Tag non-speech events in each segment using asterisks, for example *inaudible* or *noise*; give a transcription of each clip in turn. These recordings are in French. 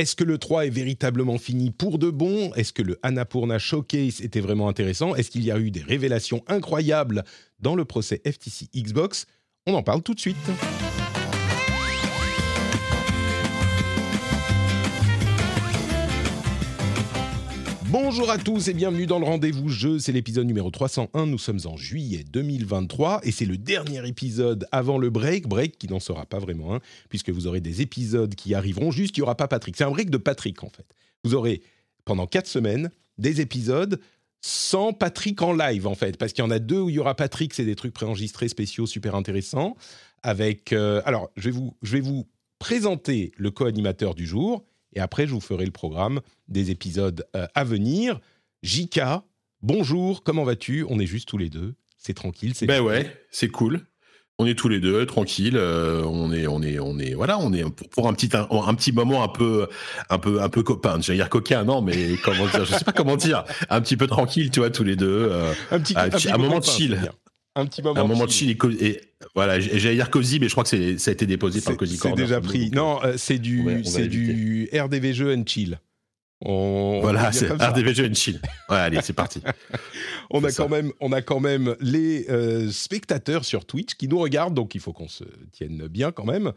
Est-ce que le 3 est véritablement fini pour de bon? Est-ce que le Annapurna Showcase était vraiment intéressant? Est-ce qu'il y a eu des révélations incroyables dans le procès FTC Xbox? On en parle tout de suite. Bonjour à tous et bienvenue dans le rendez-vous jeu, c'est l'épisode numéro 301, nous sommes en juillet 2023 et c'est le dernier épisode avant le break, break qui n'en sera pas vraiment un puisque vous aurez des épisodes qui arriveront juste, il n'y aura pas Patrick, c'est un break de Patrick en fait. Vous aurez pendant 4 semaines des épisodes sans Patrick en live en fait, parce qu'il y en a deux où il y aura Patrick, c'est des trucs préenregistrés spéciaux super intéressants. Avec... euh, alors je vais, vous, je vais vous présenter le co-animateur du jour et après je vous ferai le programme des épisodes euh, à venir. Jika, bonjour, comment vas-tu? On est juste tous les deux, c'est tranquille. c'est Ben ouais, c'est cool. On est tous les deux tranquilles. euh, on est, on est, on est, voilà, on est pour, pour un petit, un, un petit moment un peu, un peu, un peu copain. J'allais dire coquin, non, mais comment dire? Je sais pas comment dire. Un petit peu tranquille, tu vois, tous les deux. euh, Un petit, un petit- un moment copain, chill. Un petit moment, un moment de chill et, voilà. J'allais dire cosy, mais je crois que c'est, ça a été déposé par Cozy c'est déjà pris. Donc, Non, euh, c'est du, c'est du RDV jeu and chill. On, Voilà, c'est. RDVG and chill. Ouais, allez, c'est parti. *laughs* On a ça. quand même, on a quand même les euh, spectateurs sur Twitch qui nous regardent, donc il faut qu'on se tienne bien quand même.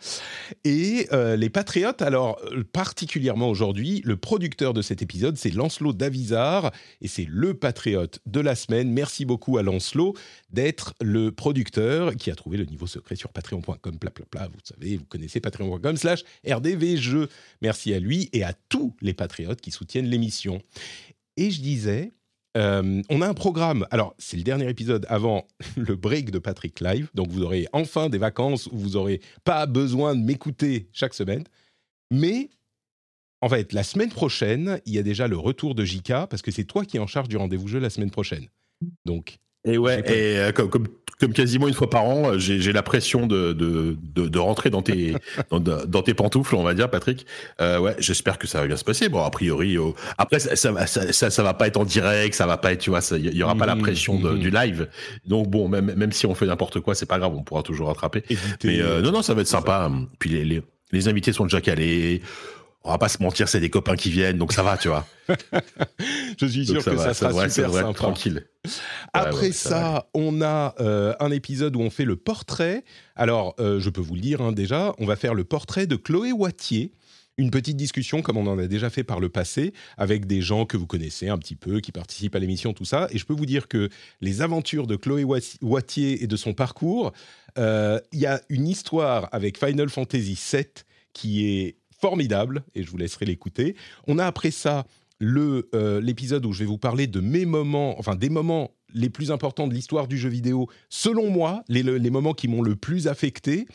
Et euh, les patriotes, alors euh, particulièrement aujourd'hui, le producteur de cet épisode, c'est Lancelot Davizard, et c'est le patriote de la semaine. Merci beaucoup à Lancelot d'être le producteur qui a trouvé le niveau secret sur patreon.com, blablabla. Vous savez, vous connaissez patreon.com slash rdvjeux. Merci à lui et à tous les patriotes qui soutiennent l'émission. Et je disais, euh, on a un programme. Alors, c'est le dernier épisode avant *laughs* le break de Patrick Live. Donc, vous aurez enfin des vacances où vous n'aurez pas besoin de m'écouter chaque semaine. Mais, en fait, la semaine prochaine, il y a déjà le retour de JK parce que c'est toi qui es en charge du rendez-vous jeu la semaine prochaine. Donc, Et ouais, et euh, comme, comme, comme quasiment une fois par an, euh, j'ai j'ai la pression de, de, de, de rentrer dans tes, *laughs* dans, dans tes pantoufles, on va dire, Patrick. Euh, ouais, j'espère que ça va bien se passer. Bon, a priori, après, ça, ça, va- ça, ça, va pas être en direct, ça va pas être, tu vois, il y aura pas la Mhm, pression de- mhm. du live. Donc bon, même, même si on fait n'importe quoi, c'est pas grave, on pourra toujours rattraper. Mais euh, non, non, ça va être sympa. Puis les, les, les invités sont déjà calés. On va pas se mentir, c'est des copains qui viennent, donc ça va, tu vois. *laughs* Je suis Donc sûr que va, ça sera devrait- super devrait être sympa. tranquille. Après ouais, ça ça, on a euh, un épisode où on fait le portrait. Alors, euh, je peux vous le dire hein, déjà, on va faire le portrait de Chloé Wattier. Une petite discussion comme on en a déjà fait par le passé avec des gens que vous connaissez un petit peu, qui participent à l'émission, tout ça. Et je peux vous dire que les aventures de Chloé Wattier et de son parcours, euh, il y a une histoire avec Final Fantasy VII qui est formidable et je vous laisserai l'écouter. On a après ça euh, l'épisode où je vais vous parler de mes moments, enfin des moments les plus importants de l'histoire du jeu vidéo, selon moi, les, les moments qui m'ont le plus affecté.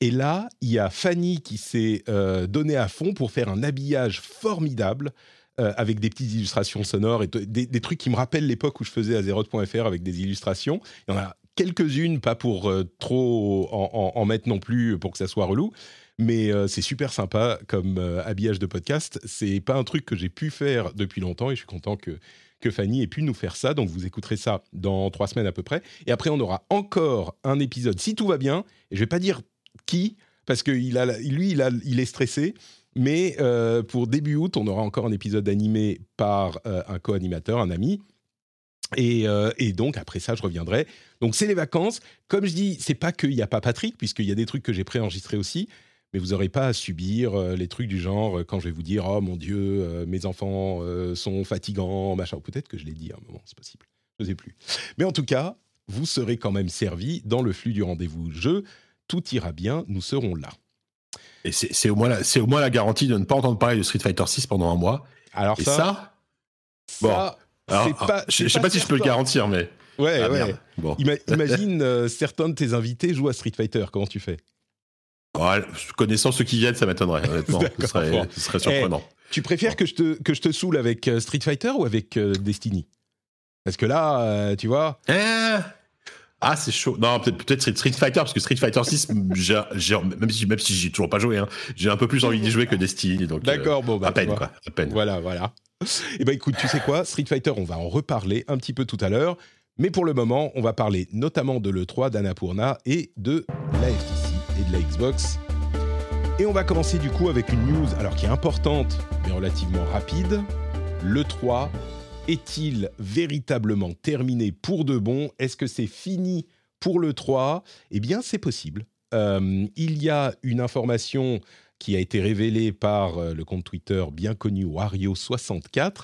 Et là, il y a Fanny qui s'est euh, donnée à fond pour faire un habillage formidable euh, avec des petites illustrations sonores et des, trucs qui me rappellent l'époque où je faisais Azeroth.fr avec des illustrations. Il y en a quelques-unes, pas pour euh, trop en mettre non plus pour que ça soit relou, mais euh, c'est super sympa comme euh, habillage de podcast. C'est pas un truc que j'ai pu faire depuis longtemps et je suis content que que Fanny ait pu nous faire ça. Donc vous écouterez ça dans trois semaines à peu près. Et après on aura encore un épisode si tout va bien. Et je vais pas dire qui parce que lui il, est stressé. Mais euh, pour début août, on aura encore un épisode animé par un co-animateur, un ami. Et, et donc après ça, je reviendrai. Donc c'est les vacances. Comme je dis, c'est pas qu'il n'y a pas Patrick, puisqu'il y a des trucs que j'ai préenregistrés aussi. Mais vous n'aurez pas à subir euh, les trucs du genre euh, quand je vais vous dire oh mon Dieu, euh, mes enfants sont fatigants, machin. Peut-être que je l'ai dit à un moment, c'est possible. Je ne sais plus. Mais en tout cas, vous serez quand même servi dans le flux du rendez-vous jeu. Tout ira bien, nous serons là. Et c'est au, moins la- c'est au moins la garantie de ne pas entendre parler de Street Fighter 6 pendant un mois. Alors Et ça, ça, ça, alors, c'est pas- je je sais pas si je peux le garantir, mais. Ouais, Ah, ouais. Bon. Ima- imagine euh, certains de tes invités jouent à Street Fighter. Comment tu fais? Connaissant ceux qui viennent, ça m'étonnerait, honnêtement. *laughs* ce, serait, ce serait, surprenant. Eh, tu préfères que je, te, que je te saoule avec Street Fighter ou avec Destiny? Parce que là, tu vois. Eh ah, c'est chaud. Non, peut-être Street Fighter, parce que Street Fighter 6, *laughs* même si, même si j'ai toujours pas joué, hein, j'ai un peu plus envie d'y jouer que Destiny. Donc, D'accord, bon, bah, à peine, quoi. À peine. Voilà, voilà. Et eh ben, écoute, tu sais quoi, Street Fighter, on va en reparler un petit peu tout à l'heure. Mais pour le moment, on va parler notamment de l'E3 d'Annapurna et de la FTC et de la Xbox. Et on va commencer du coup avec une news, alors qui est importante, mais relativement rapide. L'E3 est-il véritablement terminé pour de bon? Est-ce que c'est fini pour le 3 Eh bien, c'est possible. Euh, il y a une information qui a été révélée par euh, le compte Twitter bien connu Wario64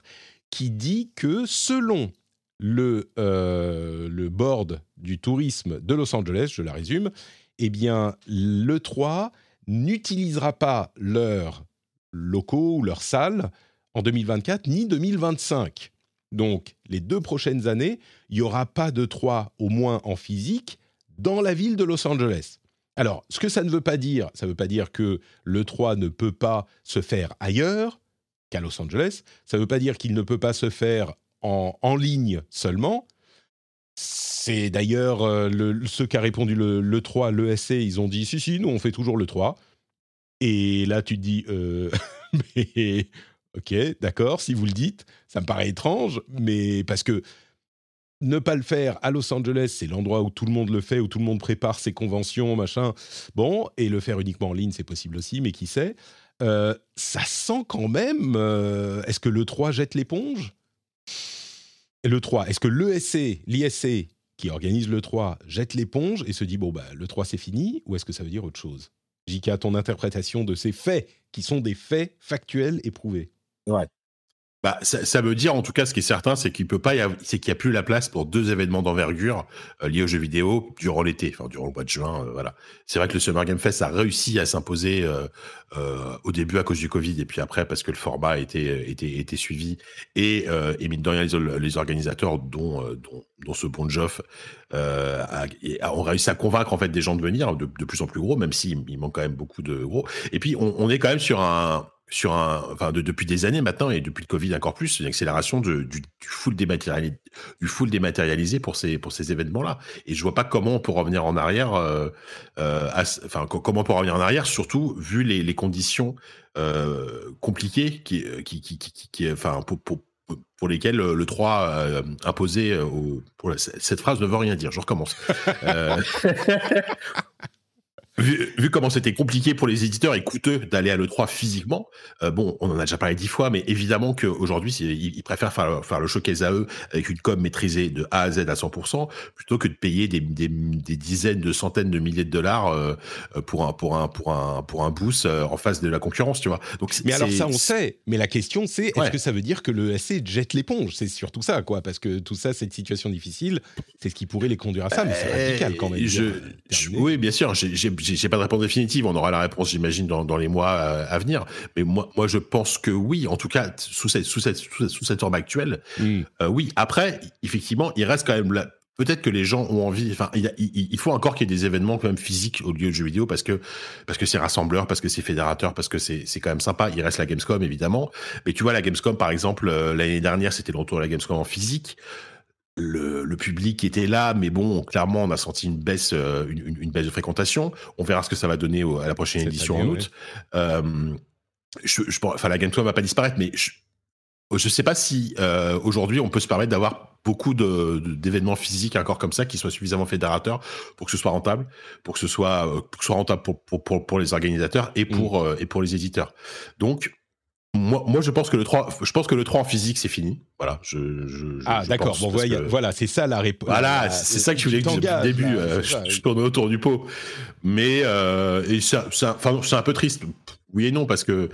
qui dit que selon le, euh, le board du tourisme de Los Angeles, je la résume, eh bien, le 3 n'utilisera pas leurs locaux ou leurs salles en 2024 ni 2025. Donc, les deux prochaines années, il n'y aura pas de 3, au moins en physique, dans la ville de Los Angeles. Alors, ce que ça ne veut pas dire, ça ne veut pas dire que le 3 ne peut pas se faire ailleurs qu'à Los Angeles. Ça ne veut pas dire qu'il ne peut pas se faire en, ligne seulement. C'est d'ailleurs euh, ceux qui a répondu le, le 3, l'ESC, ils ont dit si, si, nous on fait toujours le 3. Et là, tu te dis, euh, *laughs* mais Ok, d'accord, si vous le dites, ça me paraît étrange, mais parce que ne pas le faire à Los Angeles, c'est l'endroit où tout le monde le fait, où tout le monde prépare ses conventions, machin. Bon, et le faire uniquement en ligne, c'est possible aussi, mais qui sait? Euh, Ça sent quand même. Euh, est-ce que le 3 jette l'éponge? Le 3, est-ce que l'ESC, l'ISC, qui organise le 3, jette l'éponge et se dit bon, bah, le 3 c'est fini, ou est-ce que ça veut dire autre chose? J.K., ton interprétation de ces faits, qui sont des faits factuels et prouvés. Ouais. Bah, ça, veut dire, en tout cas, ce qui est certain, c'est qu'il peut pas c'est qu'il y a plus la place pour deux événements d'envergure euh, liés aux jeux vidéo durant l'été, enfin durant le mois de juin. Euh, voilà. C'est vrai que le Summer Game Fest a réussi à s'imposer euh, au début à cause du Covid et puis après parce que le format été été, été suivi et, et mine de rien les, organisateurs dont, dont, dont ce bon Joff a, ont réussi à convaincre en fait des gens de venir de, de plus en plus gros, même s'il il manque quand même beaucoup de gros. Et puis on est quand même sur un sur un, enfin depuis des années maintenant et depuis le Covid encore plus, une accélération du, du, full dématérialisé, du full dématérialisé pour ces pour ces événements-là. Et je vois pas comment on peut revenir en arrière, euh, euh, enfin comment on peut revenir en arrière, surtout vu les, conditions euh, compliquées qui qui, qui qui, enfin pour, pour pour lesquelles le 3 euh, imposé cette phrase ne veut rien dire. Je recommence. *laughs* Vu, comment c'était compliqué pour les éditeurs et coûteux d'aller à l'E3 physiquement, euh, bon, on en a déjà parlé dix fois, mais évidemment qu'aujourd'hui, ils, ils préfèrent faire, faire, le showcase à eux avec une com maîtrisée de A à Z à 100%, plutôt que de payer des, des, des dizaines de centaines de milliers de dollars euh, pour un pour un pour un pour un boost euh, en face de la concurrence, tu vois. Donc, mais alors ça, on sait. Mais la question, c'est est-ce que ça veut dire que le SC jette l'éponge? C'est surtout ça, quoi, parce que tout ça, cette situation difficile, c'est ce qui pourrait les conduire à ça, mais c'est radical quand même. Je, oui, bien sûr. J'ai j'ai pas de réponse définitive. On aura la réponse, j'imagine, dans, dans, les mois euh, à venir. Mais moi, moi, je pense que oui. En tout cas, sous cette, sous cette, sous cette forme actuelle, mm. euh, oui. Après, effectivement, il reste quand même. Peut-être que les gens ont envie. Enfin, il, il, faut encore qu'il y ait des événements quand même physiques au lieu de jeux vidéo parce que parce que c'est rassembleur, parce que c'est fédérateur, parce que c'est c'est quand même sympa. Il reste la Gamescom évidemment, mais tu vois la Gamescom par exemple euh, l'année dernière, c'était le retour de la Gamescom en physique le, public était là, mais bon, clairement, on a senti une baisse, euh, une, baisse de fréquentation. On verra ce que ça va donner à la prochaine édition en août. Euh, je, enfin, la Game ne va pas disparaître, mais je ne sais pas si euh, aujourd'hui on peut se permettre d'avoir beaucoup d'événements physiques encore comme ça qui soient suffisamment fédérateurs pour que ce soit rentable, pour que ce soit, soit rentable pour, pour, les organisateurs et pour, mmh. et pour les éditeurs. Donc, moi, moi, je pense que le 3, je pense que le 3 en physique, c'est fini. Voilà. Je, je, ah, d'accord. Bon, voilà, c'est ça la réponse. Voilà, c'est ça que je voulais dire depuis le début. Euh, je, tourne autour du pot. Mais, euh, c'est un peu triste. Oui et non, parce que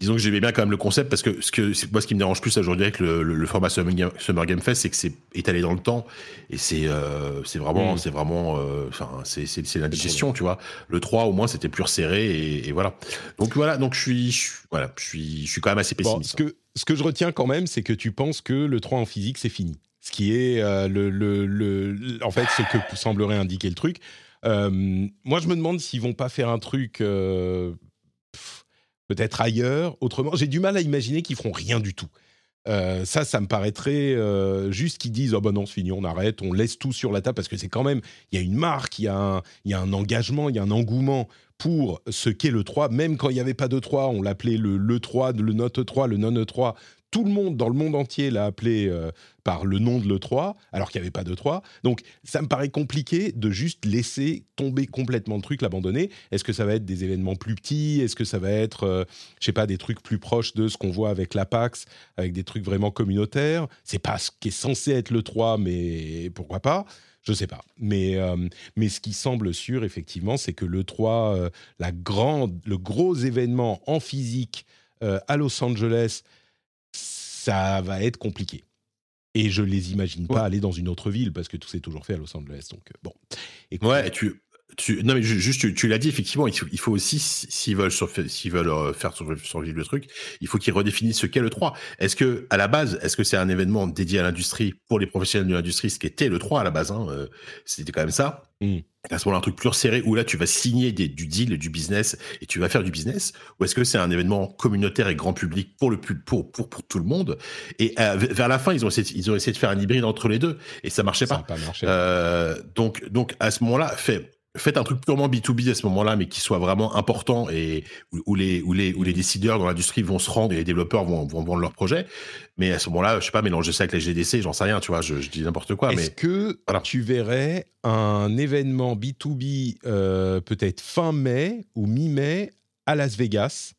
disons que j'aimais bien quand même le concept parce que ce que moi ce qui me dérange plus aujourd'hui avec le, le, format Summer Game, Fest c'est que c'est étalé dans le temps et c'est euh, c'est vraiment mm. c'est vraiment euh, enfin c'est c'est la digestion tu vois. Le 3 au moins c'était plus resserré et, et, voilà. Donc voilà donc je suis, voilà je suis je suis quand même assez pessimiste. ce que ce que je retiens quand même c'est que tu penses que le 3 en physique c'est fini. Ce qui est euh, le, le, le, en fait ce que semblerait indiquer le truc. Moi, je me demande s'ils vont pas faire un truc peut-être ailleurs, autrement. J'ai du mal à imaginer qu'ils feront rien du tout. Euh, ça, ça me paraîtrait euh, juste qu'ils disent oh ben non, c'est fini, on arrête, on laisse tout sur la table parce que c'est quand même il y a une marque, il y, a un, engagement, il y a un engouement pour ce qu'est le 3. Même quand il n'y avait pas de 3, on l'appelait le, le 3, le Note 3, le Non 3 tout le monde dans le monde entier l'a appelé euh, par le nom de l'E3, alors qu'il n'y avait pas d'E3. Donc ça me paraît compliqué de juste laisser tomber complètement le truc, l'abandonner. Est-ce que ça va être des événements plus petits? Est-ce que ça va être, euh, je sais pas, des trucs plus proches de ce qu'on voit avec l'Apax, avec des trucs vraiment communautaires? C'est pas ce qui est censé être l'E3, mais pourquoi pas? Je sais pas. Mais, euh, mais ce qui semble sûr, effectivement, c'est que l'E3, la grande, le gros événement en physique à Los Angeles, ça va être compliqué. Et je les imagine pas aller dans une autre ville parce que tout s'est toujours fait à Los Angeles. Donc euh, bon. ouais, tu, tu, non mais juste tu, l'as dit effectivement, il faut, aussi s'ils veulent s'ils veulent euh, faire survivre le truc, il faut qu'ils redéfinissent ce qu'est le 3. Est-ce que à la base, est-ce que c'est un événement dédié à l'industrie pour les professionnels de l'industrie, ce qui était le 3 à la base, hein, euh, c'était quand même ça. Mmh à ce moment-là un truc plus resserré où là tu vas signer des, du deal et du business et tu vas faire du business ou est-ce que c'est un événement communautaire et grand public pour le pour pour pour tout le monde? Et euh, vers la fin ils ont essayé ils ont essayé de faire un hybride entre les deux et ça marchait pas, pas marché. Euh, donc donc à ce moment-là fait faites un truc purement B2B à ce moment-là, mais qui soit vraiment important et où, les, où, les, où les décideurs dans l'industrie vont se rendre et les développeurs vont, vont vendre leur projet. Mais à ce moment-là, je sais pas, mélanger ça avec les GDC, j'en sais rien, tu vois, je, dis n'importe quoi. Est-ce que tu verrais un événement B2B euh, peut-être fin mai ou mi-mai à Las Vegas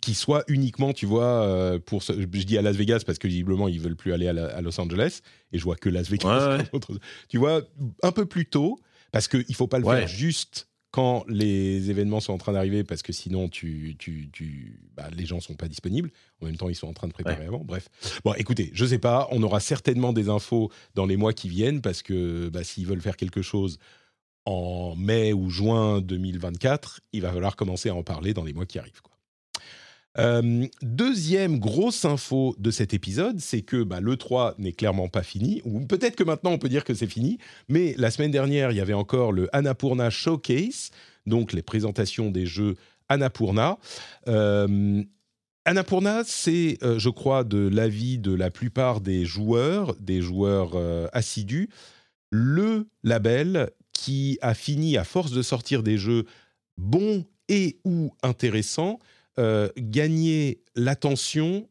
qui soit uniquement, tu vois, euh, pour je dis à Las Vegas parce que visiblement ils veulent plus aller à, Los Angeles et je vois que Las Vegas. *laughs* Tu vois, un peu plus tôt, parce qu'il ne faut pas le faire juste quand les événements sont en train d'arriver, parce que sinon, tu, tu, tu bah, les gens ne sont pas disponibles. En même temps, ils sont en train de préparer avant. Bref. Bon, écoutez, je ne sais pas. On aura certainement des infos dans les mois qui viennent, parce que bah, s'ils veulent faire quelque chose en mai ou juin 2024, il va falloir commencer à en parler dans les mois qui arrivent. Quoi. Euh, deuxième grosse info de cet épisode, c'est que bah, l'E3 n'est clairement pas fini, ou peut-être que maintenant on peut dire que c'est fini, mais la semaine dernière, il y avait encore le Annapurna Showcase, donc les présentations des jeux Annapurna. Euh, Annapurna, c'est, euh, je crois, de l'avis de la plupart des joueurs, des joueurs assidus, le label qui a fini, à force de sortir des jeux bons et ou intéressants, euh, gagner l'attention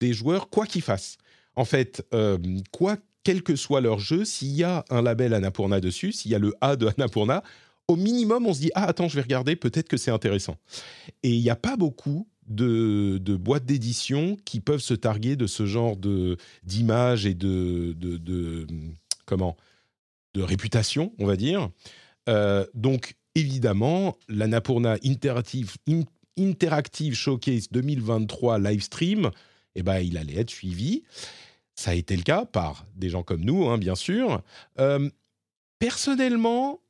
des joueurs, quoi qu'ils fassent. En fait, euh, quoi, quel que soit leur jeu, s'il y a un label Annapurna dessus, s'il y a le A de Annapurna, au minimum, on se dit Ah, attends, je vais regarder, peut-être que c'est intéressant. Et il n'y a pas beaucoup de, boîtes d'édition qui peuvent se targuer de ce genre d'images et de, de, comment de réputation, on va dire. Euh, donc, évidemment, l'Annapurna Interactive, Interactive Showcase 2023 live stream, eh ben, il allait être suivi. Ça a été le cas par des gens comme nous, hein, bien sûr. Euh, personnellement,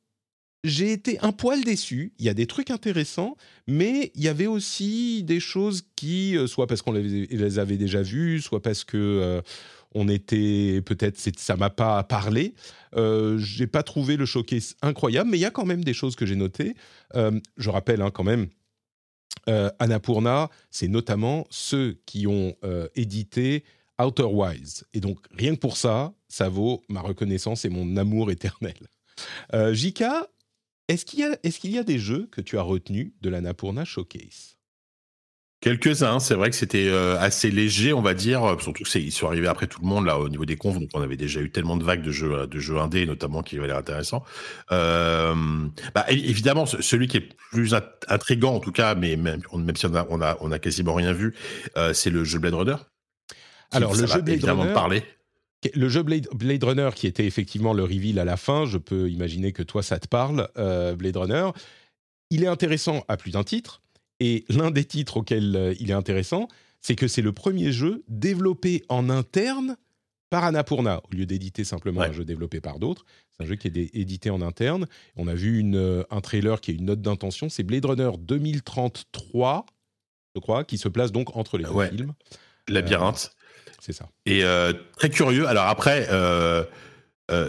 j'ai été un poil déçu. Il y a des trucs intéressants, mais il y avait aussi des choses qui, euh, soit parce qu'on les, avait déjà vues, soit parce que euh, on était peut-être ça m'a pas parlé. Euh, j'ai pas trouvé le showcase incroyable, mais il y a quand même des choses que j'ai notées. je rappelle hein, quand même euh, Annapurna, c'est notamment ceux qui ont euh, édité Outer Wilds. Et donc, rien que pour ça, ça vaut ma reconnaissance et mon amour éternel. Euh, Jika, est-ce qu'il y, y, a des jeux que tu as retenus de l'Annapurna Showcase? Quelques-uns, c'est vrai que c'était euh, assez léger, on va dire, euh, surtout qu'ils sont arrivés après tout le monde là au niveau des confs, donc on avait déjà eu tellement de vagues de jeux de jeux indés notamment qui avaient l'air intéressants. Euh, bah, évidemment, celui qui est plus intrigant en tout cas, mais même, même si on a, on a, on a quasiment rien vu, c'est le jeu Blade Runner. Alors le jeu Blade Runner, parler. Le jeu Blade, Blade, Runner qui était effectivement le reveal à la fin, je peux imaginer que toi ça te parle, Blade Runner. Il est intéressant à plus d'un titre et l'un des titres auxquels euh, il est intéressant, c'est que c'est le premier jeu développé en interne par Annapurna, au lieu d'éditer simplement un jeu développé par d'autres. C'est un jeu qui est édité en interne. On a vu une, euh, un trailer qui est une note d'intention. C'est Blade Runner 2033, je crois, qui se place donc entre les deux films. Labyrinthe. Euh, c'est ça. Et très curieux. Alors après, euh,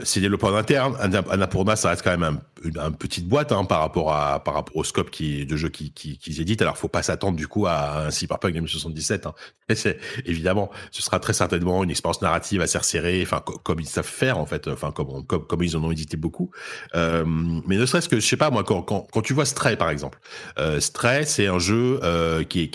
c'est développé en interne. Annapurna, ça reste quand même un, une, petite boîte hein, par rapport au scope de jeux qu'ils qui, qui, éditent. Alors, faut pas s'attendre du coup à un Cyberpunk 2077. Hein. *laughs* C'est évidemment, ce sera très certainement une expérience narrative assez resserrée, comme ils savent faire en fait, enfin comme ils en ont édité beaucoup. Euh, mais ne serait-ce que je sais pas moi quand, tu vois Stray par exemple, euh, Stray c'est un jeu euh, qui,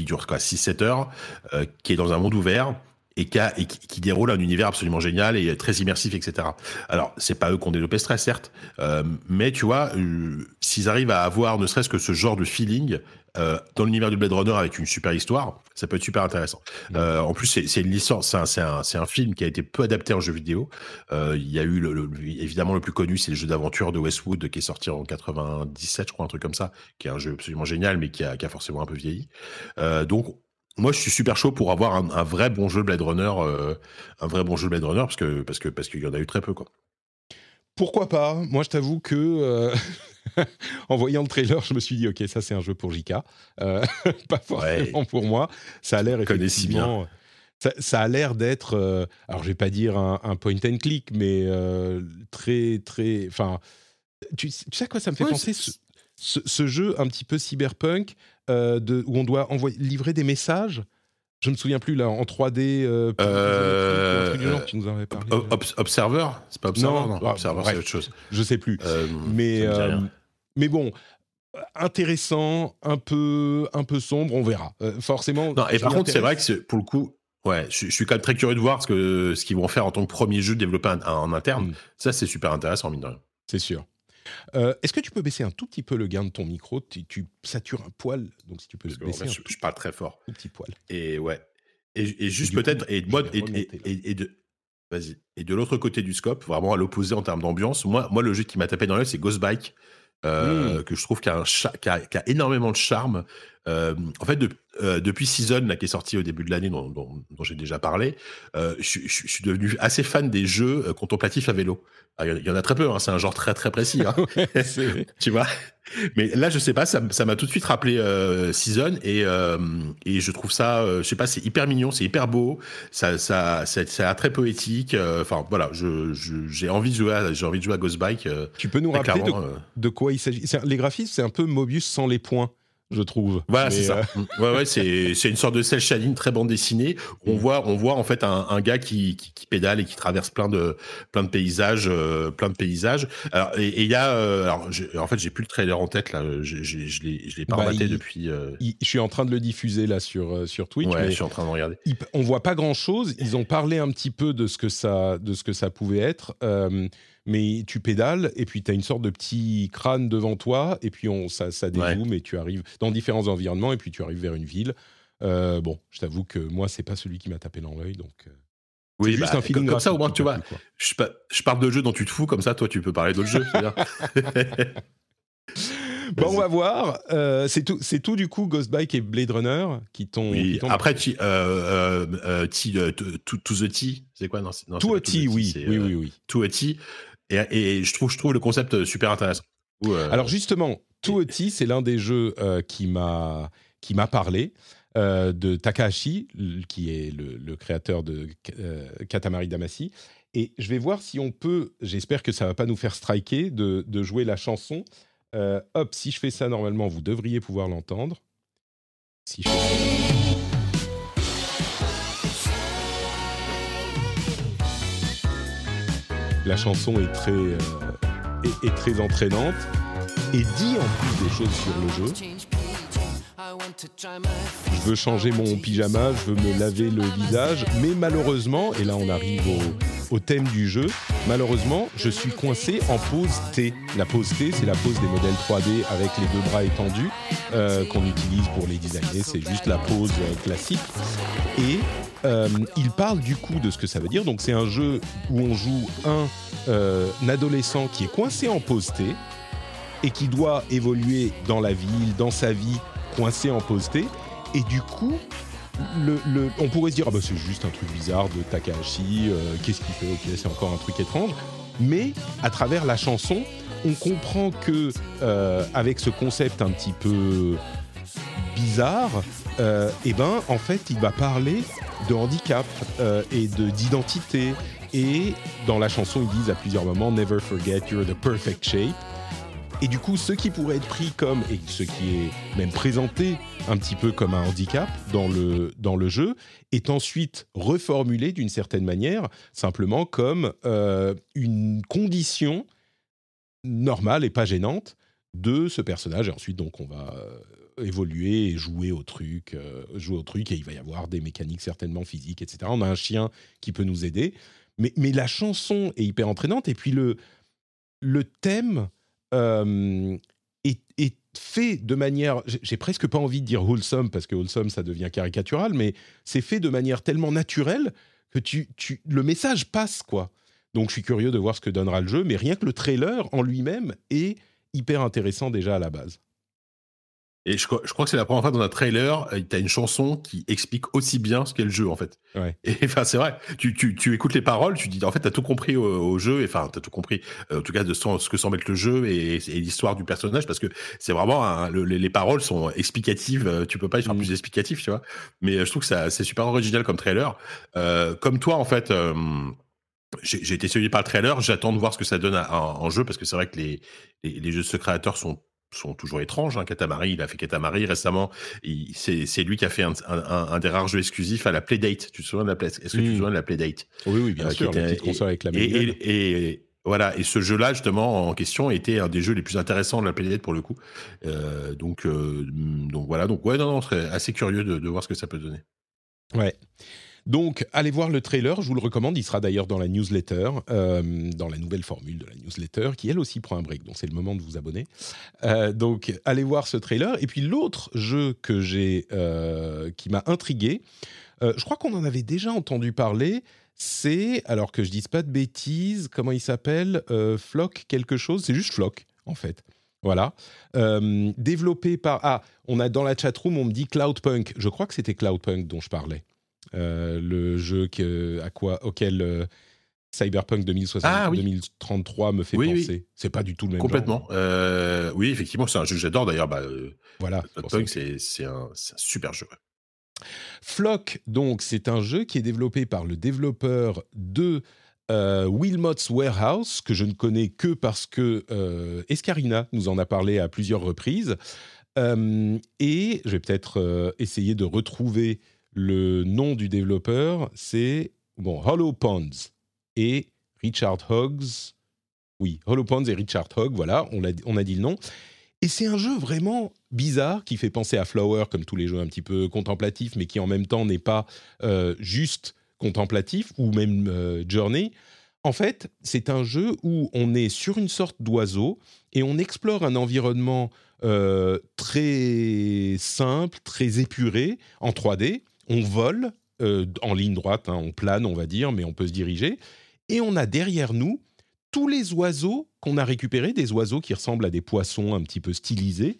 dure quoi 6-7 heures, euh, qui est dans un monde ouvert et qui, et qui, déroule un univers absolument génial et très immersif, etc. Alors, c'est pas eux qui ont développé Stress, certes, euh, mais tu vois, euh, s'ils arrivent à avoir ne serait-ce que ce genre de feeling euh, dans l'univers du Blade Runner avec une super histoire, ça peut être super intéressant. Mmh. En plus, c'est une licence, c'est un, un, un, film qui a été peu adapté en jeu vidéo. Il y a eu, le, évidemment, le plus connu, c'est le jeu d'aventure de Westwood qui est sorti en 97, je crois, un truc comme ça, qui est un jeu absolument génial, mais qui a, qui a forcément un peu vieilli. Donc, moi, je suis super chaud pour avoir un, un vrai bon jeu Blade Runner, euh, un vrai bon jeu Blade Runner, parce que parce que parce qu'il y en a eu très peu, quoi. Pourquoi pas? Moi, je t'avoue que euh, *laughs* en voyant le trailer, je me suis dit, ok, ça c'est un jeu pour JK, euh, *laughs* pas forcément ouais. pour moi. Ça a l'air effectivement. Ça, ça, a l'air d'être, alors je vais pas dire un, un point and click, mais très très, enfin, tu, tu, sais à quoi ça me fait ouais, penser? ce, ce, ce, jeu un petit peu cyberpunk de, où on doit envoyer, livrer des messages. Je me souviens plus là en 3D. Euh, euh, genre, tu nous en avais parlé. Ob Observer, c'est pas Observer, non, non ah, Observer, c'est autre chose. Je sais plus. mais mais bon, intéressant, un peu un peu sombre, on verra. forcément. Non, et par contre, c'est vrai que pour le coup, Ouais, je, je, suis quand même très curieux de voir ce que ce qu'ils vont faire en tant que premier jeu développé en, en interne. Mm. Ça, c'est super intéressant, mine de rien. C'est sûr. Euh, Est-ce que tu peux baisser un tout petit peu le gain de ton micro? Tu, tu, satures un poil, donc si tu peux Parce le baisser. Je, je, parle très fort. Un petit poil. Et ouais. Et, et juste peut-être et, et, et, et, de vas-y. Et de l'autre côté du scope, vraiment à l'opposé en termes d'ambiance, moi, moi le jeu qui m'a tapé dans l'œil, c'est Ghost Bike. Euh, mmh. que je trouve qui a, a, énormément de charme. Euh, en fait, de, euh, depuis Season, là, qui est sorti au début de l'année, dont, dont, dont j'ai déjà parlé, euh, je, je, je, suis devenu assez fan des jeux euh, contemplatifs à vélo. Il y en a très peu, hein, c'est un genre très très précis. Hein. *laughs* *laughs* tu vois? Mais là, je sais pas, ça m'a tout de suite rappelé euh, Season et, et je trouve ça, je sais pas, c'est hyper mignon, c'est hyper beau, ça, ça, c'est très poétique. Enfin voilà, j'ai envie de jouer, j'ai envie de jouer à Ghost Bike. tu peux nous rappeler de, de, quoi il s'agit? Les graphismes, c'est un peu Mobius sans les points je trouve. Voilà, c'est ça. Euh... ouais, ouais, c'est, c'est une sorte de cel shading très bande dessinée. On mm. voit, on voit en fait un, un gars qui, qui, qui, pédale et qui traverse plein de, plein de paysages, euh, plein de paysages. Alors, et il y a, euh, alors, en fait, j'ai plus le trailer en tête là. Je, je, je l'ai, je l'ai pas bah, il, depuis. Il, je suis en train de le diffuser là sur sur Twitch. Ouais, je suis en train de regarder. Il, on voit pas grand chose. Ils ont parlé un petit peu de ce que ça, de ce que ça pouvait être. Mais tu pédales et puis tu as une sorte de petit crâne devant toi et puis on, ça, ça dézoome ouais. et tu arrives dans différents environnements et puis tu arrives vers une ville. Euh, bon, je t'avoue que moi, c'est pas celui qui m'a tapé dans l'œil, donc. Euh, oui, juste bah, un feeling comme, ça au moins tu vois. Je, je, parle de jeux dont tu te fous, comme ça toi tu peux parler d'autres jeux. *laughs* Bon, on va voir. Euh, c'est tout, c'est tout du coup Ghost Bike et Blade Runner qui t'ont. Oui. Après, t, euh, euh, to, to, the T, c'est quoi? Non, non, To a T, oui. oui, oui, oui. To a T. Et, et, je trouve, je trouve le concept super intéressant. Euh... Alors justement, To a T, c'est l'un des jeux euh, qui m'a qui m'a parlé. Euh, de Takahashi, qui est le, le créateur de Katamari Damacy. Et je vais voir si on peut, j'espère que ça va pas nous faire striker, de, de jouer la chanson. Hop, si je fais ça normalement, vous devriez pouvoir l'entendre. Si je fais La chanson est très, euh, est, très entraînante et dit en plus des choses sur le jeu. Je veux changer mon pyjama, je veux me laver le visage, mais malheureusement, et là on arrive au, au, thème du jeu, malheureusement, je suis coincé en pose T. La pose T, c'est la pose des modèles 3D avec les deux bras étendus euh, qu'on utilise pour les designer, c'est juste la pose euh, classique. Et euh, il parle du coup de ce que ça veut dire. Donc c'est un jeu où on joue un, euh, adolescent qui est coincé en pose T et qui doit évoluer dans la ville, dans sa vie, coincé en T. Et du coup, on pourrait se dire, ah bah c'est juste un truc bizarre de Takahashi, euh, qu'est-ce qu'il fait Ok, c'est encore un truc étrange. Mais à travers la chanson, on comprend que, avec ce concept un petit peu bizarre, euh, eh ben, en fait, il va parler de handicap euh, et de d'identité. Et dans la chanson, ils disent à plusieurs moments Never forget you're the perfect shape. Et du coup, ce qui pourrait être pris comme, et ce qui est même présenté un petit peu comme un handicap dans le, dans le jeu, est ensuite reformulé d'une certaine manière, simplement comme euh, une condition normale et pas gênante de ce personnage. Et ensuite, donc, on va évoluer et jouer au truc, euh, jouer au truc, et il va y avoir des mécaniques certainement physiques, etc. On a un chien qui peut nous aider. Mais, mais la chanson est hyper entraînante, et puis le, le thème euh, est, est fait de manière, j'ai- presque pas envie de dire wholesome parce que wholesome ça devient caricatural, mais c'est fait de manière tellement naturelle que tu, tu, le message passe quoi. Donc je suis curieux de voir ce que donnera le jeu, mais rien que le trailer en lui-même est hyper intéressant déjà à la base. Et je, crois- je crois que c'est la première fois dans un trailer, euh, tu as une chanson qui explique aussi bien ce qu'est le jeu, en fait. Ouais. Et *laughs* enfin, c'est vrai, tu, tu, tu écoutes les paroles, tu dis, en fait, tu as tout compris au, au jeu, et enfin, tu as tout compris, euh, en tout cas, de son- ce que semble être le jeu et, et l'histoire du personnage, parce que c'est vraiment, un- le- les, les paroles sont explicatives, euh, tu peux pas être Mm. plus explicatif, tu vois. Mais je trouve que ça- c'est super original comme trailer. Euh, comme toi, en fait, euh, j'ai été séduit par le trailer, j'attends de voir ce que ça donne à- en, en jeu, parce que c'est vrai que les, les, les jeux de ce créateur sont sont toujours étranges. Hein. Katamari, il a fait Katamari récemment. C'est lui qui a fait un, un- un- un des rares jeux exclusifs à la Playdate. Tu te souviens de la Est-ce que tu te souviens de la Playdate? Oui, oui, bien Euh, sûr, était- avec la et, manuelle. et- et- voilà. Et ce jeu-là, justement, en question, était un des jeux les plus intéressants de la Playdate pour le coup. Euh, donc, euh, donc voilà. Donc ouais, non, non, je serais assez curieux de, de voir ce que ça peut donner. Ouais. Donc, allez voir le trailer, je vous le recommande. Il sera d'ailleurs dans la newsletter, euh, dans la nouvelle formule de la newsletter, qui elle aussi prend un break. Donc, c'est le moment de vous abonner. Euh, donc, allez voir ce trailer. Et puis, l'autre jeu que j'ai, euh, qui m'a intrigué, je crois qu'on en avait déjà entendu parler. C'est, alors que je dise pas de bêtises, comment il s'appelle Flock quelque chose C'est juste Flock, en fait. Voilà. Développé par. Ah, on a dans la chatroom, on me dit Cloudpunk. Je crois que c'était Cloudpunk dont je parlais. Euh, le jeu que, à quoi, auquel euh, Cyberpunk 2060, Ah, oui. 2033 me fait Oui, oui. penser. C'est pas du tout le même Complètement. genre. Euh, oui, effectivement, c'est un jeu que j'adore. D'ailleurs, bah, Voilà. c'est pour ça Punk, que- c'est un, super jeu. Flock, donc, c'est un jeu qui est développé par le développeur de euh, Wilmot's Warehouse, que je ne connais que parce que euh, Escarina nous en a parlé à plusieurs reprises. Euh, et je vais peut-être essayer de retrouver le nom du développeur. C'est bon, Hollow Ponds et Richard Hoggs. Oui, Hollow Ponds et Richard Hogg, voilà, on a, on a dit le nom. Et c'est un jeu vraiment bizarre qui fait penser à Flower, comme tous les jeux un petit peu contemplatifs, mais qui en même temps n'est pas euh, juste contemplatif, ou même euh, Journey. En fait, c'est un jeu où on est sur une sorte d'oiseau et on explore un environnement euh, très simple, très épuré, en 3D. On vole euh, en ligne droite, hein, on plane, on va dire, mais on peut se diriger. Et on a derrière nous tous les oiseaux qu'on a récupérés, des oiseaux qui ressemblent à des poissons un petit peu stylisés.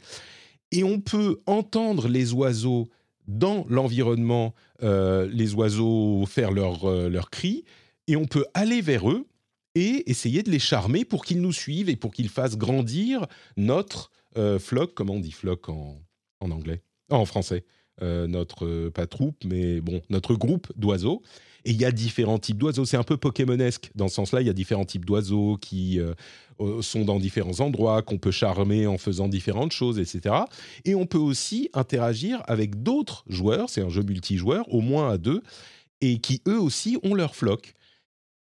Et on peut entendre les oiseaux dans l'environnement, euh, les oiseaux faire leurs euh, leurs cris, et on peut aller vers eux et essayer de les charmer pour qu'ils nous suivent et pour qu'ils fassent grandir notre euh, flock, comment on dit flock en, en anglais? Ah, En français. Euh, notre, euh, pas troupe, mais bon, notre groupe d'oiseaux. Et il y a différents types d'oiseaux. C'est un peu Pokémonesque dans ce sens-là. Il y a différents types d'oiseaux qui euh, sont dans différents endroits, qu'on peut charmer en faisant différentes choses, etc. Et on peut aussi interagir avec d'autres joueurs. C'est un jeu multijoueur, au moins à deux, et qui eux aussi ont leur flock.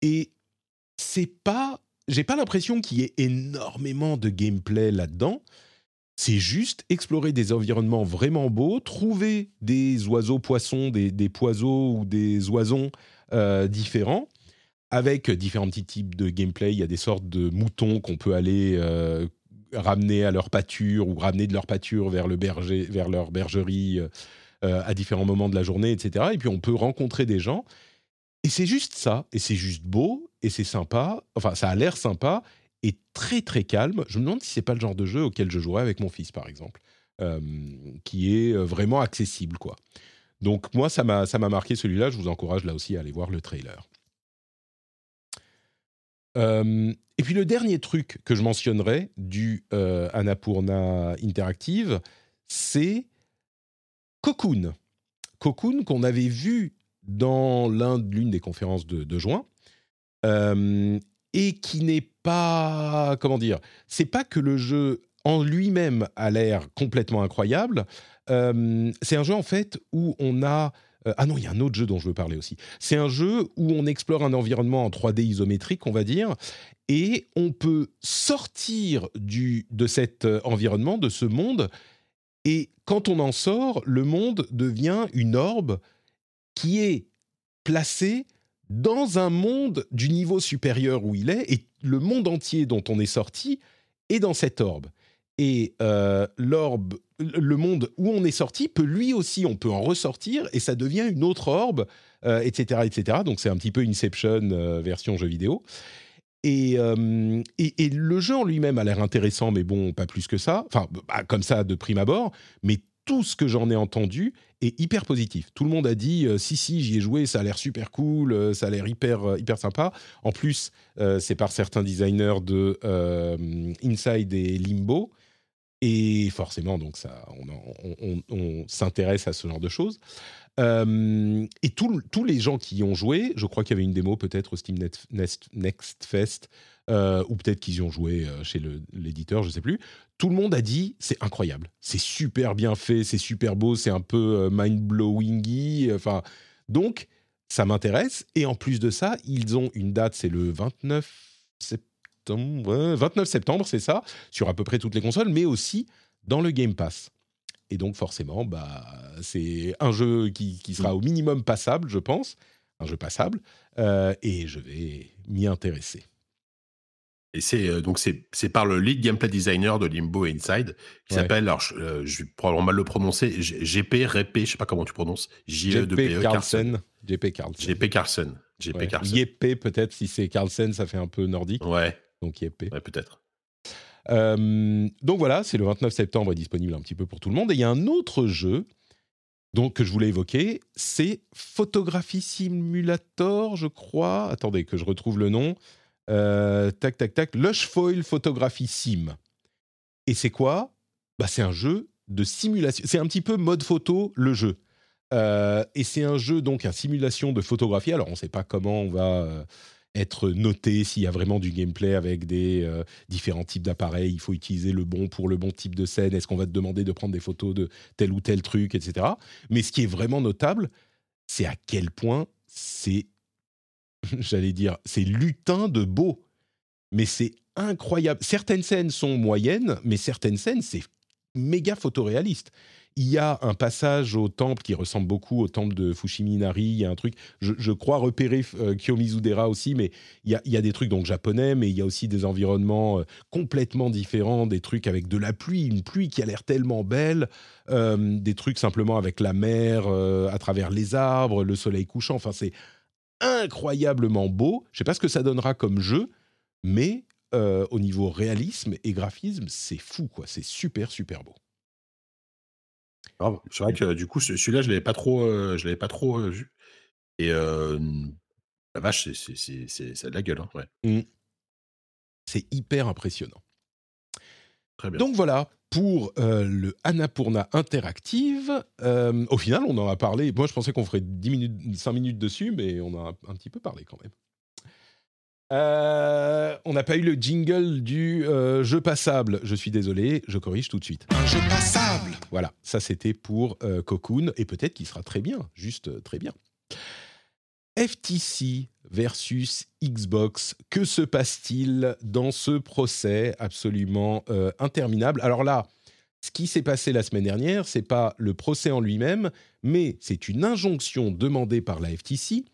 Et c'est pas, j'ai pas l'impression qu'il y ait énormément de gameplay là-dedans. C'est juste explorer des environnements vraiment beaux, trouver des oiseaux poissons, des, des poiseaux ou des oisons euh, différents, avec différents petits types de gameplay. Il y a des sortes de moutons qu'on peut aller euh, ramener à leur pâture ou ramener de leur pâture vers, le berger, vers leur bergerie euh, à différents moments de la journée, etc. Et puis on peut rencontrer des gens. Et c'est juste ça, et c'est juste beau, et c'est sympa, enfin ça a l'air sympa, et très très calme. Je me demande si c'est pas le genre de jeu auquel je jouerais avec mon fils, par exemple, euh, qui est euh, vraiment accessible, quoi. Donc moi, ça m'a ça m'a marqué celui-là. Je vous encourage là aussi à aller voir le trailer. Euh, et puis le dernier truc que je mentionnerai du euh, Annapurna Interactive, c'est Cocoon. Cocoon qu'on avait vu dans l'une des conférences de, juin. Et qui n'est pas comment dire c'est pas que le jeu en lui-même a l'air complètement incroyable. c'est un jeu en fait où on a euh, ah non, il y a un autre jeu dont je veux parler aussi. C'est un jeu où on explore un environnement en 3D isométrique, on va dire, et on peut sortir du, de cet euh, environnement, de ce monde, et quand on en sort, le monde devient une orbe qui est placée dans un monde du niveau supérieur où il est, et le monde entier dont on est sorti est dans cette orbe et euh, l'orbe, le monde où on est sorti peut lui aussi, on peut en ressortir et ça devient une autre orbe, etc., euh, etc. Donc c'est un petit peu Inception euh, version jeu vidéo. Et, et, le jeu en lui-même a l'air intéressant, mais bon, pas plus que ça. Enfin, bah, comme ça de prime abord. Mais tout ce que j'en ai entendu est hyper positif. Tout le monde a dit si si j'y ai joué, ça a l'air super cool, ça a l'air hyper hyper sympa. En plus, c'est par certains designers de Inside et Limbo et forcément, donc ça, on, s'intéresse à ce genre de choses. Euh, et tous les gens qui y ont joué, je crois qu'il y avait une démo peut-être au Steam Next, Fest, euh, ou peut-être qu'ils y ont joué euh, chez l'éditeur, je ne sais plus. Tout le monde a dit c'est incroyable, c'est super bien fait, c'est super beau, c'est un peu mind-blowingy. Enfin, donc ça m'intéresse. Et en plus de ça, ils ont une date, c'est le 29 septembre 29 septembre, c'est ça, sur à peu près toutes les consoles, mais aussi dans le Game Pass. Et donc forcément, bah, c'est un jeu qui, sera au minimum passable, je pense, un jeu passable, euh, et je vais m'y intéresser. Et c'est euh, donc c'est par le lead gameplay designer de Limbo Inside qui s'appelle alors je, euh, vais probablement mal le prononcer GP Repe je sais pas comment tu prononces J E P Carlsen JP Carlsen JP Carlsen JP Carlsen peut-être si c'est Carlsen ça fait un peu nordique ouais donc IEP. Ouais, peut-être. Euh, donc voilà, c'est le 29 septembre, disponible un petit peu pour tout le monde. Et il y a un autre jeu donc, que je voulais évoquer, c'est Photographie Simulator, je crois. Attendez, que je retrouve le nom. Euh, tac, tac, tac. Lush Foil Photographie Sim. Et c'est quoi? Bah, C'est un jeu de simulation. C'est un petit peu mode photo, le jeu. Euh, et c'est un jeu, donc, un simulation de photographie. Alors, on ne sait pas comment on va être noté s'il y a vraiment du gameplay avec des euh, différents types d'appareils. Il faut utiliser le bon pour le bon type de scène. Est-ce qu'on va te demander de prendre des photos de tel ou tel truc, etc. Mais ce qui est vraiment notable, c'est à quel point c'est, *laughs* j'allais dire, c'est lutin de beau. Mais c'est incroyable. Certaines scènes sont moyennes, mais certaines scènes, c'est méga photoréaliste. Il y a un passage au temple qui ressemble beaucoup au temple de Fushiminari. Il y a un truc, je, crois repérer euh, Kiyomizudera aussi, mais il y, a, des trucs donc japonais, mais il y a aussi des environnements euh, complètement différents, des trucs avec de la pluie, une pluie qui a l'air tellement belle, euh, des trucs simplement avec la mer à travers les arbres, le soleil couchant. Enfin, c'est incroyablement beau. Je ne sais pas ce que ça donnera comme jeu, mais au niveau réalisme et graphisme, c'est fou, quoi. C'est super, super beau. C'est vrai que du coup, celui-là, je l'avais pas trop, euh, je l'avais pas trop euh, vu. Et la vache, c'est, de la gueule, hein, ouais. Mmh. C'est hyper impressionnant. Très bien. Donc voilà pour euh, le Annapurna Interactive. au final, on en a parlé. Moi, je pensais qu'on ferait 10 minutes, 5 minutes dessus, mais on en a un petit peu parlé quand même. Euh, on n'a pas eu le jingle du euh, jeu passable. Je suis désolé, je corrige tout de suite. Un jeu passable. Voilà, ça c'était pour euh, Cocoon et peut-être qu'il sera très bien, juste très bien. FTC versus Xbox, que se passe-t-il dans ce procès absolument interminable? Alors là, ce qui s'est passé la semaine dernière, c'est pas le procès en lui-même, mais c'est une injonction demandée par la FTC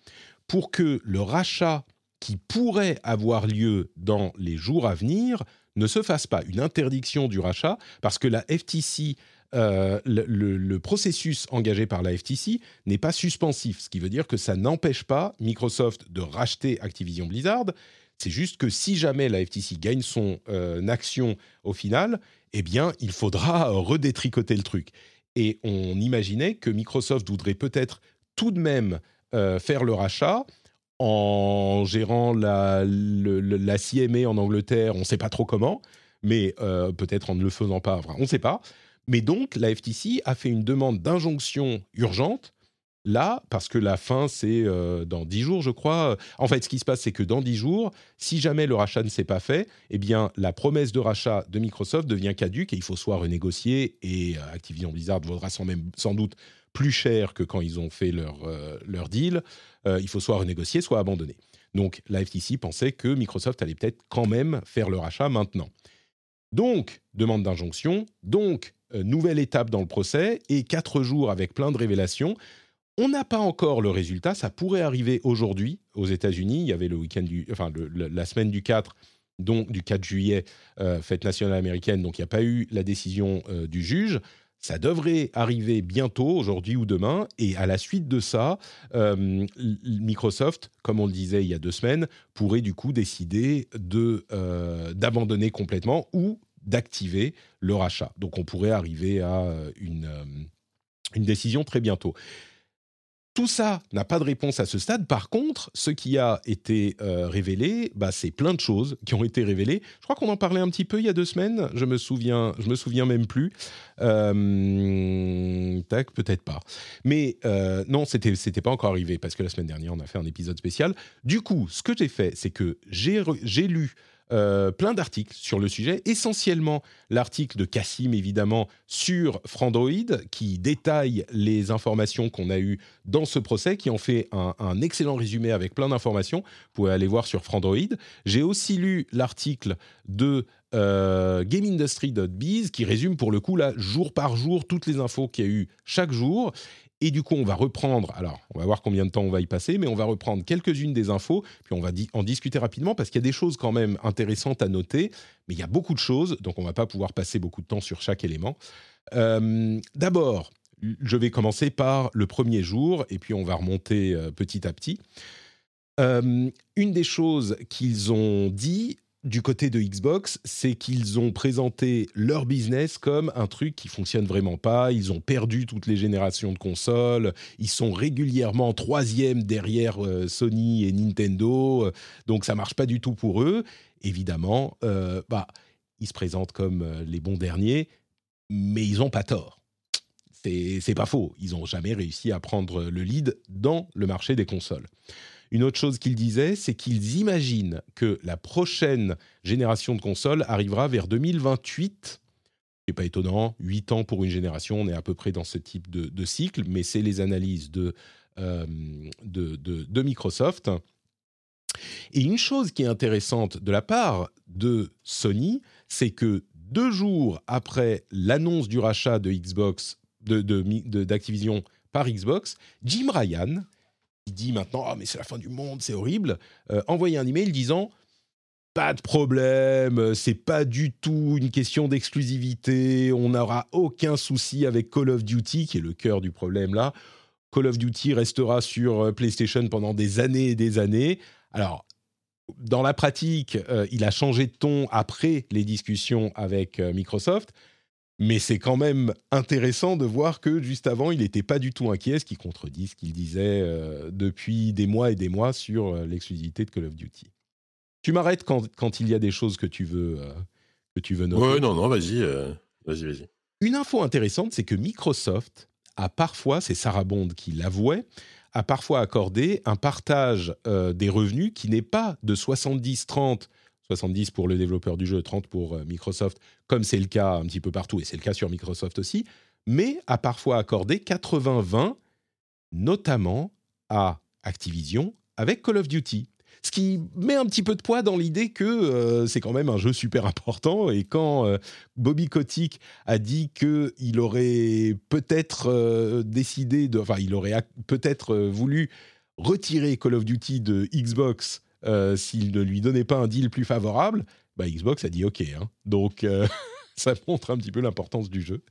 pour que le rachat qui pourrait avoir lieu dans les jours à venir ne se fasse pas. Une interdiction du rachat, parce que la FTC, euh, le, processus engagé par la FTC n'est pas suspensif, ce qui veut dire que ça n'empêche pas Microsoft de racheter Activision Blizzard. C'est juste que si jamais la FTC gagne son euh, action au final, eh bien, il faudra redétricoter le truc. Et on imaginait que Microsoft voudrait peut-être tout de même euh, faire le rachat en gérant la, la CMA en Angleterre, on ne sait pas trop comment, mais euh, peut-être en ne le faisant pas, on ne sait pas. Mais donc, la FTC a fait une demande d'injonction urgente là, parce que la fin, c'est euh, dans 10 jours, je crois. En fait, ce qui se passe, c'est que dans 10 jours, si jamais le rachat ne s'est pas fait, eh bien, la promesse de rachat de Microsoft devient caduque et il faut soit renégocier, et euh, Activision Blizzard vaudra sans, même, sans doute plus cher que quand ils ont fait leur, euh, leur deal. il faut soit renégocier, soit abandonner. Donc, la FTC pensait que Microsoft allait peut-être quand même faire le rachat maintenant. Donc, demande d'injonction, donc, nouvelle étape dans le procès, et quatre jours avec plein de révélations. On n'a pas encore le résultat, ça pourrait arriver aujourd'hui aux États-Unis. Il y avait le week-end enfin la semaine du 4, donc du 4 juillet, euh, fête nationale américaine, donc il n'y a pas eu la décision euh, du juge. Ça devrait arriver bientôt, aujourd'hui ou demain, et à la suite de ça, euh, Microsoft, comme on le disait il y a deux semaines, pourrait du coup décider de d'abandonner complètement ou d'activer le rachat. Donc on pourrait arriver à une, une décision très bientôt. Tout ça n'a pas de réponse à ce stade. Par contre, ce qui a été euh, révélé, bah, c'est plein de choses qui ont été révélées. Je crois qu'on en parlait un petit peu il y a deux semaines. Je me souviens, je me souviens même plus. Euh, tac, peut-être pas. Mais euh, non, c'était c'était pas encore arrivé parce que la semaine dernière on a fait un épisode spécial. Du coup, ce que j'ai fait, c'est que j'ai lu euh, plein d'articles sur le sujet, essentiellement l'article de Cassim, évidemment, sur Frandroid, qui détaille les informations qu'on a eues dans ce procès, qui en fait un, excellent résumé avec plein d'informations. Vous pouvez aller voir sur Frandroid. J'ai aussi lu l'article de euh, GameIndustry.biz qui résume pour le coup là jour par jour toutes les infos qu'il y a eu chaque jour et du coup, on va reprendre, alors on va voir combien de temps on va y passer, mais on va reprendre quelques-unes des infos, puis on va en discuter rapidement, parce qu'il y a des choses quand même intéressantes à noter, mais il y a beaucoup de choses, donc on ne va pas pouvoir passer beaucoup de temps sur chaque élément. Euh, d'abord, je vais commencer par le premier jour, et puis on va remonter euh, petit à petit. Euh, une des choses qu'ils ont dit, du côté de Xbox, c'est qu'ils ont présenté leur business comme un truc qui fonctionne vraiment pas. Ils ont perdu toutes les générations de consoles. Ils sont régulièrement troisième derrière euh, Sony et Nintendo. Donc ça marche pas du tout pour eux. Évidemment, euh, bah, ils se présentent comme euh, les bons derniers, mais ils ont pas tort. C'est pas faux. Ils ont jamais réussi à prendre le lead dans le marché des consoles. Une autre chose qu'ils disaient, c'est qu'ils imaginent que la prochaine génération de consoles arrivera vers 2028. C'est pas étonnant, 8 ans pour une génération, on est à peu près dans ce type de, cycle, mais c'est les analyses euh, de, de, Microsoft. Et une chose qui est intéressante de la part de Sony, c'est que deux jours après l'annonce du rachat de Xbox, d'Activision par Xbox, Jim Ryan, dit maintenant ah mais c'est la fin du monde, c'est horrible, euh, un email disant pas de problème, c'est pas du tout une question d'exclusivité, on n'aura aucun souci avec Call of Duty qui est le cœur du problème là. Call of Duty restera sur euh, PlayStation pendant des années et des années. Alors dans la pratique, euh, il a changé de ton après les discussions avec Microsoft. Mais c'est quand même intéressant de voir que juste avant, il n'était pas du tout inquiet, ce qui contredit ce qu'il disait euh, depuis des mois et des mois sur euh, l'exclusivité de Call of Duty. Tu m'arrêtes quand, quand, il y a des choses que tu veux, euh, que tu veux noter. Oui, non, non, vas-y, vas-y, vas-y. Une info intéressante, c'est que Microsoft a parfois, c'est Sarah Bond qui l'avouait, a parfois accordé un partage des revenus qui n'est pas de 70-30 70 pour le développeur du jeu, 30 pour euh, Microsoft, comme c'est le cas un petit peu partout, et c'est le cas sur Microsoft aussi, mais a parfois accordé 80-20, notamment à Activision avec Call of Duty. Ce qui met un petit peu de poids dans l'idée que euh, c'est quand même un jeu super important. Et quand euh, Bobby Kotick a dit qu'il aurait peut-être décidé, de, enfin, il aurait peut-être voulu retirer Call of Duty de Xbox euh, s'il ne lui donnait pas un deal plus favorable, bah, Xbox a dit OK. Hein. Donc, euh, *laughs* ça montre un petit peu l'importance du jeu.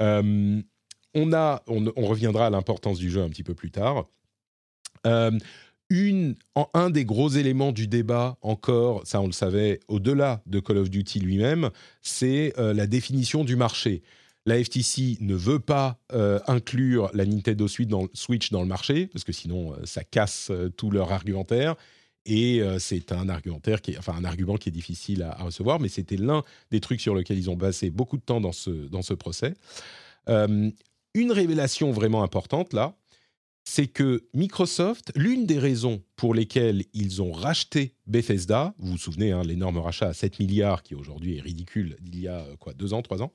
Euh, on, a, on, reviendra à l'importance du jeu un petit peu plus tard. Un des gros éléments du débat, encore, ça on le savait, au-delà de Call of Duty lui-même, c'est la définition du marché la FTC ne veut pas inclure la Nintendo Switch dans, le marché, parce que sinon ça casse tout leur argumentaire. Et c'est un argumentaire qui enfin un argument qui est difficile à, recevoir, mais c'était l'un des trucs sur lesquels ils ont passé beaucoup de temps dans ce, dans ce procès. une révélation vraiment importante là, c'est que Microsoft, l'une des raisons pour lesquelles ils ont racheté Bethesda, vous vous souvenez, hein, l'énorme rachat à 7 milliards, qui aujourd'hui est ridicule, d'il y a euh, quoi, deux ans, trois ans,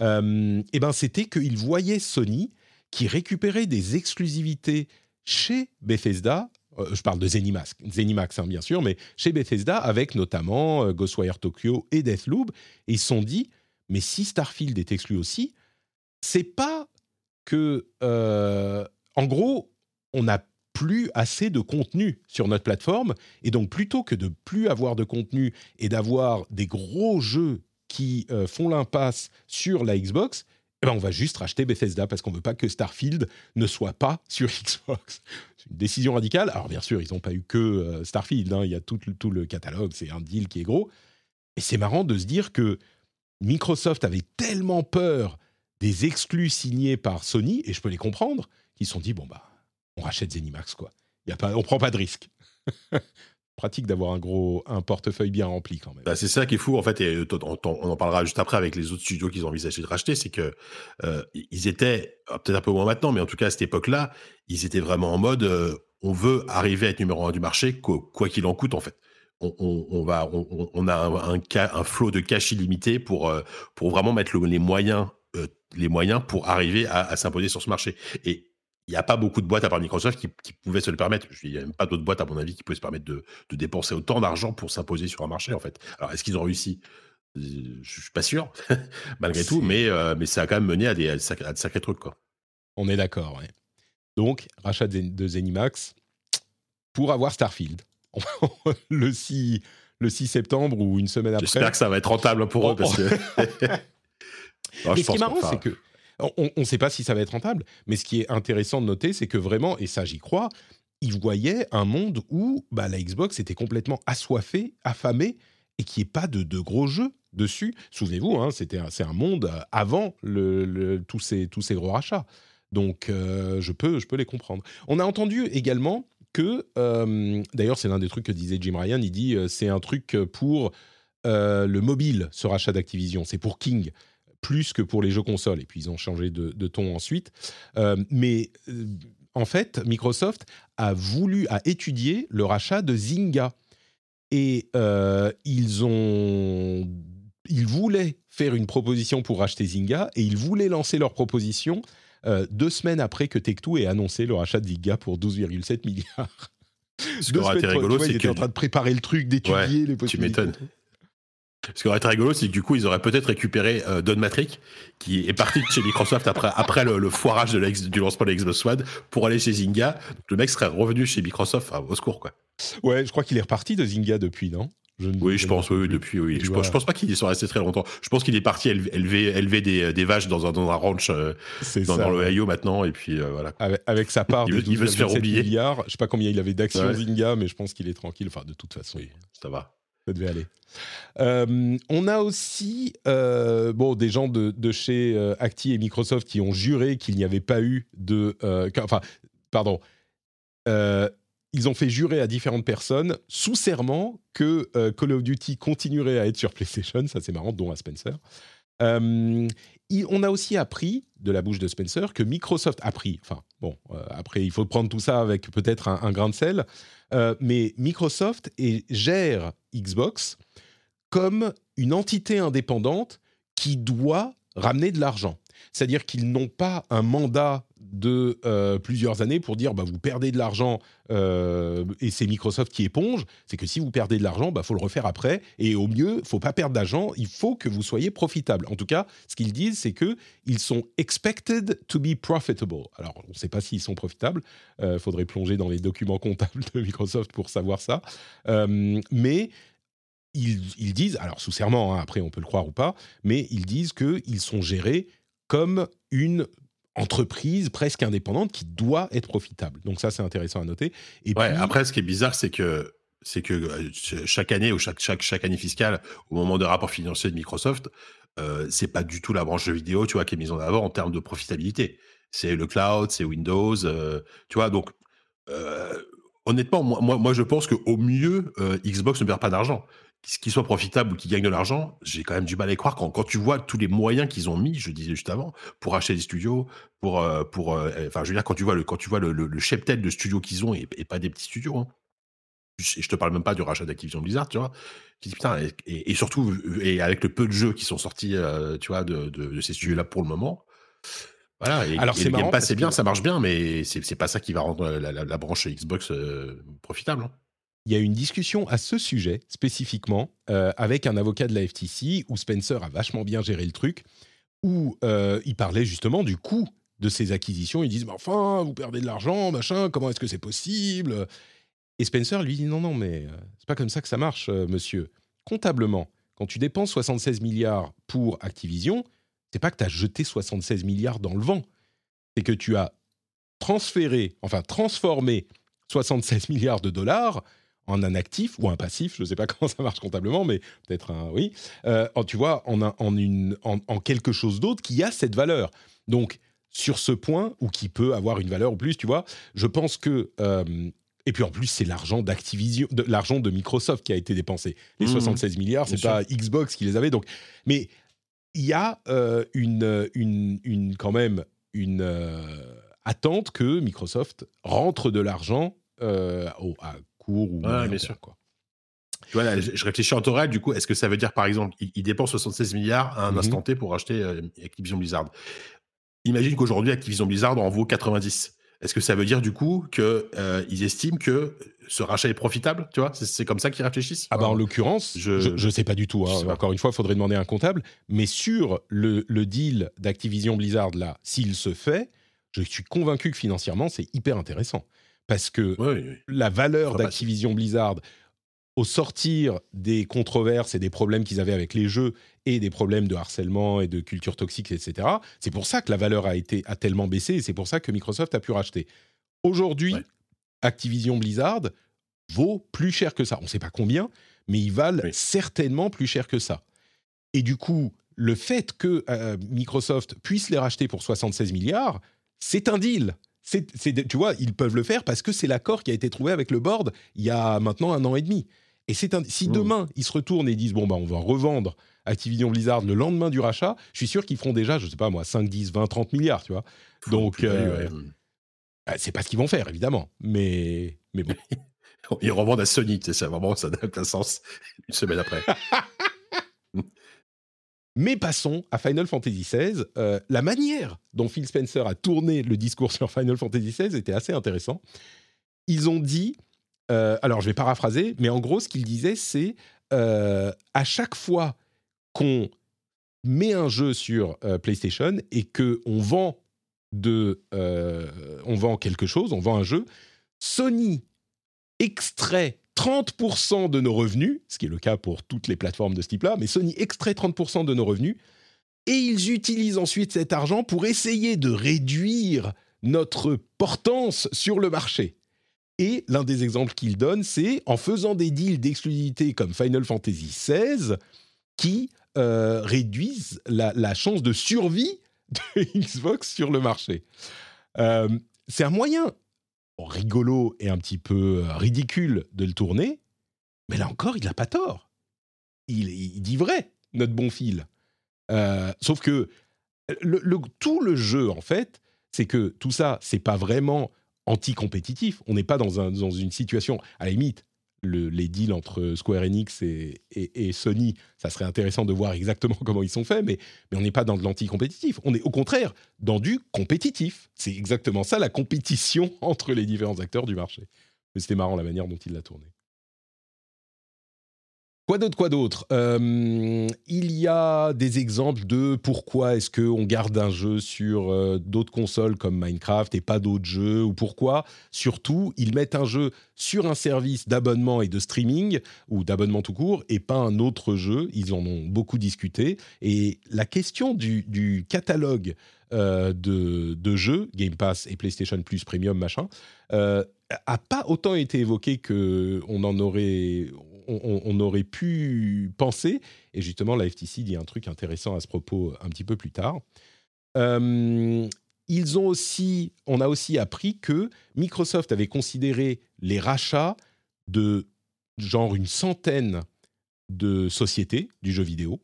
euh, eh ben c'était qu'ils voyaient Sony qui récupérait des exclusivités chez Bethesda. Euh, je parle de Zenimax, Zenimax hein, bien sûr, mais chez Bethesda, avec notamment Ghostwire Tokyo et Deathloop. Et ils se sont dit, mais si Starfield est exclu aussi, c'est pas que en gros, on n'a plus assez de contenu sur notre plateforme. Et donc, plutôt que de plus avoir de contenu et d'avoir des gros jeux qui euh, font l'impasse sur la Xbox, eh ben on va juste racheter Bethesda parce qu'on ne veut pas que Starfield ne soit pas sur *laughs* Xbox. C'est une décision radicale. Alors, bien sûr, ils n'ont pas eu que euh, Starfield. Hein. Il y a tout, le catalogue. C'est un deal qui est gros. Et c'est marrant de se dire que Microsoft avait tellement peur des exclus signés par Sony, et je peux les comprendre, ils se sont dit bon bah on rachète Zenimax quoi. Y on prend pas de risque. *laughs* Pratique d'avoir un gros un portefeuille bien rempli quand même. Bah, c'est ça qui est fou en fait et euh, on, en parlera juste après avec les autres studios qu'ils ont de racheter, c'est que euh, ils étaient ah, peut-être un peu moins maintenant, mais en tout cas à cette époque-là, ils étaient vraiment en mode euh, on veut arriver à être numéro un du marché quoi qu'il en coûte en fait. On, va, on, a un, un, flot de cash illimité pour, pour vraiment mettre les moyens, les moyens pour arriver à, à s'imposer sur ce marché. Et il n'y a pas beaucoup de boîtes à part Microsoft qui, pouvaient se le permettre. Il n'y a même pas d'autres boîtes, à mon avis, qui pouvaient se permettre de, dépenser autant d'argent pour s'imposer sur un marché, en fait. Alors, est-ce qu'ils ont réussi? Je ne suis pas sûr, *laughs* malgré tout, mais, euh, mais ça a quand même mené à des, sacrés, trucs, quoi. On est d'accord, ouais. Donc, rachat de Zenimax pour avoir Starfield. *laughs* le 6, le 6 septembre ou une semaine après. J'espère que ça va être rentable pour eux, parce que... *laughs* mais ce qui est marrant, c'est que on ne sait pas si ça va être rentable, mais ce qui est intéressant de noter, c'est que vraiment, et ça j'y crois, ils voyaient un monde où bah, la Xbox était complètement assoiffée, affamée, et qu'il n'y ait pas de, gros jeux dessus. Souvenez-vous, hein, c'était c'est un monde euh, avant tous, ces, tous ces gros rachats. Donc euh, je, peux, je peux les comprendre. On a entendu également que, euh, d'ailleurs c'est l'un des trucs que disait Jim Ryan, il dit c'est un truc pour le mobile, ce rachat d'Activision, c'est pour King plus que pour les jeux consoles. Et puis ils ont changé de, ton ensuite. Euh, mais euh, en fait, Microsoft a voulu, a étudié le rachat de Zynga. Et euh, ils ont. Ils voulaient faire une proposition pour racheter Zynga et ils voulaient lancer leur proposition deux semaines après que Tech2 ait annoncé le rachat de Zynga pour 12,7 milliards. Ce qui aurait été rigolo, c'est qu'ils en train de préparer le truc, d'étudier les possibilités. Tu m'étonnes. Ce qui aurait été rigolo, c'est que du coup, ils auraient peut-être récupéré euh, Don Matrick, qui est parti de chez Microsoft après, après le, foirage de du lancement de Xbox One, pour aller chez Zynga. le mec serait revenu chez Microsoft, au secours, quoi. Ouais, je crois qu'il est reparti de Zynga depuis, non? Oui, je pense, oui, depuis, oui. Je, pense, pense pas qu'il soit resté très longtemps. Je pense qu'il est parti élever, élever des, des, vaches dans un, dans un ranch euh, dans, dans l'Ohio maintenant, et puis euh, voilà. Avec, sa part il, de il veut se faire oublier. milliards, je sais pas combien il avait d'actions Zynga, mais je pense qu'il est tranquille. Enfin, de toute façon, oui, ça va. Ça devait aller. Euh, on a aussi euh, bon, des gens de, chez euh, Acti et Microsoft qui ont juré qu'il n'y avait pas eu de... enfin, pardon. ils ont fait jurer à différentes personnes sous serment que Call of Duty continuerait à être sur PlayStation. Ça, c'est marrant, dont à Spencer. on a aussi appris de la bouche de Spencer que Microsoft a pris, enfin bon, après il faut prendre tout ça avec peut-être un, grain de sel, mais Microsoft gère Xbox comme une entité indépendante qui doit ramener de l'argent. C'est-à-dire qu'ils n'ont pas un mandat de euh, plusieurs années pour dire bah, vous perdez de l'argent euh, et c'est Microsoft qui éponge. C'est que si vous perdez de l'argent, il bah, faut le refaire après. Et au mieux, il faut pas perdre d'argent, il faut que vous soyez profitable. En tout cas, ce qu'ils disent, c'est qu'ils sont expected to be profitable. Alors, on ne sait pas s'ils sont profitables. Il euh, faudrait plonger dans les documents comptables de Microsoft pour savoir ça. mais ils, disent, alors sous serment, hein, après on peut le croire ou pas, mais ils disent qu'ils sont gérés comme une entreprise presque indépendante qui doit être profitable. Donc ça, c'est intéressant à noter. Et ouais, après, ce qui est bizarre, c'est que c'est que euh, chaque année ou chaque, chaque, chaque année fiscale, au moment de rapport financier de Microsoft, euh, c'est pas du tout la branche de vidéo, tu vois, qui est mise en avant en termes de profitabilité. C'est le cloud, c'est Windows, euh, tu vois. Donc, euh, honnêtement, moi, moi, moi, je pense qu'au mieux, Xbox ne perd pas d'argent. Qu'il soit profitable ou qu'il gagne de l'argent, j'ai quand même du mal à y croire quand, quand tu vois tous les moyens qu'ils ont mis, je disais juste avant, pour acheter des studios, pour, euh, pour, euh, enfin, je veux dire, quand tu vois le, quand tu vois le, le, le cheptel de studios qu'ils ont et, et, pas des petits studios, hein. je, je te parle même pas du rachat d'Activision Blizzard, tu vois. Tu dis, putain, et, et, surtout, et avec le peu de jeux qui sont sortis, euh, tu vois, de, de, de ces studios-là pour le moment, voilà, et, Alors, et Game Pass, c'est bien, que... ça marche bien, mais c'est pas ça qui va rendre la, la, la branche Xbox euh, profitable. Hein il y a une discussion à ce sujet spécifiquement euh, avec un avocat de la FTC où Spencer a vachement bien géré le truc, où euh, il parlait justement du coût de ces acquisitions. Ils disent mais enfin, vous perdez de l'argent, machin, comment est-ce que c'est possible? Et Spencer lui dit non, non, mais euh, c'est pas comme ça que ça marche, monsieur. Comptablement, quand tu dépenses 76 milliards pour Activision, c'est pas que tu as jeté 76 milliards dans le vent, c'est que tu as transféré, enfin transformé 76 milliards de dollars en un actif ou un passif, je ne sais pas *laughs* comment ça marche comptablement, mais peut-être un oui, euh, tu vois, en, un, en, une, en, en quelque chose d'autre qui a cette valeur. Donc, sur ce point, ou qui peut avoir une valeur ou plus, tu vois, je pense que... Euh, et puis en plus, c'est l'argent d'Activision, de, l'argent de Microsoft qui a été dépensé. Les mmh, 76 milliards, c'est pas Xbox qui les avait. Donc, mais il y a euh, une, une, une, quand même une attente que Microsoft rentre de l'argent euh, au, à court ou ouais, bien sûr. Quoi. Tu vois, là, je réfléchis en temps du coup, est-ce que ça veut dire, par exemple, il, il dépense 76 milliards à un mm -hmm. instant T pour acheter euh, Activision Blizzard? Imagine qu'aujourd'hui, Activision Blizzard en vaut 90. Est-ce que ça veut dire, du coup, qu'ils euh, estiment que ce rachat est profitable Tu vois, c'est comme ça qu'ils réfléchissent Ah bah, en l'occurrence, je ne sais pas du tout. Hein. Encore une fois, il faudrait demander à un comptable. Mais sur le, le deal d'Activision Blizzard, là, s'il se fait, je suis convaincu que financièrement, c'est hyper intéressant parce que oui, oui. la valeur d'Activision Blizzard au sortir des controverses et des problèmes qu'ils avaient avec les jeux et des problèmes de harcèlement et de culture toxique, etc. C'est pour ça que la valeur a, été, a tellement baissé et c'est pour ça que Microsoft a pu racheter. Aujourd'hui, ouais. Activision Blizzard vaut plus cher que ça. On ne sait pas combien, mais ils valent oui. certainement plus cher que ça. Et du coup, le fait que euh, Microsoft puisse les racheter pour 76 milliards, c'est un deal tu vois, ils peuvent le faire parce que c'est l'accord qui a été trouvé avec le board il y a maintenant un an et demi. Et c'est si mmh. demain ils se retournent et disent bon bah on va revendre Activision Blizzard le lendemain du rachat, je suis sûr qu'ils feront déjà, je sais pas moi, 5, 10, 20, 30 milliards, tu vois. Donc euh, ouais. bah, c'est pas ce qu'ils vont faire évidemment, mais mais bon. *laughs* ils revendent à Sony, tu sais, ça vraiment ça n'a aucun sens une semaine après. *laughs* Mais passons à Final Fantasy XVI. Euh, la manière dont Phil Spencer a tourné le discours *laughs* sur Final Fantasy XVI était assez intéressant. Ils ont dit, euh, alors je vais paraphraser, mais en gros ce qu'ils disaient c'est euh, à chaque fois qu'on met un jeu sur PlayStation et que on vend de, euh, on vend quelque chose, on vend un jeu, Sony extrait 30% de nos revenus, ce qui est le cas pour toutes les plateformes de ce type-là, mais Sony extrait 30% de nos revenus, et ils utilisent ensuite cet argent pour essayer de réduire notre portance sur le marché. Et l'un des exemples qu'ils donnent, c'est en faisant des deals d'exclusivité comme Final Fantasy XVI, qui euh, réduisent la, chance de survie *laughs* de Xbox sur le marché. Euh, c'est un moyen rigolo et un petit peu euh, ridicule de le tourner, mais là encore, il n'a pas tort. Il, dit vrai, notre bon fil. Euh, sauf que tout le jeu, en fait, c'est que tout ça, c'est pas vraiment anti-compétitif. On n'est pas dans, dans, une situation, à la limite, le, les deals entre Square Enix et, Sony, ça serait intéressant de voir exactement *laughs* comment ils sont faits, mais, mais on n'est pas dans de l'anti-compétitif. On est au contraire dans du compétitif. C'est exactement ça, la compétition *laughs* entre les différents acteurs du marché. Mais c'était marrant la manière dont il l'a tourné. Quoi d'autre, quoi d'autre? Euh, Il y a des exemples de pourquoi est-ce qu'on garde un jeu sur euh, d'autres consoles comme Minecraft et pas d'autres jeux, ou pourquoi, surtout, ils mettent un jeu sur un service d'abonnement et de streaming, ou d'abonnement tout court, et pas un autre jeu. Ils en ont beaucoup discuté. Et la question du, catalogue euh, de, jeux, Game Pass et PlayStation Plus Premium, machin, a pas autant été évoquée qu'on en aurait on, aurait pu penser. Et justement, la FTC dit un truc intéressant à ce propos un petit peu plus tard. Euh, ils ont aussi, on a aussi appris que Microsoft avait considéré les rachats de genre une centaine de sociétés du jeu vidéo.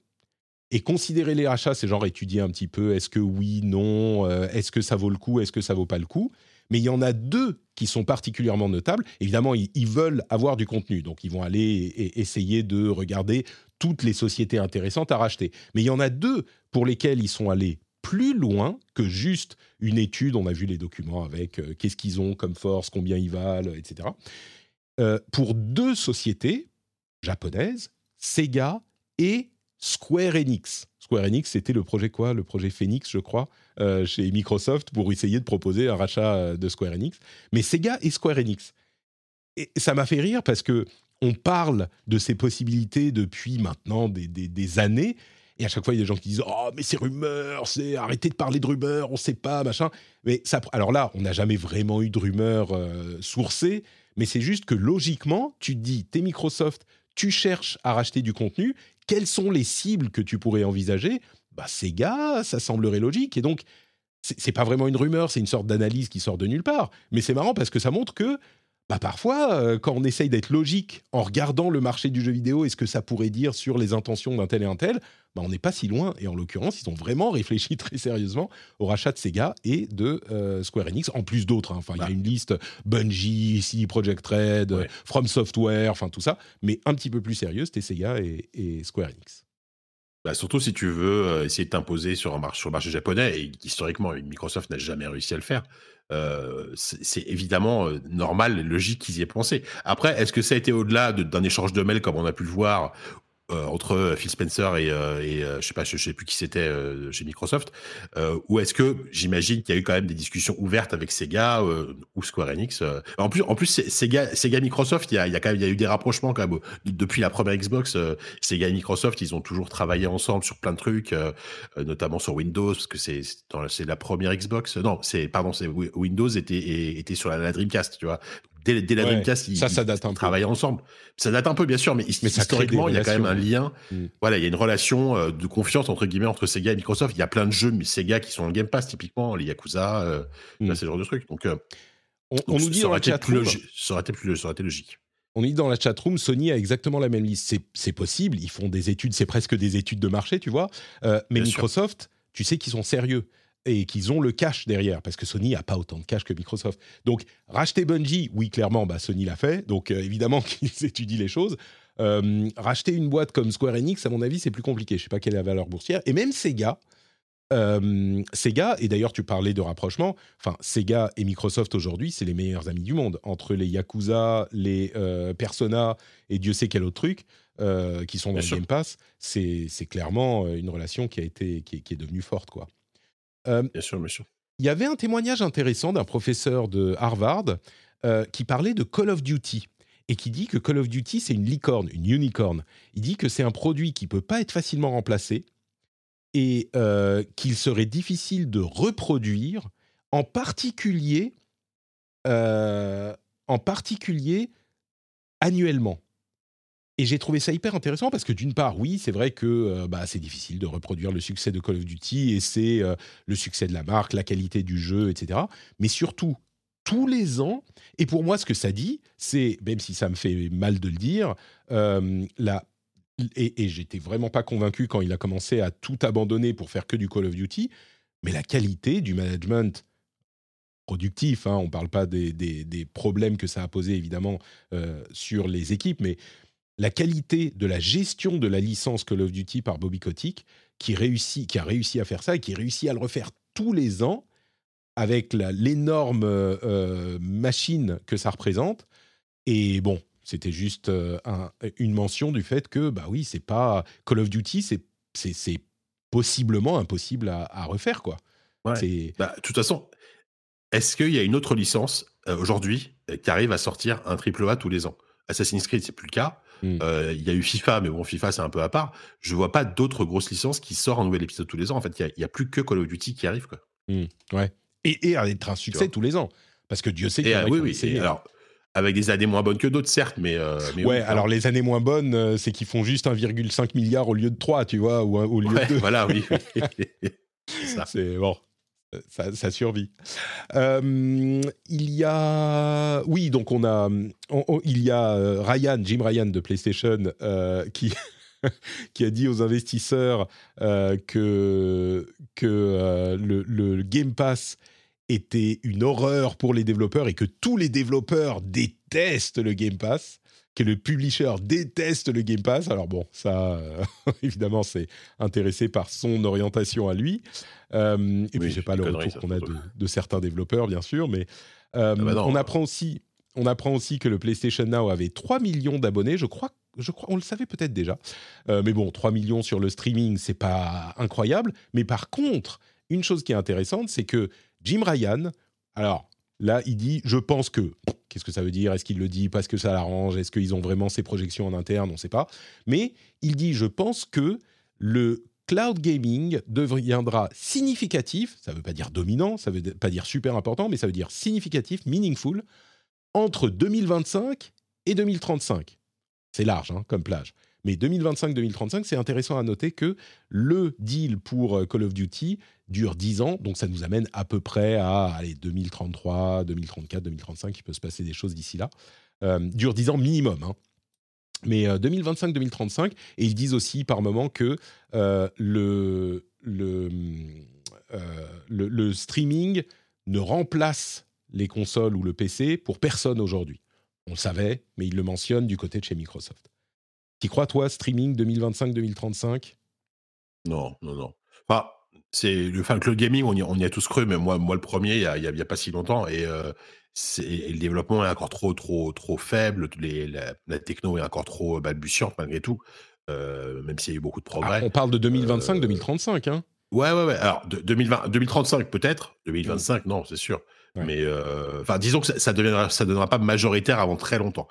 Et considérer les rachats, c'est genre étudier un petit peu, est-ce que oui, non, euh, est-ce que ça vaut le coup, est-ce que ça vaut pas le coup. Mais il y en a deux qui sont particulièrement notables. Évidemment, ils, veulent avoir du contenu, donc ils vont aller et essayer de regarder toutes les sociétés intéressantes à racheter. Mais il y en a deux pour lesquelles ils sont allés plus loin que juste une étude. On a vu les documents avec euh, qu'est-ce qu'ils ont comme force, combien ils valent, etc. Euh, pour deux sociétés japonaises, Sega et Square Enix. Square Enix, c'était le projet quoi? Le projet Phoenix, je crois, euh, chez Microsoft pour essayer de proposer un rachat euh, de Square Enix. Mais Sega et Square Enix. Et ça m'a fait rire parce que on parle de ces possibilités depuis maintenant des, années. Et à chaque fois, il y a des gens qui disent Oh, mais c'est rumeurs, c'est arrêtez de parler de rumeurs, on ne sait pas, machin. Mais ça, alors là, on n'a jamais vraiment eu de rumeurs euh, sourcées, mais c'est juste que logiquement, tu te dis T'es Microsoft, tu cherches à racheter du contenu, quelles sont les cibles que tu pourrais envisager? Bah, Sega, ça semblerait logique. Et donc, c'est pas vraiment une rumeur, c'est une sorte d'analyse qui sort de nulle part. Mais c'est marrant parce que ça montre que bah parfois, euh, quand on essaye d'être logique en regardant le marché du jeu vidéo et ce que ça pourrait dire sur les intentions d'un tel et un tel, bah on n'est pas si loin. Et en l'occurrence, ils ont vraiment réfléchi *laughs* très sérieusement au rachat de Sega et de euh, Square Enix, en plus d'autres. Hein. Enfin, il y a bah. une liste Bungie, CD Project Red, From Software, enfin tout ça. Mais un petit peu plus sérieux, c'était Sega et, et Square Enix. Bah surtout si tu veux euh, essayer de t'imposer sur, un marché, sur le marché japonais, et historiquement, Microsoft n'a jamais réussi à le faire. Euh, c'est évidemment euh, normal, logique qu'ils y aient pensé. Après, est-ce que ça a été au-delà d'un échange de mails comme on a pu le voir, euh, entre euh, Phil Spencer et, euh, je sais pas, je, sais plus qui c'était chez Microsoft, ou est-ce que j'imagine qu'il y a eu quand même des discussions ouvertes avec Sega ou Square Enix. En plus, en plus Sega, Sega Microsoft, il y a, quand même, il y a eu des rapprochements quand même depuis la première Xbox. Sega et Microsoft, ils ont toujours travaillé ensemble sur plein de trucs, notamment sur Windows, parce que c'est c'est la première Xbox. Non, c'est pardon, c'est Windows était était sur la Dreamcast, tu vois dès, la Dreamcast, ils, ça, ça date un travaillent ensemble. Ça date un peu, bien sûr, mais, historiquement, il y a quand même un lien. Mm. Voilà, il y a une relation euh, de confiance entre guillemets entre Sega et Microsoft. Il y a plein de jeux, mais Sega qui sont en Game Pass typiquement, les Yakuza, euh, mm. c'est le genre de truc. Donc, euh, on, nous dit dans la chatroom, ça aurait été plus, ça aurait été logique. On dit dans la chatroom, Sony a exactement la même liste. C'est possible, ils font des études, c'est presque des études de marché, tu vois. mais Microsoft, tu sais qu'ils sont sérieux et qu'ils ont le cash derrière, parce que Sony n'a pas autant de cash que Microsoft. Donc, racheter Bungie, oui, clairement, bah, Sony l'a fait, donc euh, évidemment *laughs* qu'ils étudient les choses. Euh, racheter une boîte comme Square Enix, à mon avis, c'est plus compliqué. Je ne sais pas quelle est la valeur boursière. Et même Sega, euh, Sega, et d'ailleurs tu parlais de rapprochement, enfin Sega et Microsoft aujourd'hui, c'est les meilleurs amis du monde. Entre les Yakuza, les Persona et Dieu sait quel autre truc qui sont dans le Game Pass, c'est clairement une relation qui, a été, qui, qui est devenue forte. quoi. Euh, bien sûr, sûr. Il y avait un témoignage intéressant d'un professeur de Harvard euh, qui parlait de Call of Duty et qui dit que Call of Duty, c'est une licorne, une unicorn. Il dit que c'est un produit qui peut pas être facilement remplacé et euh, qu'il serait difficile de reproduire, en particulier, en particulier annuellement. Et j'ai trouvé ça hyper intéressant parce que d'une part, oui, c'est vrai que euh, bah, c'est difficile de reproduire le succès de Call of Duty et c'est euh, le succès de la marque, la qualité du jeu, etc. Mais surtout, tous les ans, et pour moi, ce que ça dit, c'est, même si ça me fait mal de le dire, euh, et, et j'étais vraiment pas convaincu quand il a commencé à tout abandonner pour faire que du Call of Duty, mais la qualité du management productif, hein, on ne parle pas des, des, problèmes que ça a posé évidemment sur les équipes, mais la qualité de la gestion de la licence Call of Duty par Bobby Kotick, qui, réussit, qui a réussi à faire ça et qui réussit à le refaire tous les ans avec l'énorme euh, machine que ça représente. Et bon, c'était juste euh, une mention du fait que, bah oui, c'est pas Call of Duty, c'est possiblement impossible à, refaire, quoi. Ouais. Bah, de toute façon, est-ce qu'il y a une autre licence euh, aujourd'hui qui arrive à sortir un triple A tous les ans? Assassin's Creed, c'est plus le cas. Hmm. Euh, il y a eu FIFA, mais bon, FIFA, c'est un peu à part. Je vois pas d'autres grosses licences qui sortent un nouvel épisode tous les ans. En fait, il y, a plus que Call of Duty qui arrive, quoi. Hmm. Ouais. Et, et à être un succès tous les ans. Parce que Dieu sait qu'il y a Oui, oui. alors, avec des années moins bonnes que d'autres, certes, mais. Euh, ouais, alors les années moins bonnes, euh, c'est qu'ils font juste 1,5 milliard au lieu de 3, tu vois, ou au lieu de 2. Voilà, oui. *laughs* *laughs* c'est bon. Ça, ça, survit. Euh, il y a, oui, donc on a, il y a Ryan, Jim Ryan de PlayStation, qui *laughs* qui a dit aux investisseurs que que le, Game Pass était une horreur pour les développeurs et que tous les développeurs détestent le Game Pass que le publisher déteste le Game Pass. Alors bon, ça, euh, *laughs* évidemment, c'est intéressé par son orientation à lui. Euh, et puis, je pas le retour qu'on a de, certains développeurs, bien sûr, mais euh, ah bah on apprend aussi, on apprend aussi que le PlayStation Now avait 3 millions d'abonnés. Je crois, je crois, on le savait peut-être déjà. mais bon, 3 millions sur le streaming, c'est pas incroyable. Mais par contre, une chose qui est intéressante, c'est que Jim Ryan, alors là, il dit, je pense que Qu'est-ce que ça veut dire? Est-ce qu'il le dit parce que ça l'arrange? Est-ce qu'ils ont vraiment ces projections en interne? On ne sait pas. Mais il dit, je pense que le cloud gaming deviendra significatif, ça ne veut pas dire dominant, ça ne veut pas dire super important, mais ça veut dire significatif, meaningful, entre 2025 et 2035. C'est large hein, comme plage. Mais 2025-2035, c'est intéressant à noter que le deal pour euh, Call of Duty dure 10 ans, donc ça nous amène à peu près à allez, 2033, 2034, 2035, il peut se passer des choses d'ici là. Euh, dure 10 ans minimum. Hein. Mais 2025-2035, euh, et ils disent aussi par moment que euh, le, le, le, le, streaming ne remplace les consoles ou le PC pour personne aujourd'hui. On le savait, mais ils le mentionnent du côté de chez Microsoft. Qui crois, toi, streaming 2025-2035 Non, non, non. Enfin, c'est le enfin, cloud gaming, on y, on y, a tous cru, mais moi, moi le premier, il y a, y a, pas si longtemps, et, euh, le développement est encore trop, trop, trop faible. Les, la, techno est encore trop balbutiante malgré tout, euh, même s'il y a eu beaucoup de ah, progrès. on parle de 2025-2035, euh, hein Ouais, ouais, ouais. Alors, de, 2020, 2035 peut-être, 2025, non, c'est sûr. Mais enfin, disons que ça, ça deviendra, ça donnera pas majoritaire avant très longtemps.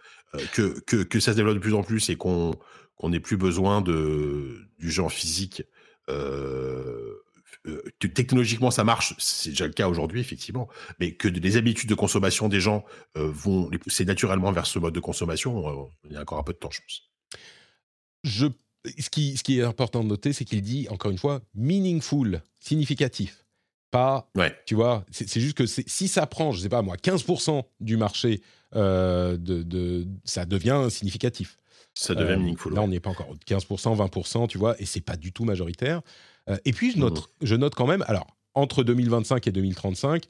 que, que, que ça se développe de plus en plus et qu'on qu'on n'ait plus besoin de du genre physique. Euh, euh, technologiquement ça marche, c'est déjà le cas aujourd'hui effectivement, mais que les habitudes de consommation des gens euh, vont les pousser naturellement vers ce mode de consommation, euh, il y a encore un peu de temps, je pense. Je, ce, qui, ce qui est important de noter, c'est qu'il dit, encore une fois, meaningful, significatif. Pas, ouais. tu vois, c'est juste que si ça prend, je sais pas moi, 15% du marché, de, de, ça devient significatif. Ça devient meaningful. Là, on n'y est pas encore. 15%, 20%, tu vois, et c'est pas du tout majoritaire. Euh, et puis, je note, mmh. je note quand même, alors, entre 2025 et 2035,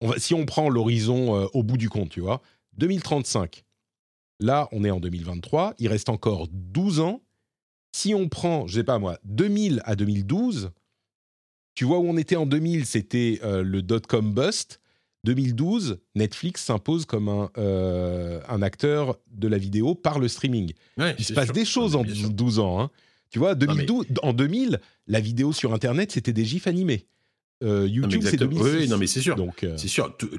on va, si on prend l'horizon euh, au bout du compte, tu vois, 2035, là, on est en 2023, il reste encore 12 ans. Si on prend, je sais pas moi, 2000 à 2012, tu vois où on était en 2000, c'était euh, le dot-com bust. 2012, Netflix s'impose comme un, un, acteur de la vidéo par le streaming. il se passe des choses en 12 ans. Hein. Tu vois, 2012, en 2000, la vidéo sur Internet, c'était des gifs animés. Euh, YouTube, c'est 2006. Oui, non, mais c'est sûr. Donc, euh, c'est sûr. Tout,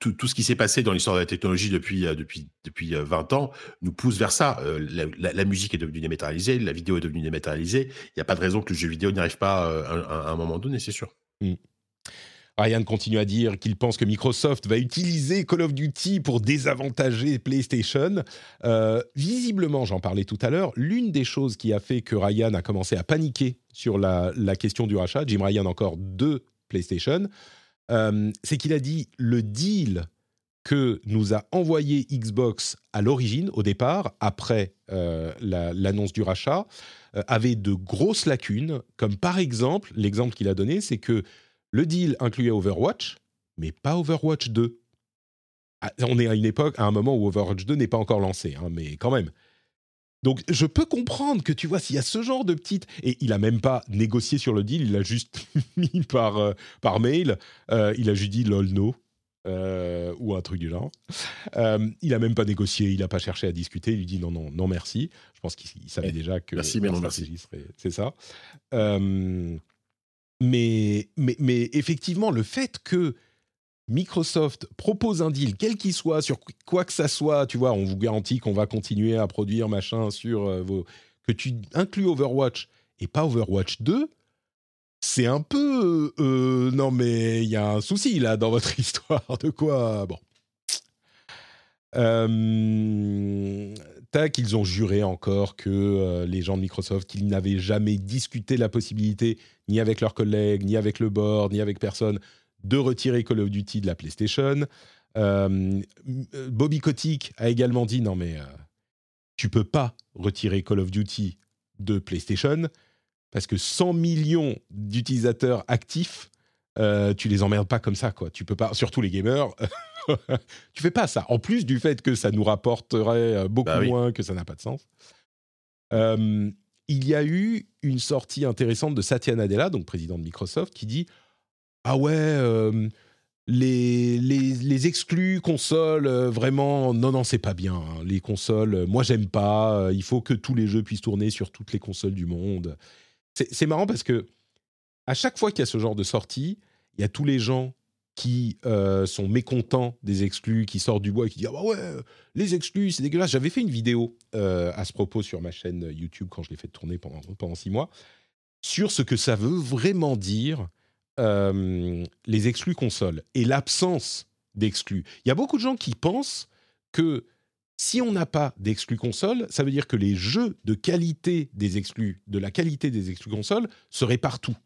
tout, tout, ce qui s'est passé dans l'histoire de la technologie depuis, euh, depuis, depuis 20 ans nous pousse vers ça. la, musique est devenue dématérialisée, la vidéo est devenue dématérialisée. Il n'y a pas de raison que le jeu vidéo n'y arrive pas à, un moment donné, c'est sûr. Mm. Ryan continue à dire qu'il pense que Microsoft va utiliser Call of Duty pour désavantager PlayStation. Euh, visiblement, j'en parlais tout à l'heure, l'une des choses qui a fait que Ryan a commencé à paniquer sur la, question du rachat, Jim Ryan encore de PlayStation, euh, c'est qu'il a dit le deal que nous a envoyé Xbox à l'origine, au départ, après euh, l'annonce du rachat, avait de grosses lacunes, comme par exemple, l'exemple qu'il a donné, c'est que le deal incluait Overwatch, mais pas Overwatch 2. Ah, on est à une époque, à un moment où Overwatch 2 n'est pas encore lancé, hein, mais quand même. Donc je peux comprendre que tu vois s'il y a ce genre de petites et il a même pas négocié sur le deal, il l'a juste *laughs* mis par euh, par mail, euh, il a juste dit lol no euh, ou un truc du genre. il a même pas négocié, il a pas cherché à discuter, il lui dit non non non merci. Je pense qu'il savait déjà que merci mais non merci. C'est ça. Mais, mais, mais effectivement, le fait que Microsoft propose un deal, quel qu'il soit, sur quoi que ça soit, tu vois, on vous garantit qu'on va continuer à produire machin sur euh, vos. que tu inclues Overwatch et pas Overwatch 2, c'est un peu. Euh, non, mais il y a un souci là dans votre *laughs* histoire. De quoi? Bon. Euh, tac, ils ont juré encore que euh, les gens de Microsoft, qu'ils n'avaient jamais discuté la possibilité, ni avec leurs collègues, ni avec le board, ni avec personne, de retirer Call of Duty de la PlayStation. Euh, Bobby Kotick a également dit non mais tu peux pas retirer Call of Duty de PlayStation parce que 100 millions d'utilisateurs actifs, tu les emmerdes pas comme ça quoi. Tu peux pas, surtout les gamers. *laughs* *laughs* tu fais pas ça. En plus du fait que ça nous rapporterait euh, beaucoup bah moins, que ça n'a pas de sens. Euh, il y a eu une sortie intéressante de Satya Nadella, donc président de Microsoft, qui dit Ah ouais, euh, les, les, exclus consoles, vraiment, non, non, c'est pas bien. Hein. Les consoles, moi, j'aime pas. il faut que tous les jeux puissent tourner sur toutes les consoles du monde. C'est marrant parce que à chaque fois qu'il y a ce genre de sortie, il y a tous les gens qui euh, sont mécontents des exclus, qui sortent du bois et qui disent ah bah ouais, les exclus, c'est dégueulasse. J'avais fait une vidéo euh, à ce propos sur ma chaîne YouTube quand je l'ai fait tourner pendant, six mois, sur ce que ça veut vraiment dire euh, les exclus consoles et l'absence d'exclus. Il y a beaucoup de gens qui pensent que si on n'a pas d'exclus consoles, ça veut dire que les jeux de qualité des exclus, de la qualité des exclus consoles, seraient partout.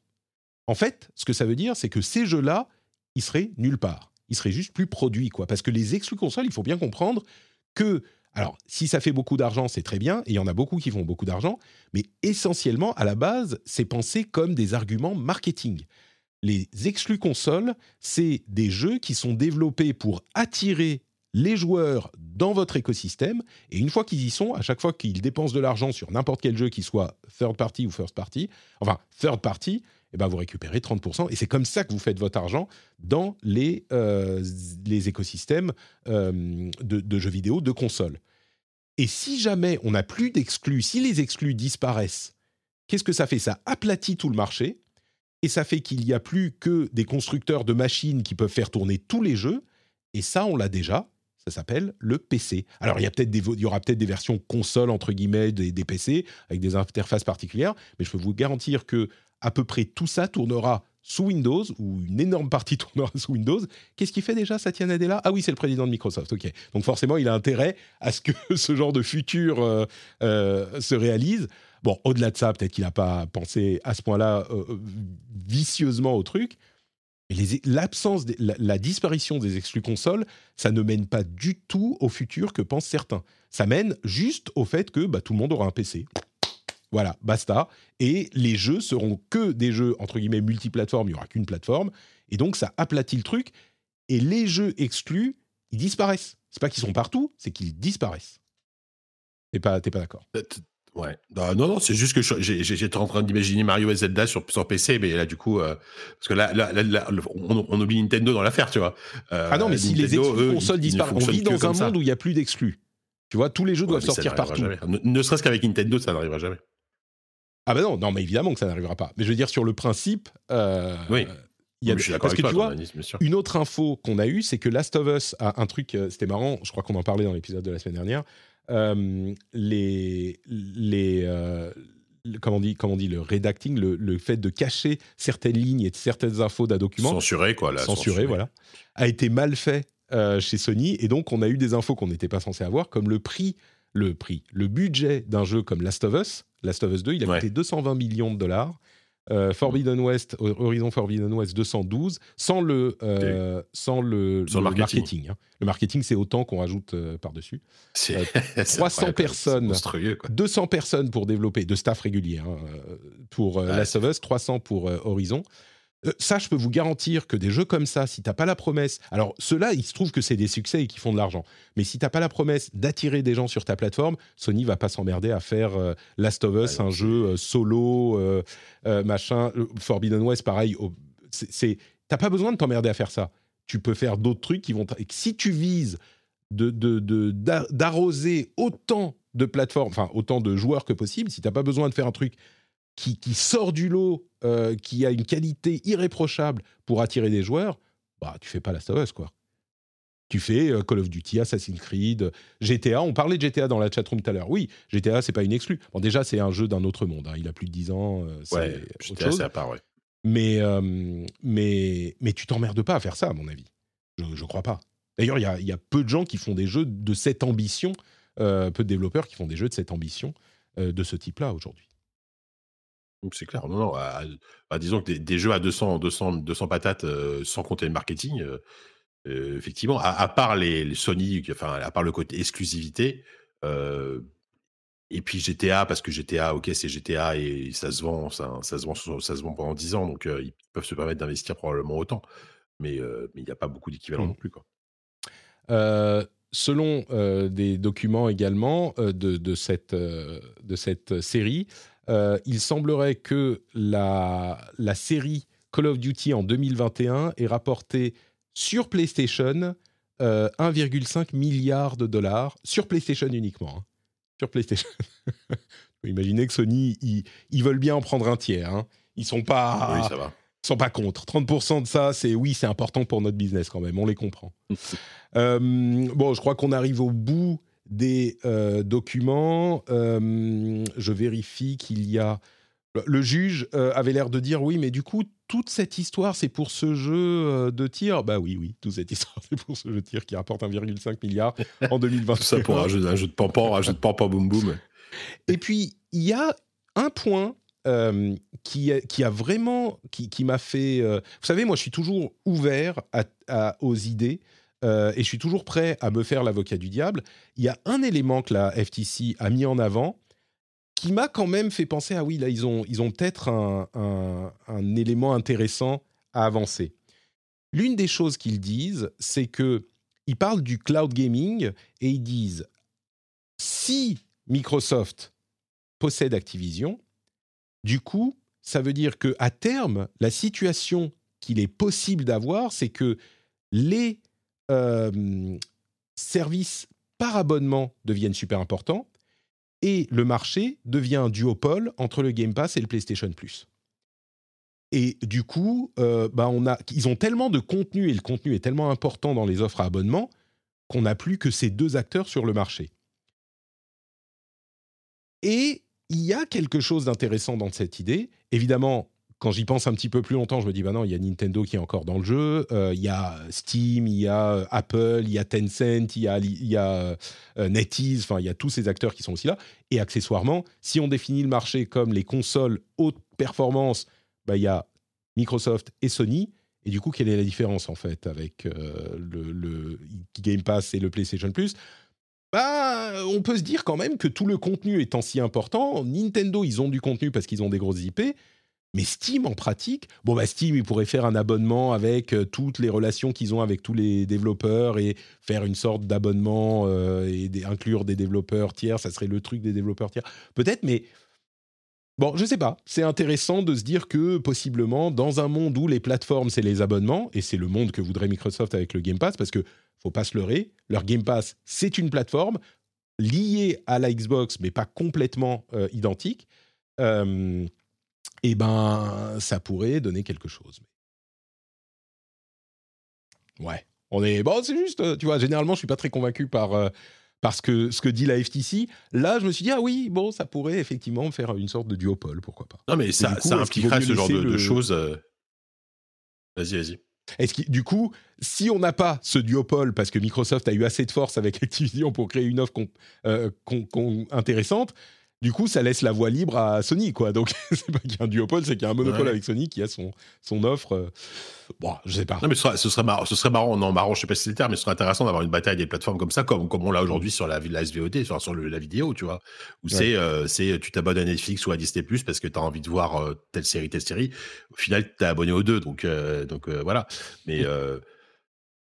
En fait, ce que ça veut dire, c'est que ces jeux-là, il serait nulle part. Il serait juste plus produit, quoi. Parce que les exclus consoles, il faut bien comprendre que, alors, si ça fait beaucoup d'argent, c'est très bien, et il y en a beaucoup qui font beaucoup d'argent, mais essentiellement, à la base, c'est pensé comme des arguments marketing. Les exclus consoles, c'est des jeux qui sont développés pour attirer les joueurs dans votre écosystème, et une fois qu'ils y sont, à chaque fois qu'ils dépensent de l'argent sur n'importe quel jeu, qu'il soit third party ou first party, enfin third party, eh ben vous récupérez 30%. Et c'est comme ça que vous faites votre argent dans les, euh, les écosystèmes euh, de, jeux vidéo, de consoles. Et si jamais on n'a plus d'exclus, si les exclus disparaissent, qu'est-ce que ça fait? Ça aplatit tout le marché et ça fait qu'il n'y a plus que des constructeurs de machines qui peuvent faire tourner tous les jeux. Et ça, on l'a déjà. Ça s'appelle le PC. Alors, il y, a peut-être il y aura peut-être des versions console, entre guillemets, des, des, PC, avec des interfaces particulières, mais je peux vous garantir que à peu près tout ça tournera sous Windows, ou une énorme partie *laughs* tournera sous Windows. Qu'est-ce qu'il fait déjà, Satya Nadella? Ah oui, c'est le président de Microsoft, ok. Donc forcément, il a intérêt à ce que *laughs* ce genre de futur euh, euh, se réalise. Bon, au-delà de ça, peut-être qu'il n'a pas pensé à ce point-là euh, vicieusement au truc. L'absence, la, disparition des exclus consoles, ça ne mène pas du tout au futur que pensent certains. Ça mène juste au fait que bah, tout le monde aura un PC. Voilà, basta. Et les jeux seront que des jeux, entre guillemets, multiplateformes, il n'y aura qu'une plateforme. Et donc, ça aplatit le truc. Et les jeux exclus, ils disparaissent. C'est pas qu'ils sont partout, c'est qu'ils disparaissent. T'es pas, pas d'accord? Ouais. Bah, non, non, c'est juste que j'étais en train d'imaginer Mario et Zelda sur, sur PC, mais là, du coup, euh, parce que là, là, on, oublie Nintendo dans l'affaire, tu vois. Euh, ah non, mais si les exclus consoles disparaissent, on vit dans un monde où il n'y a plus d'exclus. Tu vois, tous les jeux doivent sortir partout. Ne, ne serait-ce qu'avec Nintendo, ça n'arrivera jamais. Ah ben non, non, mais évidemment que ça n'arrivera pas. Mais je veux dire, sur le principe, euh, oui. Il y a parce que tu vois, une autre info qu'on a eue, c'est que Last of Us a un truc, euh, c'était marrant, je crois qu'on en parlait dans l'épisode de la semaine dernière. Euh, les, les, comment on dit, comment on dit, le redacting, le, fait de cacher certaines lignes et certaines infos d'un document, censuré quoi, là, censuré, voilà, a été mal fait chez Sony et donc on a eu des infos qu'on n'était pas censé avoir, comme le prix, le prix, le budget d'un jeu comme Last of Us Last of Us 2, il a coûté 220 millions de dollars. Euh, Forbidden West, Horizon Forbidden West 212, sans le, euh, sans le, marketing. Hein. Le marketing, c'est autant qu'on rajoute euh, par-dessus. 300 *laughs* personnes, 200 personnes pour développer, de staff régulier, hein, pour Last of Us, 300 pour Horizon. Euh, ça, je peux vous garantir que des jeux comme ça, si t'as pas la promesse, alors ceux-là, il se trouve que c'est des succès et qui font de l'argent, mais si t'as pas la promesse d'attirer des gens sur ta plateforme, Sony va pas s'emmerder à faire euh, Last of Us, un jeu euh, solo, machin, Forbidden West, pareil. c'est, t'as pas besoin de t'emmerder à faire ça. Tu peux faire d'autres trucs qui vont. Si tu vises de, d'arroser autant de plateformes, enfin autant de joueurs que possible, si t'as pas besoin de faire un truc qui, sort du lot, euh, qui a une qualité irréprochable pour attirer des joueurs, bah tu fais pas la of Us, quoi. Tu fais euh, Call of Duty, Assassin's Creed, GTA. On parlait de GTA dans la chatroom tout à l'heure. Oui, GTA, c'est pas une exclue. Bon, déjà, c'est un jeu d'un autre monde. Hein. Il a plus de 10 ans. Euh, ouais, GTA, c'est à part, ouais. Mais, mais, mais tu t'emmerdes pas à faire ça, à mon avis. Je, je crois pas. D'ailleurs, il y a, y a, peu de gens qui font des jeux de cette ambition peu de développeurs qui font des jeux de cette ambition, de ce type-là aujourd'hui. C'est clair. Non, non. Bah, disons que des, jeux à 200, 200, 200 patates sans compter le marketing, effectivement, à, part les, Sony, enfin, à part le côté exclusivité, et puis GTA, parce que GTA, ok, c'est GTA et ça se vend, ça, ça, se vend, ça se vend pendant 10 ans, donc ils peuvent se permettre d'investir probablement autant. Mais il n'y a pas beaucoup d'équivalent mmh. non plus. Quoi. selon des documents également de, de, cette, de cette série, il semblerait que la, la série Call of Duty en 2021 ait rapporté sur PlayStation 1,5 milliard de dollars, sur PlayStation uniquement. Hein sur PlayStation. *laughs* Imaginez que Sony, ils, veulent bien en prendre un tiers. Hein. Ils sont pas, oui, ça va. sont pas contre. 30% de ça, c'est oui, c'est important pour notre business quand même. On les comprend. *laughs* Euh, bon, je crois qu'on arrive au bout des euh, documents. Euh, je vérifie qu'il y a. Le juge avait l'air de dire oui, mais du coup, toute cette histoire, c'est pour ce jeu de tir? Bah oui, oui, toute cette histoire, *laughs* c'est pour ce jeu de tir qui rapporte 1,5 milliard en *laughs* 2020. ça pour un jeu, un jeu de pampan, un jeu de pampan boum boum. Et puis, il y a un point qui, qui, a vraiment, qui, m'a fait... vous savez, moi, je suis toujours ouvert à, aux idées et je suis toujours prêt à me faire l'avocat du diable. Il y a un élément que la FTC a mis en avant qui m'a quand même fait penser, ah oui, là, ils ont, ils ont peut-être un, élément intéressant à avancer. L'une des choses qu'ils disent, c'est que ils parlent du cloud gaming et ils disent, si Microsoft possède Activision, du coup, ça veut dire que à terme, la situation qu'il est possible d'avoir, c'est que les euh, services par abonnement deviennent super importants et le marché devient un duopole entre le Game Pass et le PlayStation Plus. Et du coup, euh, bah ils ont tellement de contenu et le contenu est tellement important dans les offres à abonnement qu'on n'a plus que ces deux acteurs sur le marché. Et il y a quelque chose d'intéressant dans cette idée. Évidemment, quand j'y pense un petit peu plus longtemps, je me dis, bah non, il y a Nintendo qui est encore dans le jeu, euh, il y a Steam, il y a euh, Apple, il y a Tencent, il y a, y a euh, NetEase, enfin, il y a tous ces acteurs qui sont aussi là. Et accessoirement, si on définit le marché comme les consoles haute performance, bah, il y a Microsoft et Sony. Et du coup, quelle est la différence en fait avec le, le, Game Pass et le PlayStation Plus? Bah, on peut se dire quand même que tout le contenu étant si important, Nintendo, ils ont du contenu parce qu'ils ont des grosses IP, mais Steam, en pratique, bon, bah Steam, il pourrait faire un abonnement avec euh, toutes les relations qu'ils ont avec tous les développeurs et faire une sorte d'abonnement euh, et inclure des développeurs tiers. Ça serait le truc des développeurs tiers. Peut-être, mais bon, je sais pas. C'est intéressant de se dire que possiblement, dans un monde où les plateformes, c'est les abonnements, et c'est le monde que voudrait Microsoft avec le Game Pass, parce que faut pas se leurrer, leur Game Pass, c'est une plateforme liée à la Xbox, mais pas complètement euh, identique eh ben, ça pourrait donner quelque chose. Ouais, on est bon, c'est juste, euh, tu vois. Généralement, je suis pas très convaincu par euh, parce que ce que dit la FTC. Là, je me suis dit ah oui, bon, ça pourrait effectivement faire une sorte de duopole, pourquoi pas. Non, mais ça, ça impliquerait ce genre de, choses. Euh, vas-y, vas-y. Est-ce que, du coup, si on n'a pas ce duopole, parce que Microsoft a eu assez de force avec Activision pour créer une offre intéressante, du coup, ça laisse la voie libre à Sony, quoi. Donc, *laughs* c'est pas qu'il y a un duopole, c'est qu'il y a un monopole avec Sony qui a son, son offre. Euh, bon, je sais pas. Non, mais ce serait, ce serait marrant, ce serait marrant, non, marrant, je sais pas si c'est le terme, mais ce serait intéressant d'avoir une bataille des plateformes comme ça, comme, comme on l'a aujourd'hui sur la, la SVOD, sur, sur la vidéo, tu vois. Où c'est, euh, c'est, tu t'abonnes à Netflix ou à Disney Plus parce que tu as envie de voir euh, telle série, telle série. Au final, tu es abonné aux deux, donc, donc voilà. Mais.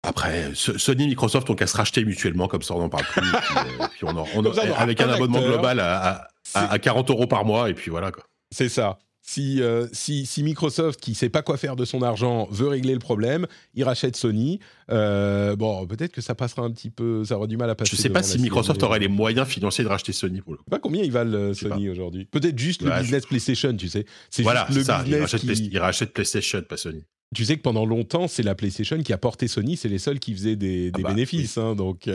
Après, Sony et Microsoft ont qu'à se racheter mutuellement, comme ça on n'en parle plus. *laughs* puis, on, on, avec un abonnement global à, à, 40 euros par mois, et puis voilà. C'est ça. Si, euh, si, si, Microsoft, qui sait pas quoi faire de son argent, veut régler le problème, il rachète Sony. Euh, bon, peut-être que ça passera un petit peu, ça aura du mal à passer. Je sais pas si Microsoft aurait les moyens financiers de racheter Sony pour le coup. Pas combien ils valent euh, Sony aujourd'hui Peut-être juste le business PlayStation, tu sais. C'est voilà, le ça. Il rachète, PlayStation, pas Sony. Tu sais que pendant longtemps, c'est la PlayStation qui a porté Sony, c'est les seuls qui faisaient des, ah bah, bénéfices. Hein, donc,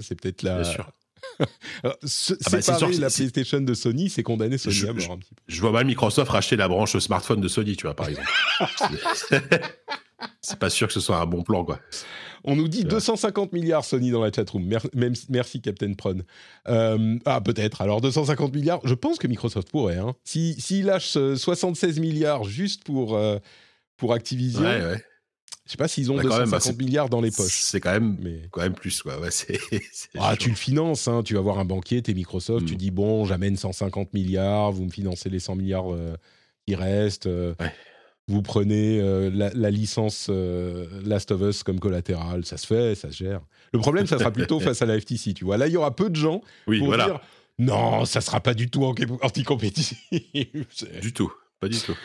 c'est peut-être la, Bien sûr. *laughs* Ah bah, séparer la PlayStation de Sony, c'est condamner Sony je, à mort un petit peu. Je vois mal Microsoft racheter la branche smartphone de Sony, tu vois, par exemple. c'est *laughs* pas sûr que ce soit un bon plan, quoi. On nous dit 250 milliards Sony dans la chatroom. Merci, merci Captain Pron. Euh, ah, peut-être. Alors, 250 milliards, je pense que Microsoft pourrait. Hein. S'il si, lâche 76 milliards juste pour, euh, pour Activision, ouais, ouais. je sais pas s'ils ont 250 bah, milliards dans les poches. C'est quand même, mais... quand même plus. Quoi. Ouais, *laughs* ah, tu le finances. Hein. Tu vas voir un banquier, t'es Microsoft, tu mm. dis bon, j'amène 150 milliards, vous me financez les 100 milliards euh, qui restent. Ouais vous prenez euh, la, licence euh, Last of Us comme collatéral, ça se fait, ça se gère. Le problème, ça sera plutôt *laughs* face à la FTC, tu vois. Là, il y aura peu de gens oui, pour voilà. dire non, ça sera pas du tout anti-compétitif. du tout, pas du tout.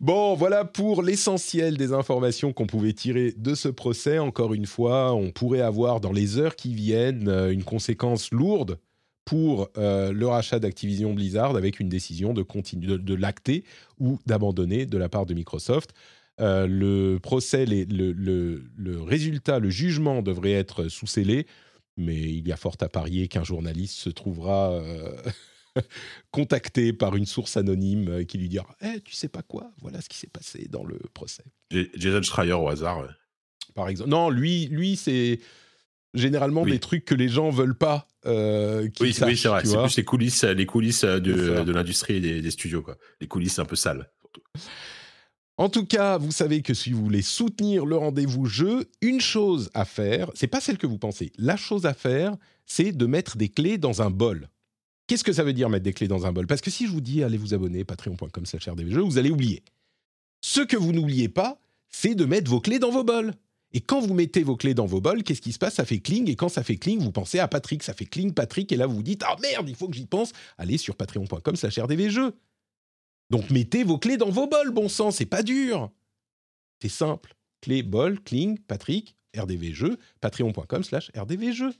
Bon, voilà pour l'essentiel des informations qu'on pouvait tirer de ce procès. Encore une fois, on pourrait avoir dans les heures qui viennent euh, une conséquence lourde pour euh, le rachat d'Activision Blizzard avec une décision de, continuer, de, l'acter ou d'abandonner de la part de Microsoft. Euh, le procès, le, résultat, le jugement devrait être sous scellé, mais il y a fort à parier qu'un journaliste se trouvera *laughs* contacté par une source anonyme qui lui dira Eh, tu sais pas quoi Voilà ce qui s'est passé dans le procès. Jason Schreier au hasard. Par exemple. Non, lui, lui c'est généralement des trucs que les gens veulent pas euh, oui, c'est vrai. C'est plus les coulisses, les coulisses de, de l'industrie et des, studios, quoi. Les coulisses un peu sales. En tout cas, vous savez que si vous voulez soutenir le rendez-vous jeu, une chose à faire, c'est pas celle que vous pensez. La chose à faire, c'est de mettre des clés dans un bol. Qu'est-ce que ça veut dire mettre des clés dans un bol? Parce que si je vous dis allez vous abonner patreon.com/rdvjeux, vous allez oublier. Ce que vous n'oubliez pas, c'est de mettre vos clés dans vos bols. Et quand vous mettez vos clés dans vos bols, qu'est-ce qui se passe? Ça fait cling. Et quand ça fait cling, vous pensez à Patrick. Ça fait cling Patrick. Et là, vous vous dites Ah merde, il faut que j'y pense. Allez sur patreon.com slash rdvjeux. Donc mettez vos clés dans vos bols, bon sang. C'est pas dur. C'est simple. Clé, bol, cling, Patrick, rdvjeux, patreon.com slash rdvjeux.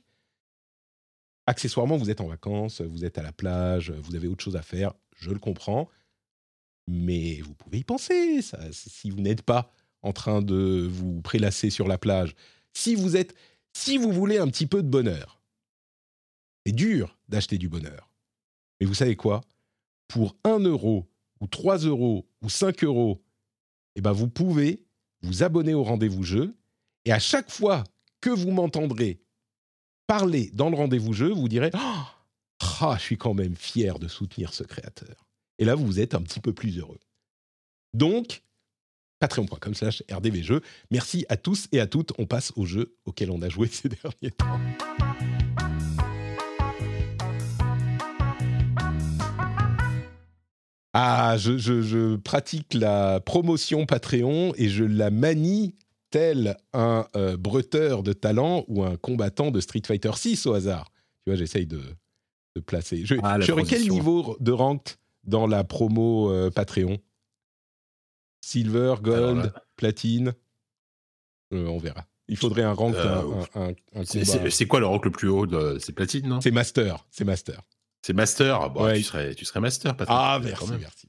Accessoirement, vous êtes en vacances, vous êtes à la plage, vous avez autre chose à faire. Je le comprends. Mais vous pouvez y penser. Si vous n'êtes pas en train de vous prélasser sur la plage, si vous êtes, si vous voulez un petit peu de bonheur, c'est dur d'acheter du bonheur. Mais vous savez quoi? Pour 1 euro ou 3 euros ou 5 euros, eh ben vous pouvez vous abonner au rendez-vous jeu et à chaque fois que vous m'entendrez parler dans le rendez-vous jeu, vous direz ah, je suis quand même fier de soutenir ce créateur. Et là, vous êtes un petit peu plus heureux. Donc, patreon.com slash rdvjeux. Merci à tous et à toutes. On passe au jeu auquel on a joué ces *laughs* derniers temps. Ah, je, pratique la promotion Patreon et je la manie tel un euh, breteur de talent ou un combattant de Street Fighter 6 au hasard? Tu vois, j'essaye de, placer. Je, ah, quel niveau de rank dans la promo euh, Patreon? Silver, gold, platine? Euh, on verra. Il faudrait un rank, euh, C'est quoi le rank le plus haut C'est platine, non? C'est master. C'est master. C'est master? Bon, tu, serais, tu serais master, Patrick. Ah, merci, merci.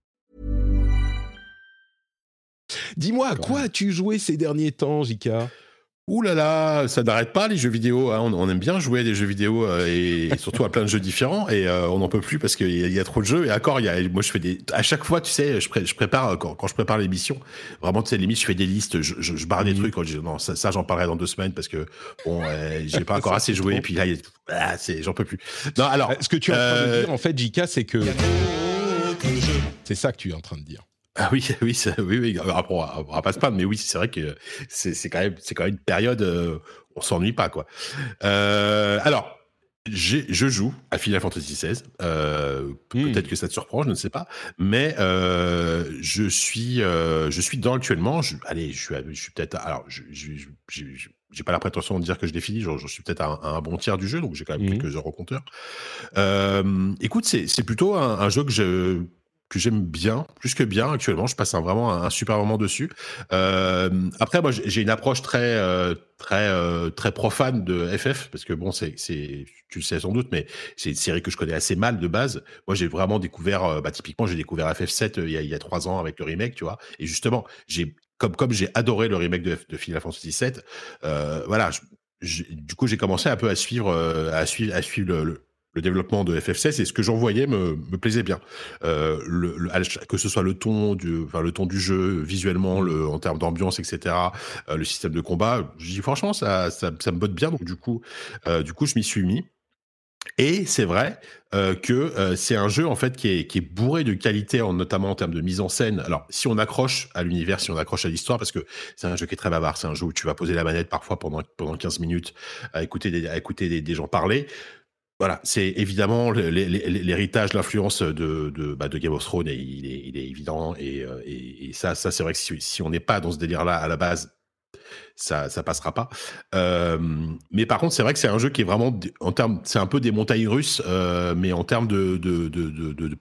Dis-moi, à quoi as-tu joué ces derniers temps, Jika Ouh là là, ça n'arrête pas les jeux vidéo. Hein. On, aime bien jouer à des jeux vidéo euh, et, *laughs* surtout à plein de jeux différents. Et euh, on n'en peut plus parce qu'il y, a trop de jeux. Et encore, il y a, moi je fais des. À chaque fois, tu sais, je, je prépare quand, je prépare l'émission. Vraiment, tu sais, limite, je fais des listes. Je, je, barre des mmh. trucs. Non, ça, ça j'en parlerai dans deux semaines parce que bon, euh, j'ai pas *laughs* encore assez joué. Et puis là, ah, j'en peux plus. Non, alors. Ce que tu as en train de dire, en fait, Jika, c'est que C'est ça que tu es en train de dire. Ah oui, *laughs* oui, oui, oui. Après, on va pas se plaindre, mais oui, c'est vrai que c'est quand même, c'est quand même une période, euh, on s'ennuie pas, quoi. Euh, alors, je joue à Final Fantasy XVI. Euh, hmm. Peut-être que ça te surprend, je ne sais pas. Mais euh, je suis, je suis dans actuellement. Je, allez, je suis, je suis peut-être. Alors, je, j'ai pas la prétention de dire que je l'ai fini. Je, suis peut-être à, un bon tiers du jeu, donc j'ai quand même hmm. quelques heures au compteur. écoute, c'est plutôt un, un, jeu que je que j'aime bien, plus que bien actuellement. Je passe un, vraiment un, super moment dessus. Euh, après, moi, j'ai une approche très, euh, très, euh, très profane de FF parce que bon, c'est, tu le sais sans doute, mais c'est une série que je connais assez mal de base. Moi, j'ai vraiment découvert, bah, typiquement, j'ai découvert FF7 il y, a, trois ans avec le remake, tu vois. Et justement, j'ai comme comme j'ai adoré le remake de, de Final Fantasy VII, voilà. du coup, j'ai commencé un peu à suivre, à suivre, à suivre le développement de FF16 et ce que j'en voyais me, plaisait bien. Euh, le, que ce soit le ton du, enfin, le ton du jeu, visuellement, le, en termes d'ambiance, etc., euh, le système de combat, je dis franchement, ça, me botte bien. Donc du coup, euh, du coup, je m'y suis mis. Et c'est vrai que c'est un jeu en fait qui est, bourré de qualité, en, notamment en termes de mise en scène. Alors, si on accroche à l'univers, si on accroche à l'histoire, parce que c'est un jeu qui est très bavard, c'est un jeu où tu vas poser la manette parfois pendant pendant 15 minutes à écouter à écouter des gens parler voilà, c'est évidemment l'héritage, l'influence de, de, bah, de, Game of Thrones, et il, est, il est évident. Et, euh, et, et ça, ça c'est vrai que si, si on n'est pas dans ce délire-là à la base, ça, ça passera pas. Euh, mais par contre, c'est vrai que c'est un jeu qui est vraiment en termes, c'est un peu des montagnes russes, euh, mais en termes de,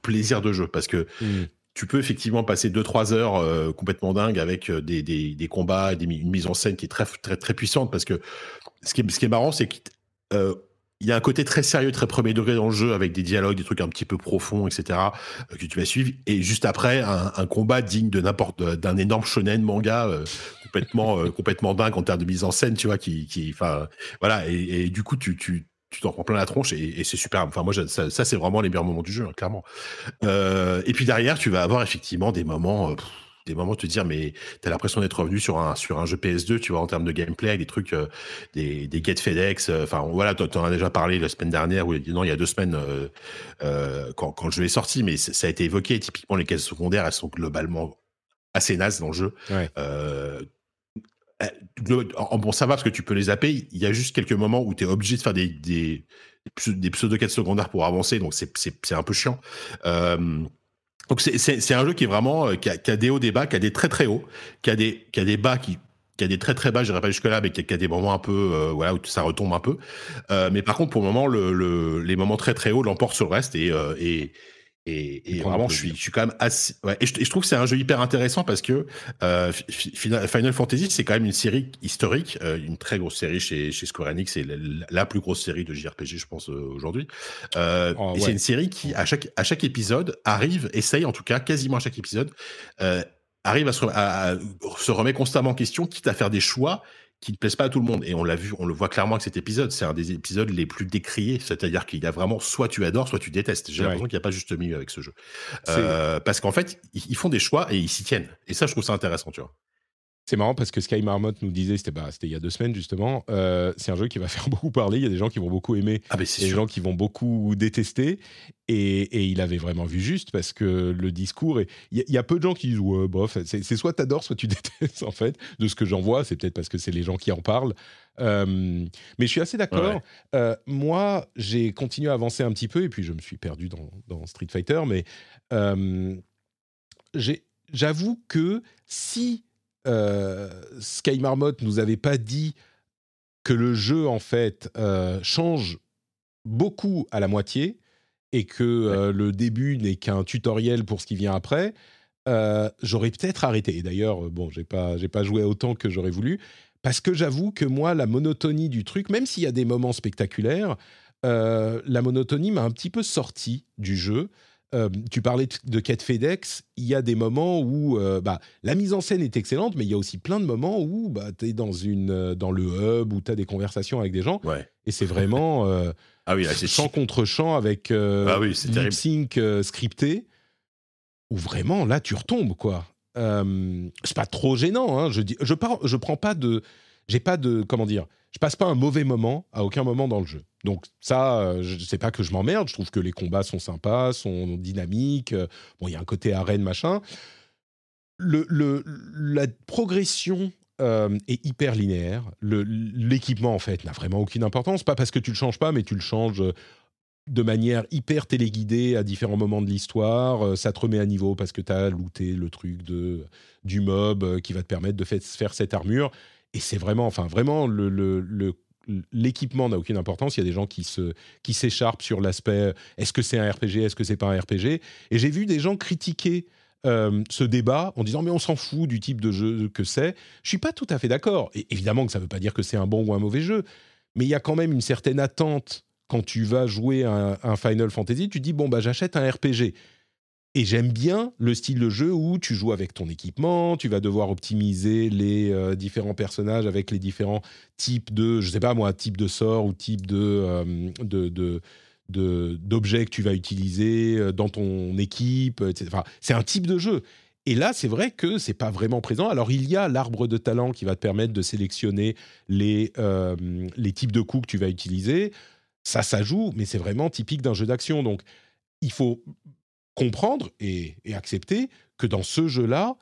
plaisir de jeu, parce que mmh. tu peux effectivement passer 2-3 heures euh, complètement dingue avec des, des, des combats, des, une mise en scène qui est très très très puissante, parce que ce qui est, ce qui est marrant, c'est que euh, il y a un côté très sérieux, très premier degré dans le jeu, avec des dialogues, des trucs un petit peu profonds, etc., euh, que tu vas suivre. Et juste après, un, combat digne de n'importe d'un énorme shonen manga euh, complètement euh, complètement dingue en termes de mise en scène, tu vois, qui, qui, enfin, voilà. Et, du coup, tu, tu tu t'en prends plein la tronche et, c'est super. Enfin, moi, ça, ça c'est vraiment les meilleurs moments du jeu, hein, clairement. et puis derrière, tu vas avoir effectivement des moments des moments de te dire mais t'as l'impression d'être revenu sur un sur un jeu PS2 tu vois en termes de gameplay des trucs euh, des des FedEx euh, enfin voilà t'en as déjà parlé la semaine dernière ou non il y a deux semaines euh, quand quand le jeu est sorti mais ça a été évoqué typiquement les quêtes secondaires elles sont globalement assez nazes dans le jeu. En bon ça va parce que tu peux les zapper il y a juste quelques moments où tu es obligé de faire des des, des pseudo quêtes secondaires pour avancer donc c'est c'est un peu chiant. Euh, donc c'est un jeu qui est vraiment euh, qui a, qui a, des hauts, des bas, qui a des très très hauts, qui a des qui a des bas qui qui a des très très bas, je pas jusque là, mais qui a, qui a des moments un peu euh, voilà où ça retombe un peu. Euh, mais par contre pour le moment le, le, les moments très très hauts l'emportent sur le reste et et, et vraiment, je suis, je suis quand même assez. Ouais, et, je, je, trouve que c'est un jeu hyper intéressant parce que euh, Final Fantasy, c'est quand même une série historique, euh, une très grosse série chez, chez Square Enix, c'est la, la, plus grosse série de JRPG, je pense, euh, aujourd'hui. Oh, et c'est une série qui, à chaque, à chaque épisode, arrive, essaye en tout cas, quasiment à chaque épisode, arrive à se, à, à se remettre constamment en question, quitte à faire des choix qui ne plaisent pas à tout le monde. Et on l'a vu, on le voit clairement avec cet épisode. C'est un des épisodes les plus décriés. C'est-à-dire qu'il y a vraiment soit tu adores, soit tu détestes. J'ai l'impression qu'il n'y a pas juste milieu avec ce jeu. Euh, parce qu'en fait, ils font des choix et ils s'y tiennent. Et ça, je trouve ça intéressant, tu vois. C'est marrant parce que Sky Marmot nous disait, c'était bah, il y a deux semaines justement, euh, c'est un jeu qui va *laughs* faire beaucoup parler. Il y a des gens qui vont beaucoup aimer, ah, des gens qui vont beaucoup détester. Et, et, il avait vraiment vu juste parce que le discours. Il y, y, a peu de gens qui disent ouais, bof, c'est soit t'adores, soit tu *laughs* détestes en fait. De ce que j'en vois, c'est peut-être parce que c'est les gens qui en parlent. Euh, mais je suis assez d'accord. Ouais. Euh, moi, j'ai continué à avancer un petit peu et puis je me suis perdu dans, dans Street Fighter. Mais j'avoue que si Sky Marmot nous avait pas dit que le jeu en fait euh, change beaucoup à la moitié et que euh, le début n'est qu'un tutoriel pour ce qui vient après, euh, j'aurais peut-être arrêté. Et d'ailleurs, bon, j'ai pas j'ai pas joué autant que j'aurais voulu parce que j'avoue que moi la monotonie du truc, même s'il y a des moments spectaculaires, euh, la monotonie m'a un petit peu sorti du jeu. Euh, tu parlais de quête FedEx, il y a des moments où euh, bah, la mise en scène est excellente, mais il y a aussi plein de moments où bah, tu es dans, une, euh, dans le hub, où tu as des conversations avec des gens, ouais. et c'est vraiment euh, *laughs* ah oui, là, chant contre chant avec ah oui, lip sync scripté, où vraiment là tu retombes quoi. c'est pas trop gênant, hein, je, dis, je, par, je prends pas de j'ai pas de comment dire, je passe pas un mauvais moment à aucun moment dans le jeu. Donc ça, euh, je sais pas que je m'emmerde. Je trouve que les combats sont sympas, sont dynamiques. Euh, bon, il y a un côté arène machin. Le, la progression euh, est hyper linéaire. L'équipement, en fait, n'a vraiment aucune importance. Pas parce que tu le changes pas, mais tu le changes de manière hyper téléguidée à différents moments de l'histoire. ça te remet à niveau parce que tu as looté le truc de, du mob qui va te permettre de faire cette armure. Et c'est vraiment, enfin, vraiment, l'équipement n'a aucune importance. Il y a des gens qui se qui s'écharpent sur l'aspect est-ce que c'est un RPG, est-ce que c'est pas un RPG. Et j'ai vu des gens critiquer euh, ce débat en disant mais on s'en fout du type de jeu que c'est. Je suis pas tout à fait d'accord. Et évidemment que ça veut pas dire que c'est un bon ou un mauvais jeu, mais il y a quand même une certaine attente quand tu vas jouer un, un Final Fantasy. Tu dis bon bah j'achète un RPG. Et j'aime bien le style de jeu où tu joues avec ton équipement, tu vas devoir optimiser les euh, différents personnages avec les différents types de, je sais pas moi, type de sort ou type euh, de, d'objets que tu vas utiliser euh, dans ton équipe, etc. C'est un type de jeu. Et là, c'est vrai que c'est pas vraiment présent. Alors, il y a l'arbre de talent qui va te permettre de sélectionner les types de coups que tu vas utiliser. Ça, ça joue, mais c'est vraiment typique d'un jeu d'action. Donc, il faut comprendre et, accepter que dans ce jeu-là,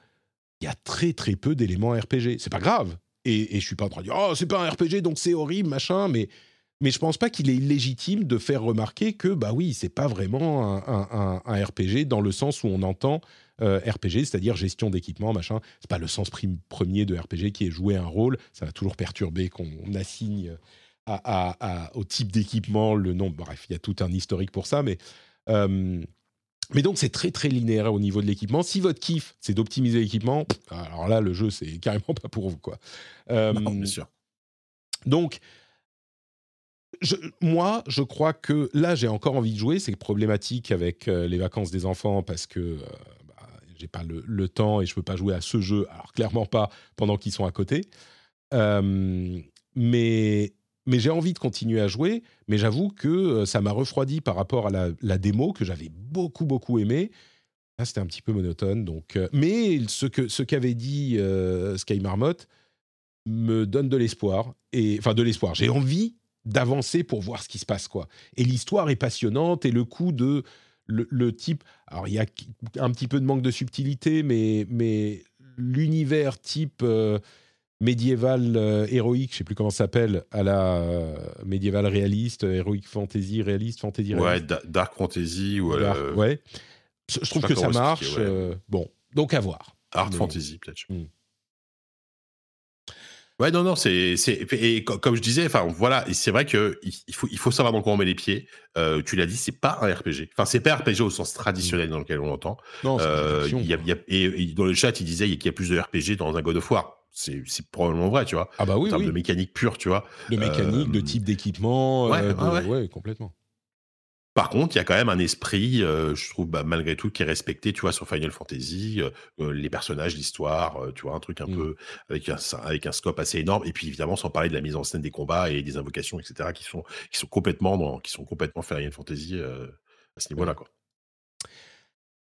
il y a très très peu d'éléments RPG. C'est pas grave. Et, et, je suis pas en train de dire oh c'est pas un RPG donc c'est horrible machin. Mais mais je pense pas qu'il est illégitime de faire remarquer que bah oui c'est pas vraiment un, RPG dans le sens où on entend euh, RPG, c'est-à-dire gestion d'équipement machin. C'est pas le sens premier de RPG qui est jouer un rôle. Ça va toujours perturber qu'on assigne à, au type d'équipement le nom. Bref, il y a tout un historique pour ça, mais euh, mais donc c'est très très linéaire au niveau de l'équipement. Si votre kiff c'est d'optimiser l'équipement, alors là le jeu c'est carrément pas pour vous quoi. Euh, bien sûr. Donc moi, je crois que là, j'ai encore envie de jouer. C'est problématique avec euh, les vacances des enfants parce que euh, bah, j'ai pas le, temps et je peux pas jouer à ce jeu. Alors clairement pas pendant qu'ils sont à côté. mais mais j'ai envie de continuer à jouer. Mais j'avoue que euh, ça m'a refroidi par rapport à la, démo que j'avais beaucoup beaucoup aimé. Là, c'était un petit peu monotone. Donc, euh, mais ce que ce qu'avait dit euh, Sky Marmot me donne de l'espoir et enfin de l'espoir. J'ai envie d'avancer pour voir ce qui se passe quoi. Et l'histoire est passionnante et le coup de le, type. Alors il y a un petit peu de manque de subtilité, mais mais l'univers type médiéval euh, héroïque, je sais plus comment ça s'appelle, à la euh, médiéval réaliste, héroïque fantasy, réaliste, fantasy réaliste. Ouais, dark fantasy ou Ouais. Je, trouve que ça marche. Euh, bon, donc à voir. Art fantasy peut-être. Hmm. Ouais, non, non, c'est, c'est, et comme je disais, enfin, voilà, c'est vrai que il faut, il faut savoir dans quoi on met les pieds. tu l'as dit, c'est pas un RPG. Enfin, c'est pas un RPG au sens traditionnel dans lequel on l'entend. Non, il y a, y a, et, dans le chat, il disait qu'il y a plus de RPG dans un God of War c'est probablement vrai, tu vois. Ah bah oui, en termes de mécanique pure, tu vois. De mécanique, de euh, type d'équipement, ouais, euh, ouais, complètement. Par contre, il y a quand même un esprit, euh, je trouve, bah, malgré tout, qui est respecté, tu vois, sur Final Fantasy, les personnages, l'histoire, tu vois, un truc un mm. peu avec un, avec un scope assez énorme. Et puis, évidemment, sans parler de la mise en scène des combats et des invocations, etc., qui sont, qui sont complètement dans, qui sont complètement Final Fantasy à ce niveau-là, quoi.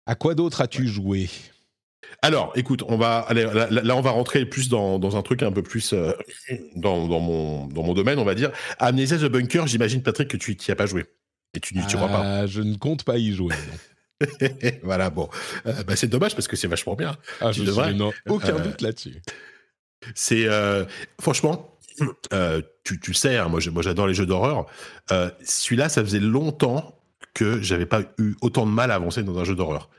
À quoi d'autre as-tu joué? Alors, écoute, on va aller là, on va rentrer plus dans, un truc un peu plus euh, dans, mon, dans mon domaine, on va dire. Amnesia the Bunker, j'imagine Patrick que tu n'y as pas joué et tu n'y crois pas. Ah, je ne compte pas y jouer. *laughs* voilà, bon, euh, bah, c'est dommage parce que c'est vachement bien. Ah, je devrais. aucun euh, doute là-dessus. C'est franchement, tu, tu sais, hein, moi j'adore les jeux d'horreur. Celui-là, ça faisait longtemps que j'avais pas eu autant de mal à avancer dans un jeu d'horreur.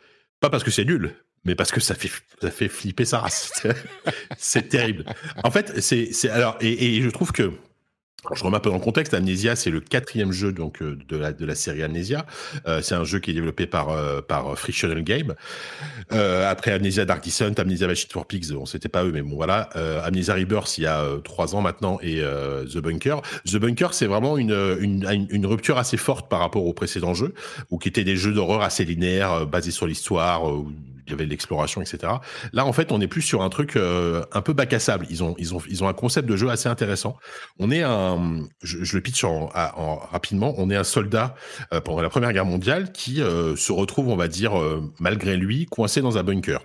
Pas parce que c'est nul, mais parce que ça fait ça fait flipper sa race. *laughs* c'est terrible. En fait, c'est alors et, je trouve que je remets un peu dans le contexte. Amnesia, c'est le quatrième jeu donc euh, de la de la série Amnesia. Euh, c'est un jeu qui est développé par euh, par Frictional Game. Après Amnesia Dark Descent, Amnesia Machine for Pigs, bon c'était pas eux, mais bon voilà. Amnesia Rebirth il y a trois ans maintenant et The Bunker. The Bunker, c'est vraiment une, une une rupture assez forte par rapport aux précédents jeux, ou qui étaient des jeux d'horreur assez linéaires, basés sur l'histoire il y avait l'exploration, etc. Là, en fait, on est plus sur un truc euh, un peu bac à sable. Ils ont un concept de jeu assez intéressant. On est un, je, le pitch en, rapidement. On est un soldat euh, pendant la Première Guerre mondiale qui euh, se retrouve, on va dire, malgré lui, coincé dans un bunker.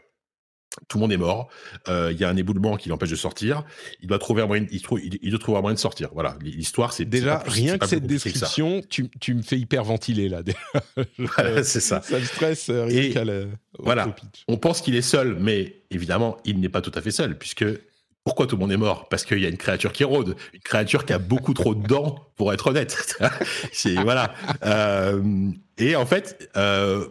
Tout le monde est mort. Euh, Il y a un éboulement qui l'empêche de sortir. Il doit trouver un moyen. Il, trouve, il, il doit trouver un moyen de sortir. Voilà. L'histoire, c'est Déjà, plus- rien que cette que description, tu, tu me fais hyper ventiler là. *laughs* Voilà, c'est ça. Ça me stresse euh, rien voilà. On pense qu'il est seul, mais évidemment, il n'est pas tout à fait seul, puisque pourquoi tout le monde est mort? Parce qu'il y a une créature qui rôde, une créature qui a beaucoup trop de dents, pour être honnête. *laughs* C'est voilà. Euh, et en fait, euh,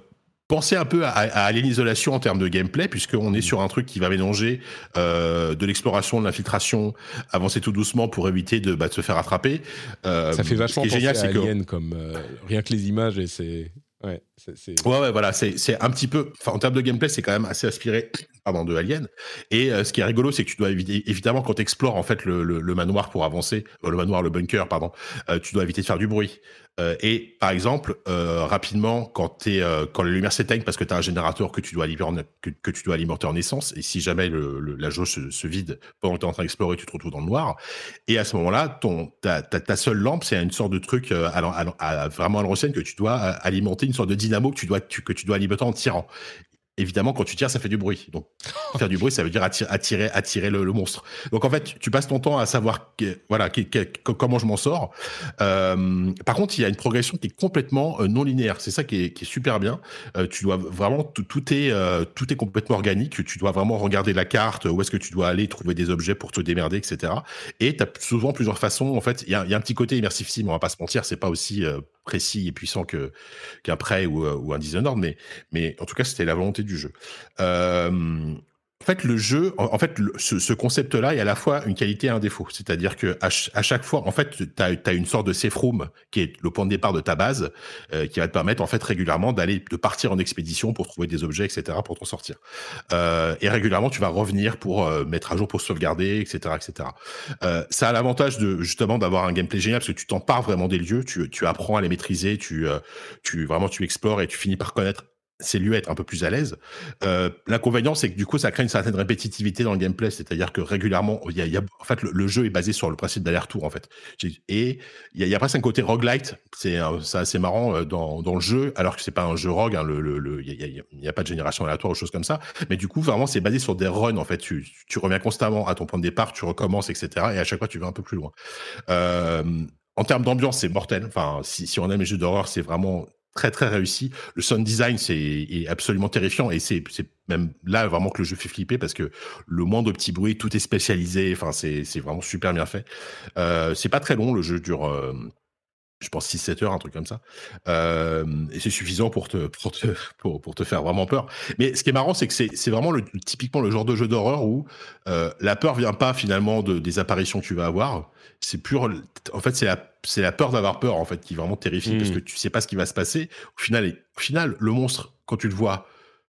pensez un peu à, à Alien Isolation en termes de gameplay, puisqu'on est sur un truc qui va mélanger euh, de l'exploration, de l'infiltration, avancer tout doucement pour éviter de, bah, de se faire attraper. Euh, Ça fait vachement Ce qui est penser génial, à c'est que comme euh, rien que les images et c'est. Ouais, c'est- Ouais, ouais, voilà, c'est c'est un petit peu. Enfin, en termes de gameplay, c'est quand même assez aspiré, pardon, de Alien. Et euh, ce qui est rigolo, c'est que tu dois éviter, évidemment, quand tu explores en fait le, manoir pour avancer, euh, le manoir, le bunker, pardon, euh, tu dois éviter de faire du bruit. Et par exemple, rapidement, quand euh, quand les lumières s'éteignent parce que tu as un générateur que tu dois alimenter, que, tu dois alimenter en essence, et si jamais la jauge se, vide pendant que tu es en train d'explorer, tu te retrouves dans le noir. Et à ce moment-là, ta, seule lampe, c'est une sorte de truc vraiment à l'ancienne que tu dois alimenter, une sorte de dynamo que tu dois, que tu dois alimenter en tirant. Évidemment, quand tu tires, ça fait du bruit. Donc, *laughs* faire du bruit, ça veut dire attirer, attirer, le, le monstre. Donc, en fait, tu passes ton temps à savoir que, voilà, que- comment je m'en sors. Euh, par contre, il y a une progression qui est complètement euh, non linéaire. C'est ça qui est, qui est super bien. Euh, tu dois vraiment tout, est euh, tout est complètement organique. Tu dois vraiment regarder la carte, où est-ce que tu dois aller trouver des objets pour te démerder, etc. Et tu as souvent plusieurs façons. En fait, il y a, il y a un petit côté immersif sim. On va pas se mentir, c'est pas aussi précis et puissant que qu'un Prey ou, euh, ou un Dishonored, mais mais en tout cas, c'était la volonté du jeu. En fait, le jeu, en, fait, ce, ce concept-là est à la fois une qualité et un défaut. C'est-à-dire que à chaque fois, en fait, tu as, une sorte de safe room qui est le point de départ de ta base, euh, qui va te permettre en fait régulièrement d'aller, de partir en expédition pour trouver des objets, etc., pour t'en sortir. Euh, et régulièrement, tu vas revenir pour euh, mettre à jour, pour sauvegarder, etc., etc. Euh, ça a l'avantage de justement d'avoir un gameplay génial parce que tu t'empares vraiment des lieux, tu, tu apprends à les maîtriser, tu, euh, tu vraiment tu explores et tu finis par connaître ces lieux, être un peu plus à l'aise. Euh, L'inconvénient, c'est que du coup, ça crée une certaine répétitivité dans le gameplay, c'est-à-dire que régulièrement, y a, en fait, le, jeu est basé sur le principe d'aller-retour, en fait. Et il y a, presque un côté roguelite, c'est c'est assez marrant euh, dans, le jeu, alors que c'est pas un jeu rogue, hein, il y a, pas de génération aléatoire ou choses comme ça. Mais du coup, vraiment, c'est basé sur des runs, en fait. Tu, reviens constamment à ton point de départ, tu recommences, etc. Et à chaque fois, tu vas un peu plus loin. Euh, en termes d'ambiance, c'est mortel. Enfin, si on aime les jeux d'horreur, c'est vraiment très très réussi. Le sound design c'est est absolument terrifiant et c'est c'est même là vraiment que le jeu fait flipper parce que le moindre petit bruit, tout est spécialisé. Enfin, c'est c'est vraiment super bien fait. Euh, c'est pas très long, le jeu dure. euh, je pense 6-7 heures, un truc comme ça. Euh, et c'est suffisant pour te, pour, te, *laughs* pour, pour te faire vraiment peur. Mais ce qui est marrant, c'est que c'est vraiment le, typiquement le genre de jeu d'horreur où euh, la peur vient pas finalement de, des apparitions que tu vas avoir. C'est pur. En fait, c'est la, la peur d'avoir peur en fait qui vraiment terrifie Mm. parce que tu sais pas ce qui va se passer. Au final, et- au final, le monstre, quand tu le vois,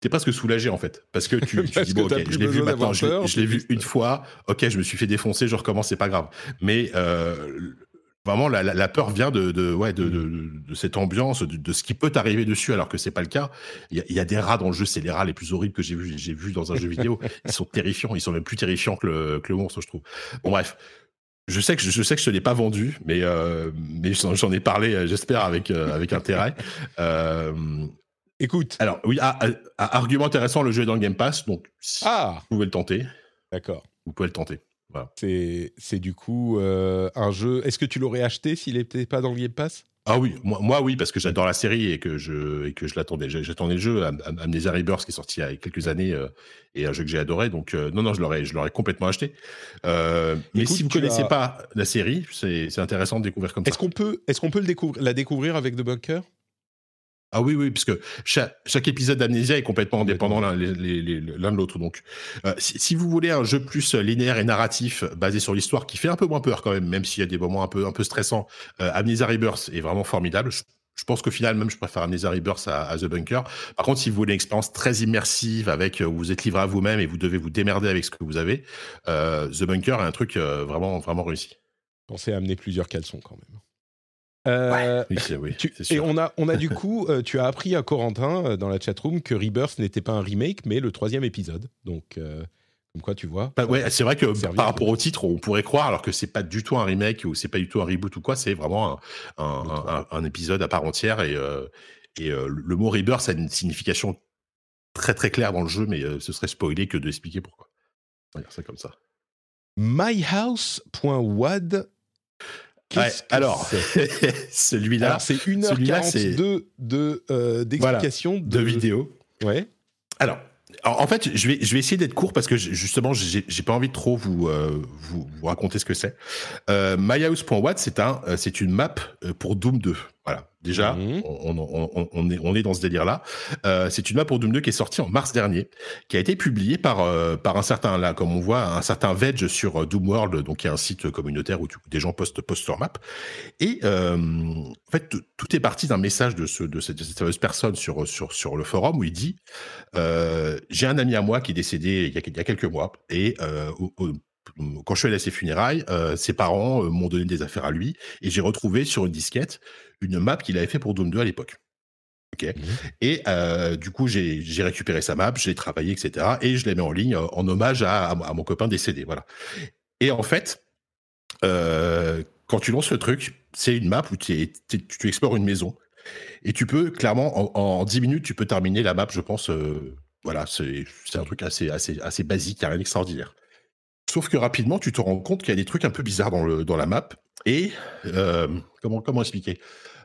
t'es presque soulagé en fait parce que tu, *laughs* dis que bon, ok, je l'ai vu maintenant, je, l'ai- je vu une fois. Ok, je me suis fait défoncer, je recommence, c'est pas grave. Mais euh, vraiment la, peur vient de, de ouais de, de, de, de cette ambiance de, ce qui peut t'arriver dessus alors que c'est pas le cas. Il y, a, il y a des rats dans le jeu c'est les rats les plus horribles que j'ai vu j'ai vu dans un jeu vidéo. *laughs* Ils sont terrifiants. Ils sont même plus terrifiants que le, que le monstre je trouve. Bon bref. Je sais que je, je sais que je te l'ai pas vendu mais euh, mais j'en ai parlé euh, j'espère avec euh, avec intérêt. *laughs* Euh, Écoute. alors oui ah, argument intéressant le jeu est dans le Game Pass donc si Ah, vous pouvez le tenter. D'accord. vous pouvez le tenter C'est c'est du coup euh, un jeu. Est-ce que tu l'aurais acheté s'il n'était pas dans le Game Pass? Ah oui, moi, moi oui, parce que j'adore la série et que je, et que je l'attendais. J'attendais le jeu, Am- Am- Amnesia Rebirth qui est sorti il y a quelques années euh, et un jeu que j'ai adoré. Donc euh, non, non, je l'aurais, je l'aurais complètement acheté. Euh, mais Écoute, si vous tu connaissez as- pas la série, c'est c'est intéressant de découvrir comme ça. Est-ce qu'on peut, est qu'on peut le découvrir, la découvrir avec The Bunker? Ah oui, oui, parce que chaque, chaque épisode d'Amnesia est complètement indépendant l'un de l'autre. Donc, euh, si, vous voulez un jeu plus linéaire et narratif basé sur l'histoire, qui fait un peu moins peur quand même, même s'il y a des moments un peu un peu stressants, euh, Amnesia Rebirth est vraiment formidable. Je, pense qu'au final, même, je préfère Amnesia Rebirth à, The Bunker. Par contre, si vous voulez une expérience très immersive avec euh, où vous êtes livré à vous-même et vous devez vous démerder avec ce que vous avez, euh, The Bunker est un truc euh, vraiment vraiment réussi. Pensez à amener plusieurs caleçons quand même. Euh, oui, tu- et on a, on a du coup, euh, tu as appris à Corentin euh, dans la chatroom que Rebirth n'était pas un remake, mais le troisième épisode. Donc, euh, comme quoi, tu vois. Bah ouais, c'est vrai que Servir par rapport au titre, on pourrait croire, alors que c'est pas du tout un remake ou c'est pas du tout un reboot ou quoi, c'est vraiment un, un, Le un- un épisode à part entière et, euh, et euh, le mot rebirth a une signification très très clair dans le jeu, mais ce serait spoiler que d'expliquer pourquoi. On va dire ça comme ça. myhouse.wad Ouais, alors, *laughs* celui-là, c'est 1h42 de d'explication de, de vidéo. Ouais. Alors, en fait, je vais, je vais essayer d'être court parce que justement, j'ai pas envie de trop vous, euh, vous, vous, raconter ce que c'est. Euh, MyHouse.watt, c'est un, euh, c'est une map euh, pour Doom 2. Voilà. Déjà, mmh. on, on, on, est, on est dans ce délire-là. Euh, c'est une map pour Doom 2 qui est sortie en mars dernier, qui a été publiée par, euh, par un certain, là, comme on voit, un certain Veg sur Doom World, donc qui est un site communautaire où, des gens postent, postent leur map. Et en fait, tout est parti d'un message de, ce, de, cette, de cette fameuse personne sur, sur, sur le forum où il dit J'ai un ami à moi qui est décédé il y a, il y a quelques mois, et au, au, quand je suis allé à ses funérailles, euh, ses parents euh, m'ont donné des affaires à lui et j'ai retrouvé sur une disquette une map qu'il avait fait pour Doom 2 à l'époque. Mmh. Et euh, du coup, j'ai récupéré sa map, j'ai travaillé, etc. Et je l'ai mis en ligne en hommage à, à, mon copain décédé. Voilà. Et en fait, quand tu lances le truc, c'est une map où tu explores une maison. Et tu peux, clairement, en, en, 10 minutes, tu peux terminer la map, je pense. voilà, c'est un truc assez, assez, assez basique, rien d'extraordinaire. Sauf que rapidement, tu te rends compte qu'il y a des trucs un peu bizarres dans, la map. Et euh, comment, expliquer?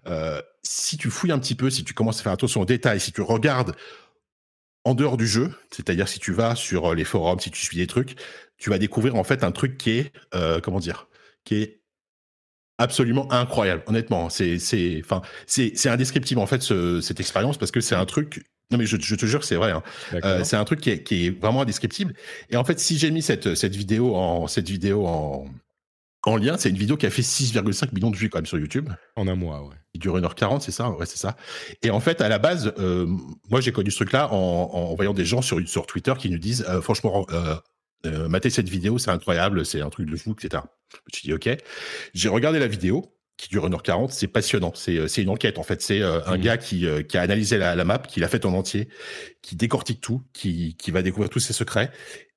Euh, Si tu fouilles un petit peu, si tu commences à faire attention aux détails, si tu regardes en dehors du jeu, c'est-à-dire si tu vas sur les forums, si tu suis des trucs, tu vas découvrir en fait un truc qui est, euh, comment dire, qui est absolument incroyable. Honnêtement, c'est, c'est, indescriptible en fait ce, cette expérience parce que c'est un truc non mais je, je te jure que c'est vrai. Hein. Euh, c'est un truc qui est, qui est, vraiment indescriptible. Et en fait, si j'ai mis cette, cette vidéo en cette vidéo en, en lien, c'est une vidéo qui a fait 6,5 millions de vues quand même sur YouTube. En un mois, ouais. Il dure 1h40, c'est ça? Ouais, c'est ça. Et en fait, à la base, euh, moi j'ai connu ce truc-là en, en, voyant des gens sur, sur Twitter qui nous disent euh, franchement, euh, matez cette vidéo, c'est incroyable, c'est un truc de fou, etc. Je me suis dit ok. J'ai regardé la vidéo qui dure 1h40, c'est passionnant. C'est, euh, c'est une enquête, en fait. C'est euh, un mmh. gars qui, euh, qui a analysé la, la map, qui l'a fait en entier, qui décortique tout, qui, qui va découvrir tous ses secrets.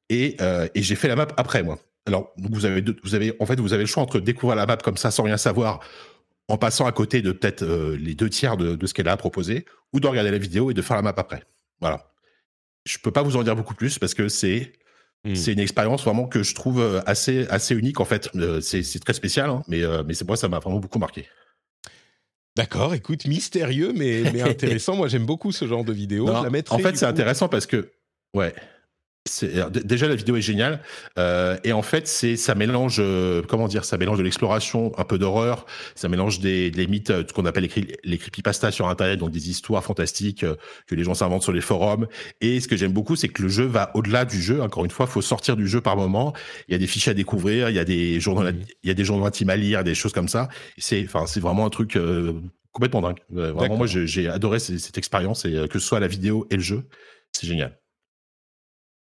Et, et j'ai fait la map après, moi. Alors, vous avez, deux, vous avez, en fait, vous avez le choix entre découvrir la map comme ça sans rien savoir, en passant à côté de peut-être les deux tiers de, de ce qu'elle a à proposer, ou de regarder la vidéo et de faire la map après. Voilà. Je peux pas vous en dire beaucoup plus parce que c'est Hmm. C'est une expérience vraiment que je trouve euh, assez, assez unique en fait. Euh, c'est très spécial, hein, mais, euh, mais c'est moi ça m'a vraiment beaucoup marqué. D'accord, écoute, mystérieux mais, mais *laughs* intéressant. moi j'aime beaucoup ce genre de vidéo. en fait, c'est intéressant parce que ouais, déjà la vidéo est géniale euh, et en fait c'est ça mélange euh, comment dire ça mélange de l'exploration un peu d'horreur ça mélange des, des mythes ce qu'on appelle les, les creepypastas sur internet donc des histoires fantastiques euh, que les gens s'inventent sur les forums et ce que j'aime beaucoup c'est que le jeu va au-delà du jeu encore une fois faut sortir du jeu par moment il y a des fichiers à découvrir il y a des journaux il y a des journaux intimes à lire des choses comme ça c'est enfin c'est vraiment un truc complètement dingue. Vraiment moi j'ai adoré cette, cette expérience et que ce soit la vidéo et le jeu c'est génial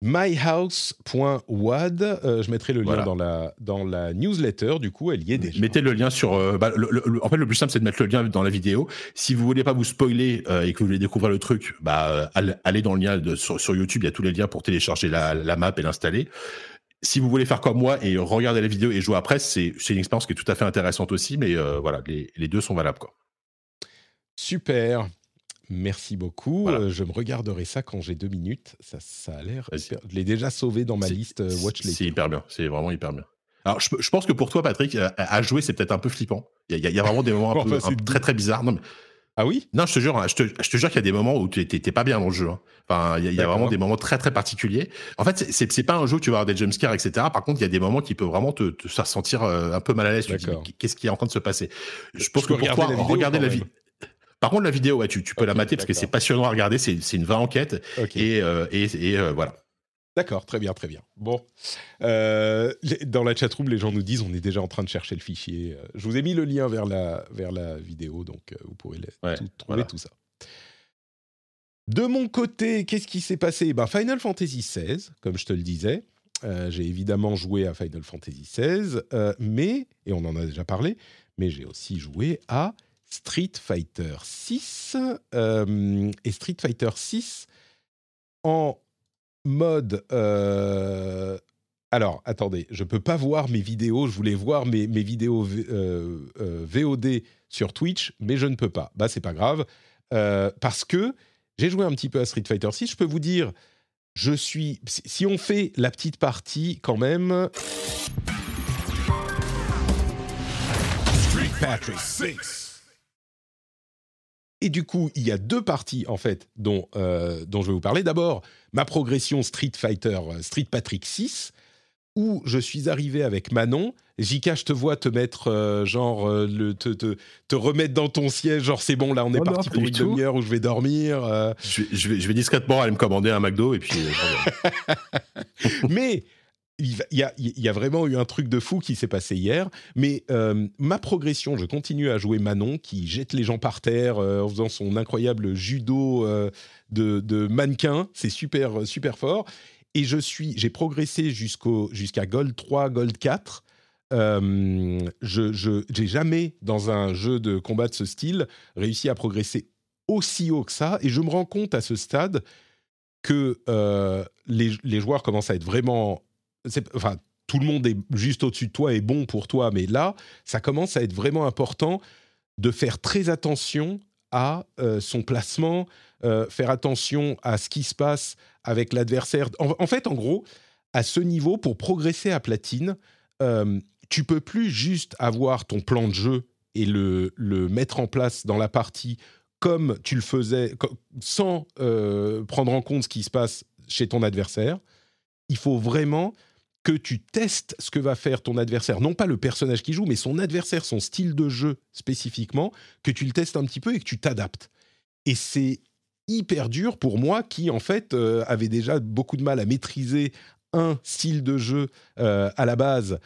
myhouse.wad. Euh, je mettrai le lien dans, la, dans la newsletter, du coup, elle y est déjà. Mettez le lien sur. Euh, bah, le, en fait, le plus simple, c'est de mettre le lien dans la vidéo. Si vous voulez pas vous spoiler euh, et que vous voulez découvrir le truc, bah, allez dans le lien de, sur, YouTube, il y a tous les liens pour télécharger la, la map et l'installer. Si vous voulez faire comme moi et regarder la vidéo et jouer après, c'est une expérience qui est tout à fait intéressante aussi, mais voilà, les, les deux sont valables. Quoi. Super. Merci beaucoup. Euh, je me regarderai ça quand j'ai deux minutes. Ça, ça a l'air. Je l'ai déjà sauvé dans ma liste euh, Watchlist. C'est hyper bien. C'est vraiment hyper bien. Alors, je, je, pense que pour toi, Patrick, à, jouer, c'est peut-être un peu flippant. Il y, y, a vraiment des moments *laughs* un peu, très très bizarres. Non, mais... Ah oui? Non, je te jure, hein, je te, je te jure qu'il y a des moments où tu n'es pas bien dans le jeu. Hein. Enfin, il y, a, il y a vraiment des moments très très particuliers. En fait, c'est c'est pas un jeu où tu vas avoir des jumpscares, etc. Par contre, il y a des moments qui peuvent vraiment te, te faire sentir euh, un peu mal à l'aise. Qu'est-ce qui est en train de se passer? Je pense que pour toi, regarder la vie. Par contre, la vidéo, ouais, tu, tu peux la mater parce que c'est passionnant à regarder, c'est une vraie enquête. Et, euh, et, et euh, voilà. D'accord, très bien, très bien. Bon, euh, dans la chatroom, les gens nous disent on est déjà en train de chercher le fichier. Je vous ai mis le lien vers la, vers la vidéo, donc vous pourrez trouver tout ça. De mon côté, qu'est-ce qui s'est passé? Ben, Final Fantasy XVI, comme je te le disais. j'ai évidemment joué à Final Fantasy XVI, mais, et on en a déjà parlé, mais j'ai aussi joué à Street Fighter 6 euh, et Street Fighter 6 en mode. Euh, alors, attendez, je peux pas voir mes vidéos. Je voulais voir mes, mes vidéos VOD euh, sur Twitch, mais je ne peux pas. Bah, c'est pas grave parce que J'ai joué un petit peu à Street Fighter 6. Je peux vous dire, je suis. Si on fait la petite partie quand même. Street Patrick 6. Et du coup, il y a deux parties en fait dont, euh, dont je vais vous parler. D'abord, ma progression Street Fighter, euh, Street Patrick 6, où je suis arrivé avec Manon. Jika, je te vois te mettre, euh, genre, le, te, te, te, remettre dans ton siège, genre, c'est bon, là, on est Oh parti pour une demi-heure où je vais dormir. euh. Je vais, je, vais, je vais discrètement aller me commander un McDo et puis. euh. *laughs* Mais il y, a, il y a vraiment eu un truc de fou qui s'est passé hier. Mais euh, ma progression, je continue à jouer Manon qui jette les gens par terre euh, en faisant son incroyable judo euh, de, de mannequin. C'est super, super fort. Et je suis, j'ai progressé jusqu'au, jusqu'à Gold 3, Gold 4. Euh, je, j'ai jamais dans un jeu de combat de ce style réussi à progresser aussi haut que ça. Et je me rends compte à ce stade que les, les joueurs commencent à être vraiment enfin, tout le monde est juste au-dessus de toi et bon pour toi, mais là, ça commence à être vraiment important de faire très attention à euh, son placement, euh, faire attention à ce qui se passe avec l'adversaire. En, fait, en gros, à ce niveau, pour progresser à platine, euh, tu peux plus juste avoir ton plan de jeu et le, mettre en place dans la partie comme tu le faisais, sans euh, prendre en compte ce qui se passe chez ton adversaire. Il faut vraiment que tu testes ce que va faire ton adversaire, non pas le personnage qui joue, mais son adversaire, son style de jeu spécifiquement, que tu le testes un petit peu et que tu t'adaptes. Et c'est hyper dur pour moi qui, en fait, euh, avait déjà beaucoup de mal à maîtriser un style de jeu euh, à la base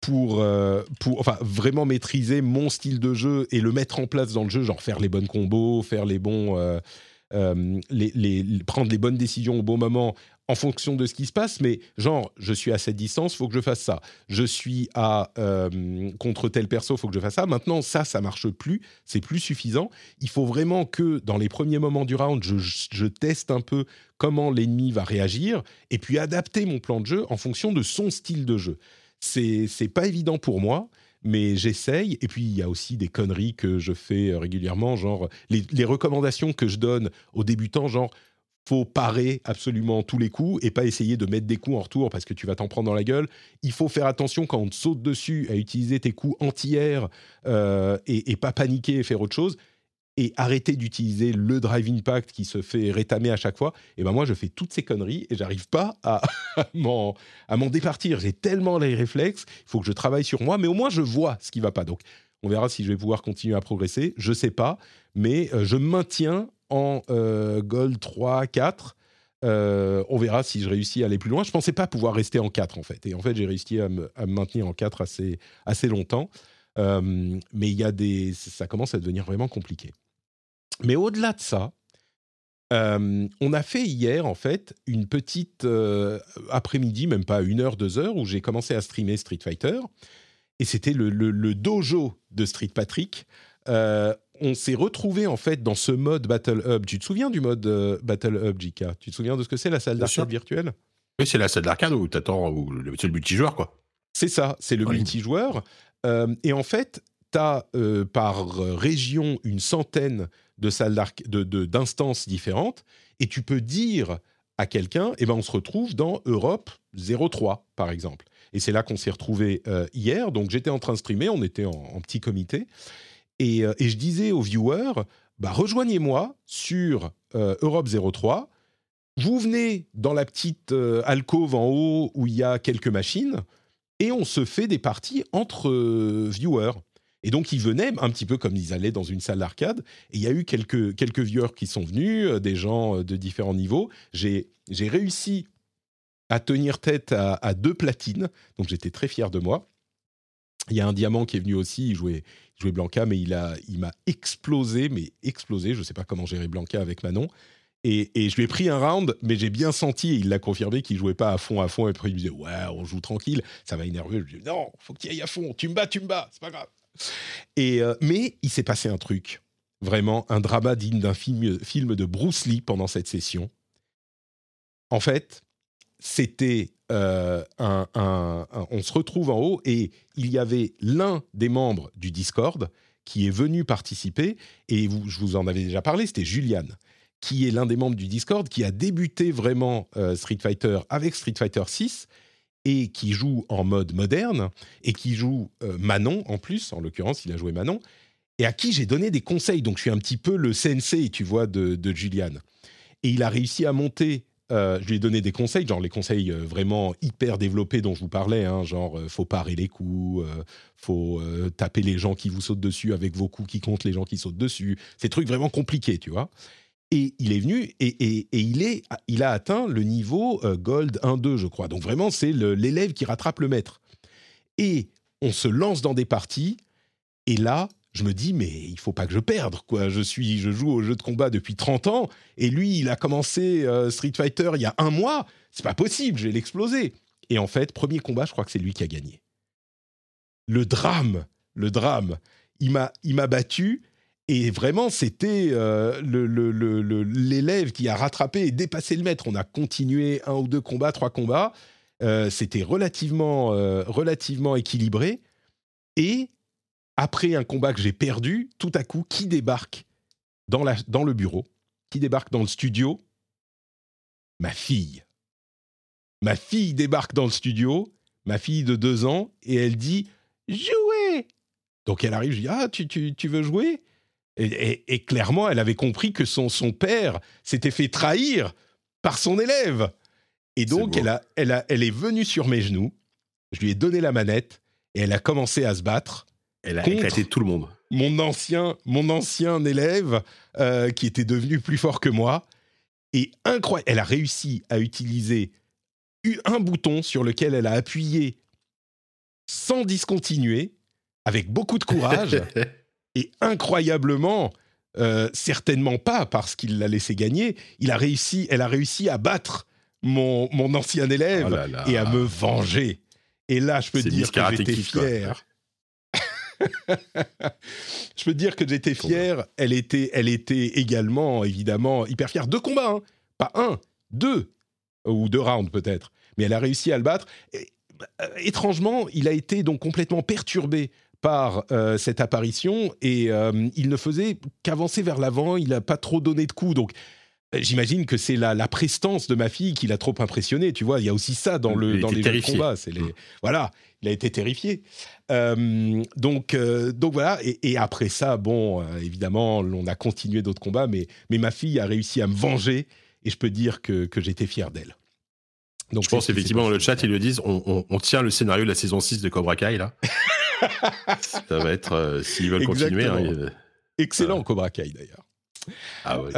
pour, euh, pour enfin, vraiment maîtriser mon style de jeu et le mettre en place dans le jeu, genre faire les bonnes combos, faire les bons... prendre les bonnes décisions au bon moment en fonction de ce qui se passe, mais genre, je suis à cette distance, faut que je fasse ça. Je suis à euh, contre tel perso, faut que je fasse ça. Maintenant, ça, ça marche plus, c'est plus suffisant. Il faut vraiment que dans les premiers moments du round, je, teste un peu comment l'ennemi va réagir et puis adapter mon plan de jeu en fonction de son style de jeu. C'est pas évident pour moi. Mais j'essaye, et puis il y a aussi des conneries que je fais euh, régulièrement, genre les recommandations que je donne aux débutants, genre faut parer absolument tous les coups et pas essayer de mettre des coups en retour parce que tu vas t'en prendre dans la gueule. Il faut faire attention quand on te saute dessus à utiliser tes coups anti-air euh, et, pas paniquer et faire autre chose. Et arrêter d'utiliser le drive impact qui se fait rétamer à chaque fois. Et ben moi, je fais toutes ces conneries et j'arrive pas à, *laughs* à m'en départir. J'ai tellement les réflexes, il faut que je travaille sur moi, mais au moins je vois ce qui va pas. Donc, on verra si je vais pouvoir continuer à progresser. Je sais pas, mais euh, je maintiens en Gold 3, 4. Euh, on verra si je réussis à aller plus loin. Je pensais pas pouvoir rester en 4 en fait. Et en fait, j'ai réussi à me, maintenir en 4 assez, assez longtemps. Euh, mais il y a des, ça commence à devenir vraiment compliqué. Mais au-delà de ça, euh, on a fait hier en fait une petite euh, après-midi, même pas une heure, deux heures, où j'ai commencé à streamer Street Fighter. Et c'était le- le dojo de Street Patrick. Euh, on s'est retrouvé en fait dans ce mode Battle Hub. Tu te souviens du mode euh, Battle Hub, JK Tu te souviens de ce que c'est la salle d'arcade virtuelle? Oui, c'est la salle d'arcade où t'attends, c'est le multijoueur, quoi. C'est ça, c'est le multijoueur. Euh, et en fait, tu as par euh, région une centaine de salles d'arc- de- de- d'instances différentes, et tu peux dire à quelqu'un, eh ben, on se retrouve dans Europe 03, par exemple. Et c'est là qu'on s'est retrouvé hier. Donc j'étais en train de streamer, on était en, en petit comité, et, euh, et je disais aux viewers, bah, rejoignez-moi sur euh, Europe 03. Vous venez dans la petite euh, alcôve en haut où il y a quelques machines et on se fait des parties entre euh, viewers. Et donc, ils venaient un petit peu comme ils allaient dans une salle d'arcade. Et il y a eu quelques, quelques viewers qui sont venus, des gens de différents niveaux. J'ai réussi à tenir tête à deux platines, donc j'étais très fier de moi. Il y a un diamant qui est venu aussi, il jouait, jouait Blanca, mais il a- il m'a explosé, mais explosé. Je ne sais pas comment gérer Blanca avec Manon. Et, et je lui ai pris un round, mais j'ai bien senti, et il l'a confirmé, qu'il jouait pas à fond, à fond. Et puis il me disait, ouais, on joue tranquille. Ça m'a énervé. Je lui ai dit, non, faut que tu ailles à fond. Tu me bats, tu me bats, c'est pas grave. Et, euh, mais il s'est passé un truc. Vraiment, un drama digne d'un film, film de Bruce Lee pendant cette session. En fait, c'était euh, On se retrouve en haut et il y avait l'un des membres du Discord qui est venu participer. Et vous- je vous en avais déjà parlé, c'était Juliane qui est l'un des membres du Discord, qui a débuté vraiment euh, Street Fighter avec Street Fighter 6 et qui joue en mode moderne et qui joue euh, Manon en plus, en l'occurrence, il a joué Manon, et à qui j'ai donné des conseils. Donc je suis un petit peu le sensei, tu vois, de, de Julian. Et il a réussi à monter. Euh, je lui ai donné des conseils, genre les conseils euh, vraiment hyper développés dont je vous parlais, hein, genre euh, faut parer les coups, euh, faut euh, taper les gens qui vous sautent dessus avec vos coups qui comptent les gens qui sautent dessus. Ces trucs vraiment compliqués, tu vois. Et il est venu et, et- et il, est, il a atteint le niveau Gold 1-2, je crois. Donc vraiment, c'est l'élève qui rattrape le maître. Et on se lance dans des parties. Et là, je me dis, mais il faut pas que je perde. Quoi. Je, suis, je joue au jeu de combat depuis 30 ans. Et lui, il a commencé euh, Street Fighter il y a un mois. C'est pas possible, je vais l'exploser. Et en fait, premier combat, je crois que c'est lui qui a gagné. Le drame, le drame. Il m'a, battu. Et vraiment, c'était euh, l'élève qui a rattrapé et dépassé le maître. On a continué un ou deux combats, trois combats. Euh, c'était relativement, relativement équilibré. Et après un combat que j'ai perdu, tout à coup, qui débarque dans, la, dans le bureau Qui débarque dans le studio? Ma fille. Ma fille débarque dans le studio, ma fille de deux ans, et elle dit Jouez Donc elle arrive, je dis Ah, tu, tu, tu veux jouer? Et, et- et clairement, elle avait compris que son, son père s'était fait trahir par son élève. Et donc, beau. elle, a, elle, a, elle est venue sur mes genoux, je lui ai donné la manette, et elle a commencé à se battre Elle a Contre. éclaté tout le monde. mon ancien, mon ancien élève euh, qui était devenu plus fort que moi. Et incroyable, elle a réussi à utiliser un bouton sur lequel elle a appuyé sans discontinuer, avec beaucoup de courage. *laughs* et incroyablement, euh, certainement pas parce qu'il l'a laissé gagner, il a réussi, elle a réussi à battre mon, mon ancien élève Oh là là. et à me venger. Et là, je peux dire que j'étais fier. *laughs* je peux dire que j'étais fier. Elle était, elle était également, évidemment, hyper fière. Deux combats, hein. pas un, deux, ou deux rounds peut-être. Mais elle a réussi à le battre. Et, euh, étrangement, il a été donc complètement perturbé par euh, cette apparition et euh, il ne faisait qu'avancer vers l'avant. Il n'a pas trop donné de coups, donc. J'imagine que c'est la, la prestance de ma fille qui l'a trop impressionné. Tu vois, il y a aussi ça dans, le, Il dans les jeux de terrifié. combat. C'est les, Mm. voilà, il a été terrifié. Euh, donc, euh, donc voilà. Et, et après ça, bon, euh, évidemment, on a continué d'autres combats, mais, mais ma fille a réussi à me venger et je peux dire que, que j'étais fier d'elle. Donc, Je pense effectivement dans le chat, ils le disent, on, on- on tient le scénario de la saison 6 de Cobra Kai, là. *laughs* Ça va être, s'ils veulent continuer. hein, Excellent. Cobra Kai d'ailleurs. ah ouais.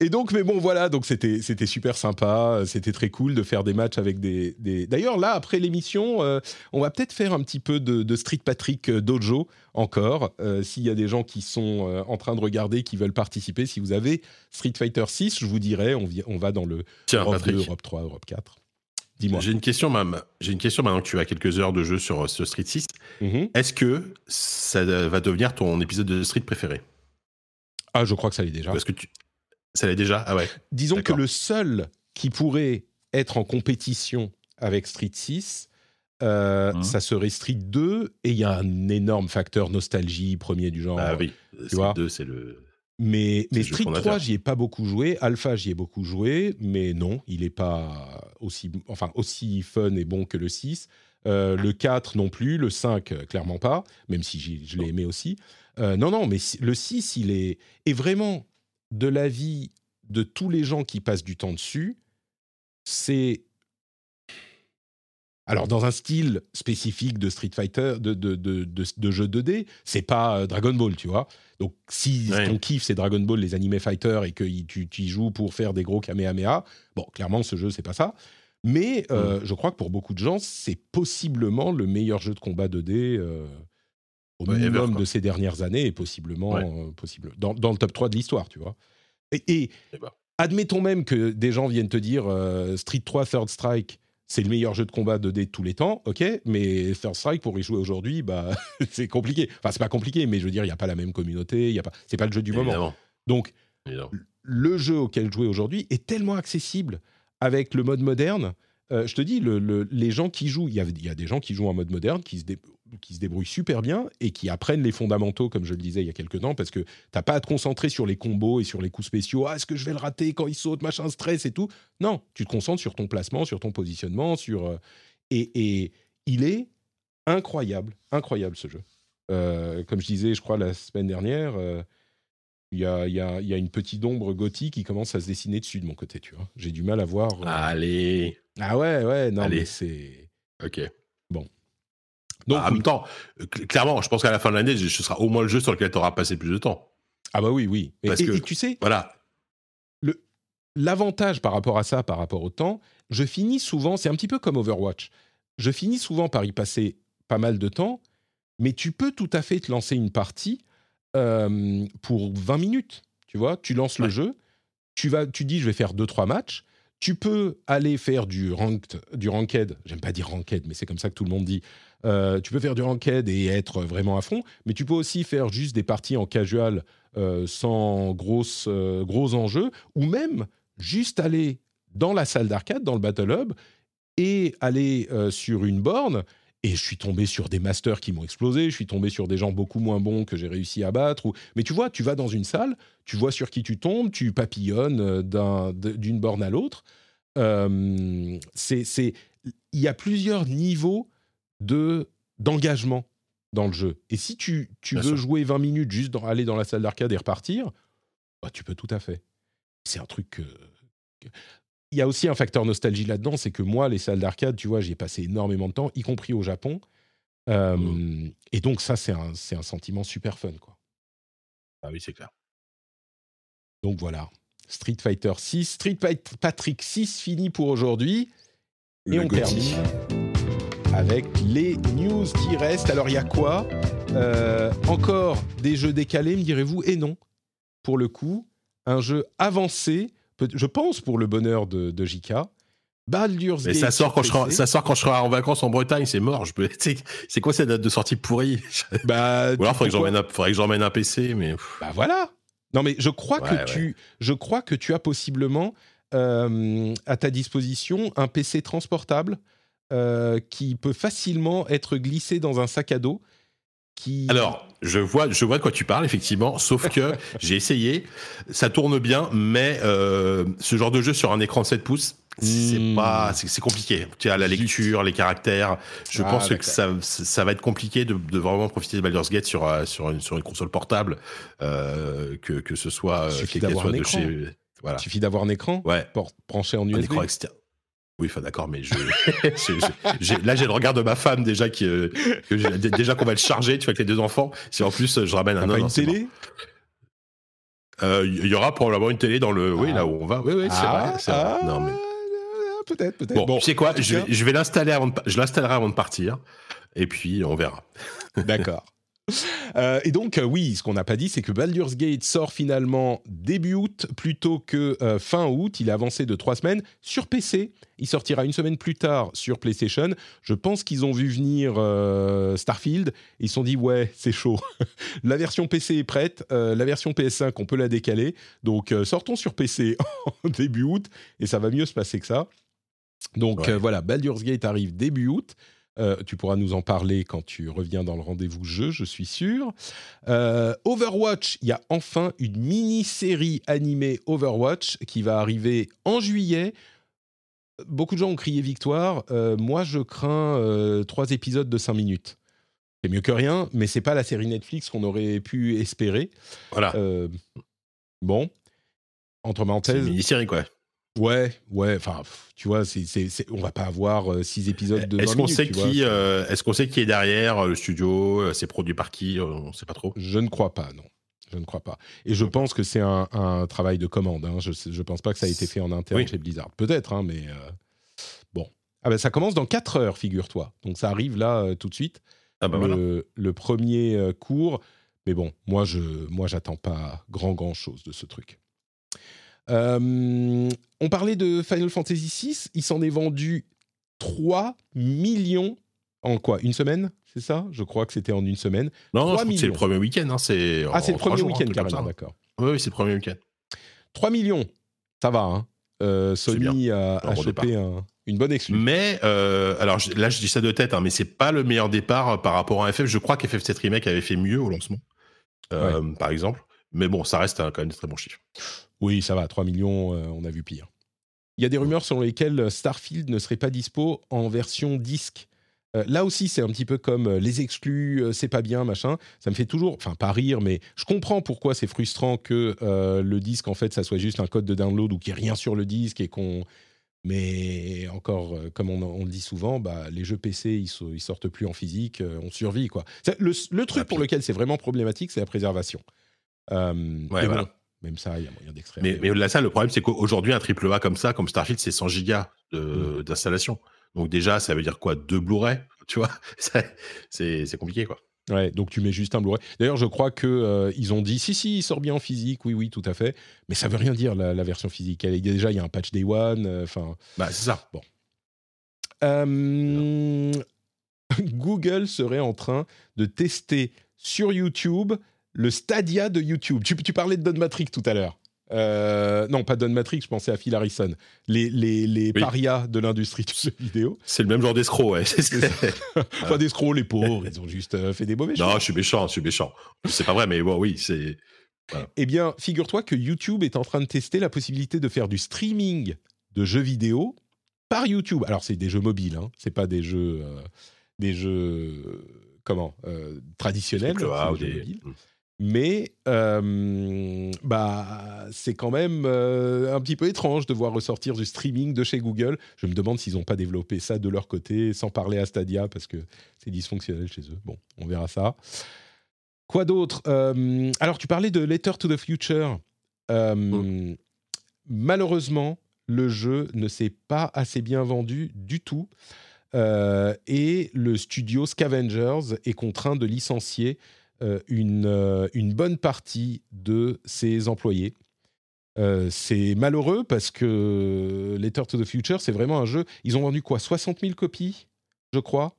Et donc, mais bon, voilà, donc c'était c'était super sympa, euh, c'était très cool de faire des matchs avec des. des... D'ailleurs, là, après l'émission, euh, on va peut-être faire un petit peu de, de Street Patrick euh, Dojo encore. euh, S'il y a des gens qui sont euh, en train de regarder, qui veulent participer, si vous avez Street Fighter 6, je vous dirai, on, on va dans le Tiens, Europe 2, Patrick, Europe 3, Europe 4. Dis-moi. j'ai une question, mam- J'ai une question maintenant que tu as quelques heures de jeu sur, sur Street 6. Mhm. Est-ce que ça va devenir ton épisode de Street préféré? Ah, je crois que ça l'est déjà. Parce que tu... Ça l'est déjà? Ah ouais. Disons que le seul qui pourrait être en compétition avec Street 6, euh, Mhm. ça serait Street 2, et il y a un énorme facteur nostalgie, premier du genre. Ah oui. Vois deux, c'est le. Mais, mais le jeu Street fondateur. 3, j'y ai pas beaucoup joué. Alpha, j'y ai beaucoup joué, mais non, il n'est pas aussi, enfin, aussi fun et bon que le 6. Euh, le 4 non plus, le 5 euh, clairement pas, même si je l'ai aimé aussi. Euh, non, non, mais le 6, il est, est vraiment de l'avis de tous les gens qui passent du temps dessus. C'est. Alors, dans un style spécifique de Street Fighter, de, de, de, jeu 2D, c'est pas euh, Dragon Ball, tu vois. Donc, si Ouais. ton kiff c'est Dragon Ball, les animés fighters, et que tu, tu y joues pour faire des gros Kamehameha, bon, clairement, ce jeu, c'est pas ça. Mais euh, je crois que pour beaucoup de gens, c'est possiblement le meilleur jeu de combat 2D euh, au Ouais, minimum de ces dernières années, et possiblement Ouais. euh, possible, dans, dans le top 3 de l'histoire, tu vois. Et, et Eh ben. admettons même que des gens viennent te dire euh, Street 3 Third Strike, c'est le meilleur jeu de combat 2D de tous les temps, ok, mais Third Strike, pour y jouer aujourd'hui, bah, *laughs* c'est compliqué. Enfin, c'est pas compliqué, mais je veux dire, il n'y a pas la même communauté, il y a pas, c'est pas le jeu du moment. Donc, évidemment. le jeu auquel jouer aujourd'hui est tellement accessible avec le mode moderne. Euh, je te dis, le- le- les gens qui jouent, il y, y a des gens qui jouent en mode moderne, qui se dé- qui se débrouillent super bien et qui apprennent les fondamentaux, comme je le disais il y a quelques temps, parce que t'as pas à te concentrer sur les combos et sur les coups spéciaux. Ah, est-ce que je vais le rater quand il saute, machin, stress et tout Non, tu te concentres sur ton placement, sur ton positionnement, sur euh, et, et, il est incroyable, incroyable ce jeu. Euh, comme je disais, je crois la semaine dernière, euh, il y, a, y, a, y, a, une petite ombre gothique qui commence à se dessiner dessus de mon côté, tu vois. J'ai du mal à voir. Allez. Ah ouais, ouais, non, Allez. mais c'est. Ok. Bon. Donc, en même temps, clairement, je pense qu'à la fin de l'année, ce sera au moins le jeu sur lequel tu auras passé plus de temps. Ah bah oui, oui. Parce et, que, et tu sais, voilà. l'avantage par rapport à ça, par rapport au temps, je finis souvent, c'est un petit peu comme Overwatch, je finis souvent par y passer pas mal de temps, mais tu peux tout à fait te lancer une partie euh, pour 20 minutes, tu vois, tu lances Ouais. le jeu, tu, vas, tu dis je vais faire 2-3 matchs, tu peux aller faire du ranked, du ranked, j'aime pas dire ranked, mais c'est comme ça que tout le monde dit, Euh, tu peux faire du ranked et être vraiment à fond, mais tu peux aussi faire juste des parties en casual euh, sans euh, gros enjeux, ou même juste aller dans la salle d'arcade, dans le Battle Hub, et aller sur une borne. Et je suis tombé sur des masters qui m'ont explosé, je suis tombé sur des gens beaucoup moins bons que j'ai réussi à battre. Ou... Mais tu vois, tu vas dans une salle, tu vois sur qui tu tombes, tu papillonnes d'une borne à l'autre. C'est- il y a plusieurs niveaux de, d'engagement dans le jeu. Et si tu, tu veux sûr. jouer 20 minutes juste dans, aller dans la salle d'arcade et repartir, bah, tu peux tout à fait. C'est un truc que- que- Il y a aussi un facteur nostalgie là-dedans, c'est que moi, les salles d'arcade, tu vois, j'y ai passé énormément de temps, y compris au Japon. Euh, Mmh. Et donc ça, c'est un, c'est un sentiment super fun, quoi. Ah oui, c'est clair. Donc voilà, Street Fighter 6, Street Fighter Patrick 6 fini pour aujourd'hui. Et on termine avec les news qui restent. Alors il y a quoi? Euh, Encore des jeux décalés, me direz-vous Et non, pour le coup, un jeu avancé, je pense pour le bonheur de, de JK. Baldur's Mais Gate ça sort, quand je serai, ça sort quand je serai en vacances en Bretagne, c'est mort. Je peux, *laughs* c'est quoi cette date de sortie pourrie? Bah, Ou alors, faudrait que j'emmène un, faudrait que j'emmène un PC, mais Bah voilà. Non mais je crois Ouais, que ouais. tu, je crois que tu as possiblement euh, à ta disposition un PC transportable euh, qui peut facilement être glissé dans un sac à dos. Qui... Alors, je vois, je vois de quoi tu parles, effectivement. Sauf que *laughs* j'ai essayé, ça tourne bien, mais euh, ce genre de jeu sur un écran de 7 pouces, c'est Hmm. pas, c'est compliqué. Tu as la lecture, les caractères. Je Ah, pense que ça, ça va être compliqué de, de vraiment profiter de Baldur's Gate sur euh, sur une, sur une console portable, euh, que que ce soit, euh, Suffit d'avoir un écran. chez, voilà, Il suffit d'avoir un écran ouais, pour branché en un USB. écran externe. Oui, enfin d'accord, mais je, *laughs* je- je- j'ai- là j'ai le regard de ma femme déjà qui, euh, que déjà qu'on va le charger, tu vois, avec les deux enfants. Si en plus je ramène un pas une c'est télé mort. Euh, Il y aura probablement une télé dans le, oui, Ah. là où on va. Oui, oui, c'est Ah, vrai. ah, Non, mais... Peut-être, peut-être. Bon, Bon, tu sais quoi Je vais, l'installer avant de, je l'installerai avant de partir, et puis on verra. D'accord. Euh, et donc, euh, oui, ce qu'on n'a pas dit, c'est que Baldur's Gate sort finalement début août plutôt que euh, fin août. Il a avancé de trois semaines sur PC. Il sortira une semaine plus tard sur PlayStation. Je pense qu'ils ont vu venir Starfield. Ils se sont dit, ouais, c'est chaud. *laughs* la version PC est prête. la version PS5, on peut la décaler. Donc, sortons sur PC *laughs* en début août et ça va mieux se passer que ça. Donc Ouais. voilà, Baldur's Gate arrive début août. Euh, tu pourras nous en parler quand tu reviens dans le rendez-vous jeu, je suis sûr. Euh, Overwatch, il y a enfin une mini-série animée Overwatch qui va arriver en juillet. Beaucoup de gens ont crié victoire. Euh, moi, je crains trois épisodes de 5 minutes. C'est mieux que rien, mais c'est pas la série Netflix qu'on aurait pu espérer. Voilà. Bon, entre c'est une parenthèses, mini-série, quoi. Ouais, ouais, enfin, tu vois, c'est, c'est, c'est- on va pas avoir euh, six épisodes de 20 Est-ce qu'on minutes, sait qui, euh, est-ce qu'on sait qui est derrière euh, le studio C'est produit par qui On sait pas trop. Je ne crois pas, non. Je ne crois pas. Et je pense que c'est un, un travail de commande. hein. Je ne pense pas que ça a été fait en interne Oui. chez Blizzard. Peut-être, hein, mais bon. Ah ben, ça commence dans 4 heures, figure-toi. Donc ça arrive là tout de suite. Ah bah le, voilà. le premier cours. Mais bon, moi, je moi, j'attends pas grand, grand chose de ce truc. Euh, on parlait de Final Fantasy VI. Il s'en est vendu 3 millions en quoi Une semaine? C'est ça? Je crois que c'était en une semaine. Non, non, 3 je crois que c'est le premier week-end. Hein, c'est Ah, c'est le premier week-end carrément, d'accord. Oui, oui, c'est le premier week-end. 3 millions, ça va. Hein Euh, Sony a, a chopé un, une bonne excuse. Mais euh, alors là, je dis ça de tête, hein, mais c'est pas le meilleur départ par rapport à FF. Je crois qu'FF7 Remake avait fait mieux au lancement, par exemple. Mais bon, ça reste quand même des très bons chiffres. Oui, ça va. 3 millions, on a vu pire. Il y a des rumeurs selon lesquelles Starfield ne serait pas dispo en version disque. Euh, là aussi, c'est un petit peu comme euh, les exclus, euh, c'est pas bien, machin. Ça me fait toujours, enfin pas rire, mais je comprends pourquoi c'est frustrant que le disque, en fait, ça soit juste un code de download ou qu'il n'y ait rien sur le disque et qu'on. Mais encore, comme on, le dit souvent, bah, les jeux PC, ils, ils sortent plus en physique, on survit quoi. Le, truc pour lequel c'est vraiment problématique, c'est la préservation. Ouais, voilà. Même ça, il y a moyen d'extraire. Mais, mais là, ça, le problème, c'est qu'aujourd'hui, un triple A comme ça, comme Starfield, c'est 100 gigas mmh. d'installation. Donc déjà, ça veut dire quoi? Deux Blu-ray *laughs* Tu vois? C'est compliqué, quoi. Ouais, donc tu mets juste un Blu-ray. D'ailleurs, je crois que euh, ils ont dit si si, il sort bien en physique, oui oui, tout à fait. Mais ça veut rien dire la, version physique. Elle, déjà, il y a un patch Day One. Euh, enfin. bah c'est ça. Bon. Euh, *laughs* Google serait en train de tester sur YouTube le Stadia de YouTube. Tu, tu parlais de Don Matrix tout à l'heure. Euh, non, pas Don Matrix, je pensais à Phil Harrison. Les, les, les parias de l'industrie du jeu vidéo. C'est le même genre d'escroc, ouais. pas *laughs* d'escrocs, les pauvres, ils ont juste euh, fait des mauvais. Non, je suis méchant, je suis méchant. C'est pas vrai, mais bon, oui, c'est. Eh bien, figure-toi que YouTube est en train de tester la possibilité de faire du streaming de jeux vidéo par YouTube. Alors, c'est des jeux mobiles, hein. c'est pas des jeux, euh, des jeux comment traditionnels. Ou des... Mobiles. Mais euh, bah, c'est quand même euh, un petit peu étrange de voir ressortir du streaming de chez Google. Je me demande s'ils n'ont pas développé ça de leur côté sans parler à Stadia parce que c'est dysfonctionnel chez eux. Bon, on verra ça. Quoi d'autre euh, Alors, tu parlais de Letter to the Future. Mm. Malheureusement, le jeu ne s'est pas assez bien vendu du tout. et le studio Scavengers est contraint de licencier une, euh, une, bonne partie de ses employés. Euh, c'est malheureux parce que Letter to the Future, c'est vraiment un jeu. Ils ont vendu quoi? 60 000 copies, je crois.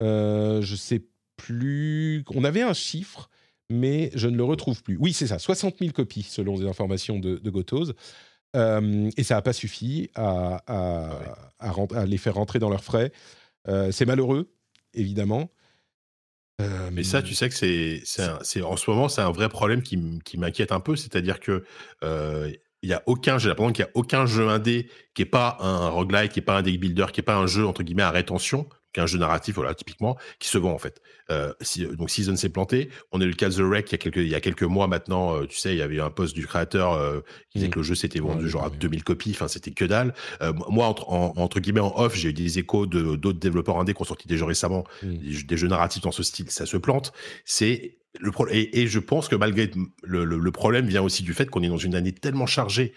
je sais plus. On avait un chiffre, mais je ne le retrouve plus. Oui, c'est ça, 60 000 copies selon les informations de, de Gotoz. et ça n'a pas suffi à, à, à, à, les faire rentrer dans leurs frais. c'est malheureux, évidemment. Mais ça, tu sais que c'est, c'est, en ce moment, c'est un vrai problème qui, qui m'inquiète un peu. C'est-à-dire que il y a aucun, j'ai l'impression qu'il y a aucun jeu indé qui est pas un roguelike, qui est pas un deck builder, qui est pas un jeu entre guillemets à rétention, qu'un jeu narratif, voilà, typiquement, qui se vend en fait. Euh, si, donc Season s'est planté. On a eu le cas de The Wreck il y a quelques, il y a quelques mois maintenant. Euh, tu sais, il y avait un post du créateur euh, qui disait mmh. que le jeu s'était vendu genre à 2000 copies. Enfin, c'était que dalle. Euh, moi, entre, entre guillemets, en off, j'ai eu des échos de d'autres développeurs indés qui ont sorti des jeux récemment, mmh. des, jeux narratifs dans ce style. Ça se plante. C'est le et, et, je pense que malgré le, le, le, problème vient aussi du fait qu'on est dans une année tellement chargée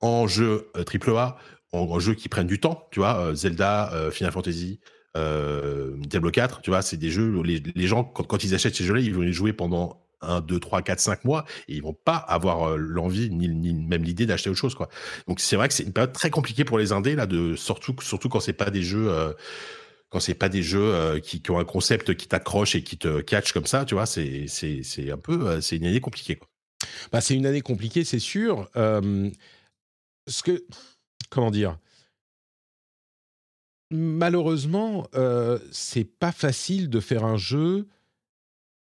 en jeux AAA, en, en jeux qui prennent du temps. Tu vois, Zelda, Final Fantasy euh, Diablo 4, tu vois, c'est des jeux les, gens, quand, ils achètent ces jeux-là, ils vont les jouer pendant 1, 2, 3, 4, 5 mois et ils vont pas avoir euh, l'envie ni, même l'idée d'acheter autre chose, quoi. Donc c'est vrai que c'est une période très compliquée pour les indés, là, de, surtout, surtout quand c'est pas des jeux. Euh, quand c'est pas des jeux qui, ont un concept qui t'accroche et qui te catch comme ça, tu vois, c'est un peu c'est une année compliquée. Bah, c'est une année compliquée, c'est sûr. Ce que comment dire malheureusement, euh, c'est pas facile de faire un jeu.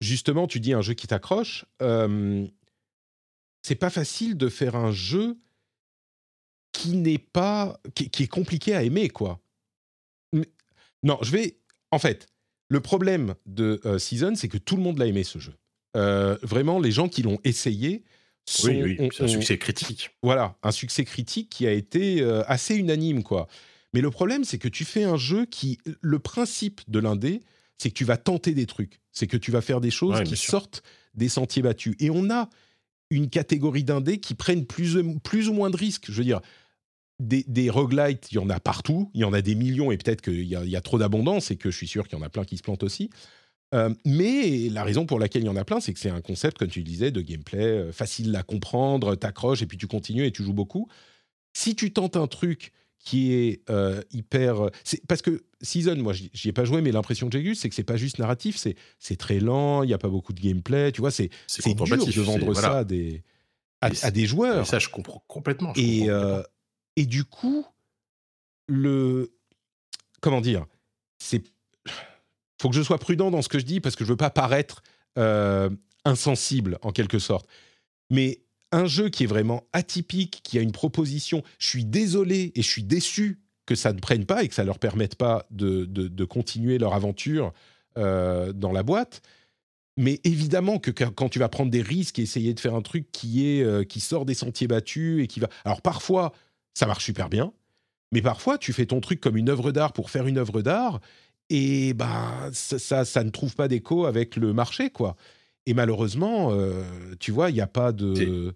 Justement, tu dis un jeu qui t'accroche. Euh, c'est pas facile de faire un jeu qui n'est pas, qui, est compliqué à aimer, quoi. Non, je vais. En fait, le problème de euh, Season, c'est que tout le monde l'a aimé ce jeu. Vraiment, les gens qui l'ont essayé. Sont, oui, oui, c'est un succès critique. Voilà, un succès critique qui a été assez unanime, quoi. Mais le problème, c'est que tu fais un jeu qui. Le principe de l'indé, c'est que tu vas tenter des trucs. C'est que tu vas faire des choses qui sortent des sentiers battus. Et on a une catégorie d'indés qui prennent plus, plus ou moins de risques. Je veux dire, des, des roguelites, il y en a partout. Il y en a des millions et peut-être qu'il y, y, a trop d'abondance et que je suis sûr qu'il y en a plein qui se plantent aussi. Euh, mais la raison pour laquelle il y en a plein, c'est que c'est un concept, comme tu disais, de gameplay euh, facile à comprendre, t'accroches et puis tu continues et tu joues beaucoup. Si tu tentes un truc qui est euh, hyper. Euh, parce que Season, moi, j'y ai pas joué, mais l'impression que j'ai eue, c'est que c'est pas juste narratif, c'est très lent, il y a pas beaucoup de gameplay, tu vois, c'est c'est dur de vendre ça à des à, des joueurs. ça, je comprends complètement. et euh, et du coup, le comment dire, c'est faut que je sois prudent dans ce que je dis parce que je veux pas paraître euh, insensible en quelque sorte. Mais un jeu qui est vraiment atypique, qui a une proposition, je suis désolé et je suis déçu que ça ne prenne pas et que ça leur permette pas de, de, continuer leur aventure euh, dans la boîte. Mais évidemment que quand tu vas prendre des risques et essayer de faire un truc qui est euh, qui sort des sentiers battus et qui va, alors parfois ça marche super bien, mais parfois tu fais ton truc comme une œuvre d'art pour faire une œuvre d'art et ben ça, ça, ne trouve pas d'écho avec le marché quoi. Et malheureusement, euh, tu vois, il n'y a pas de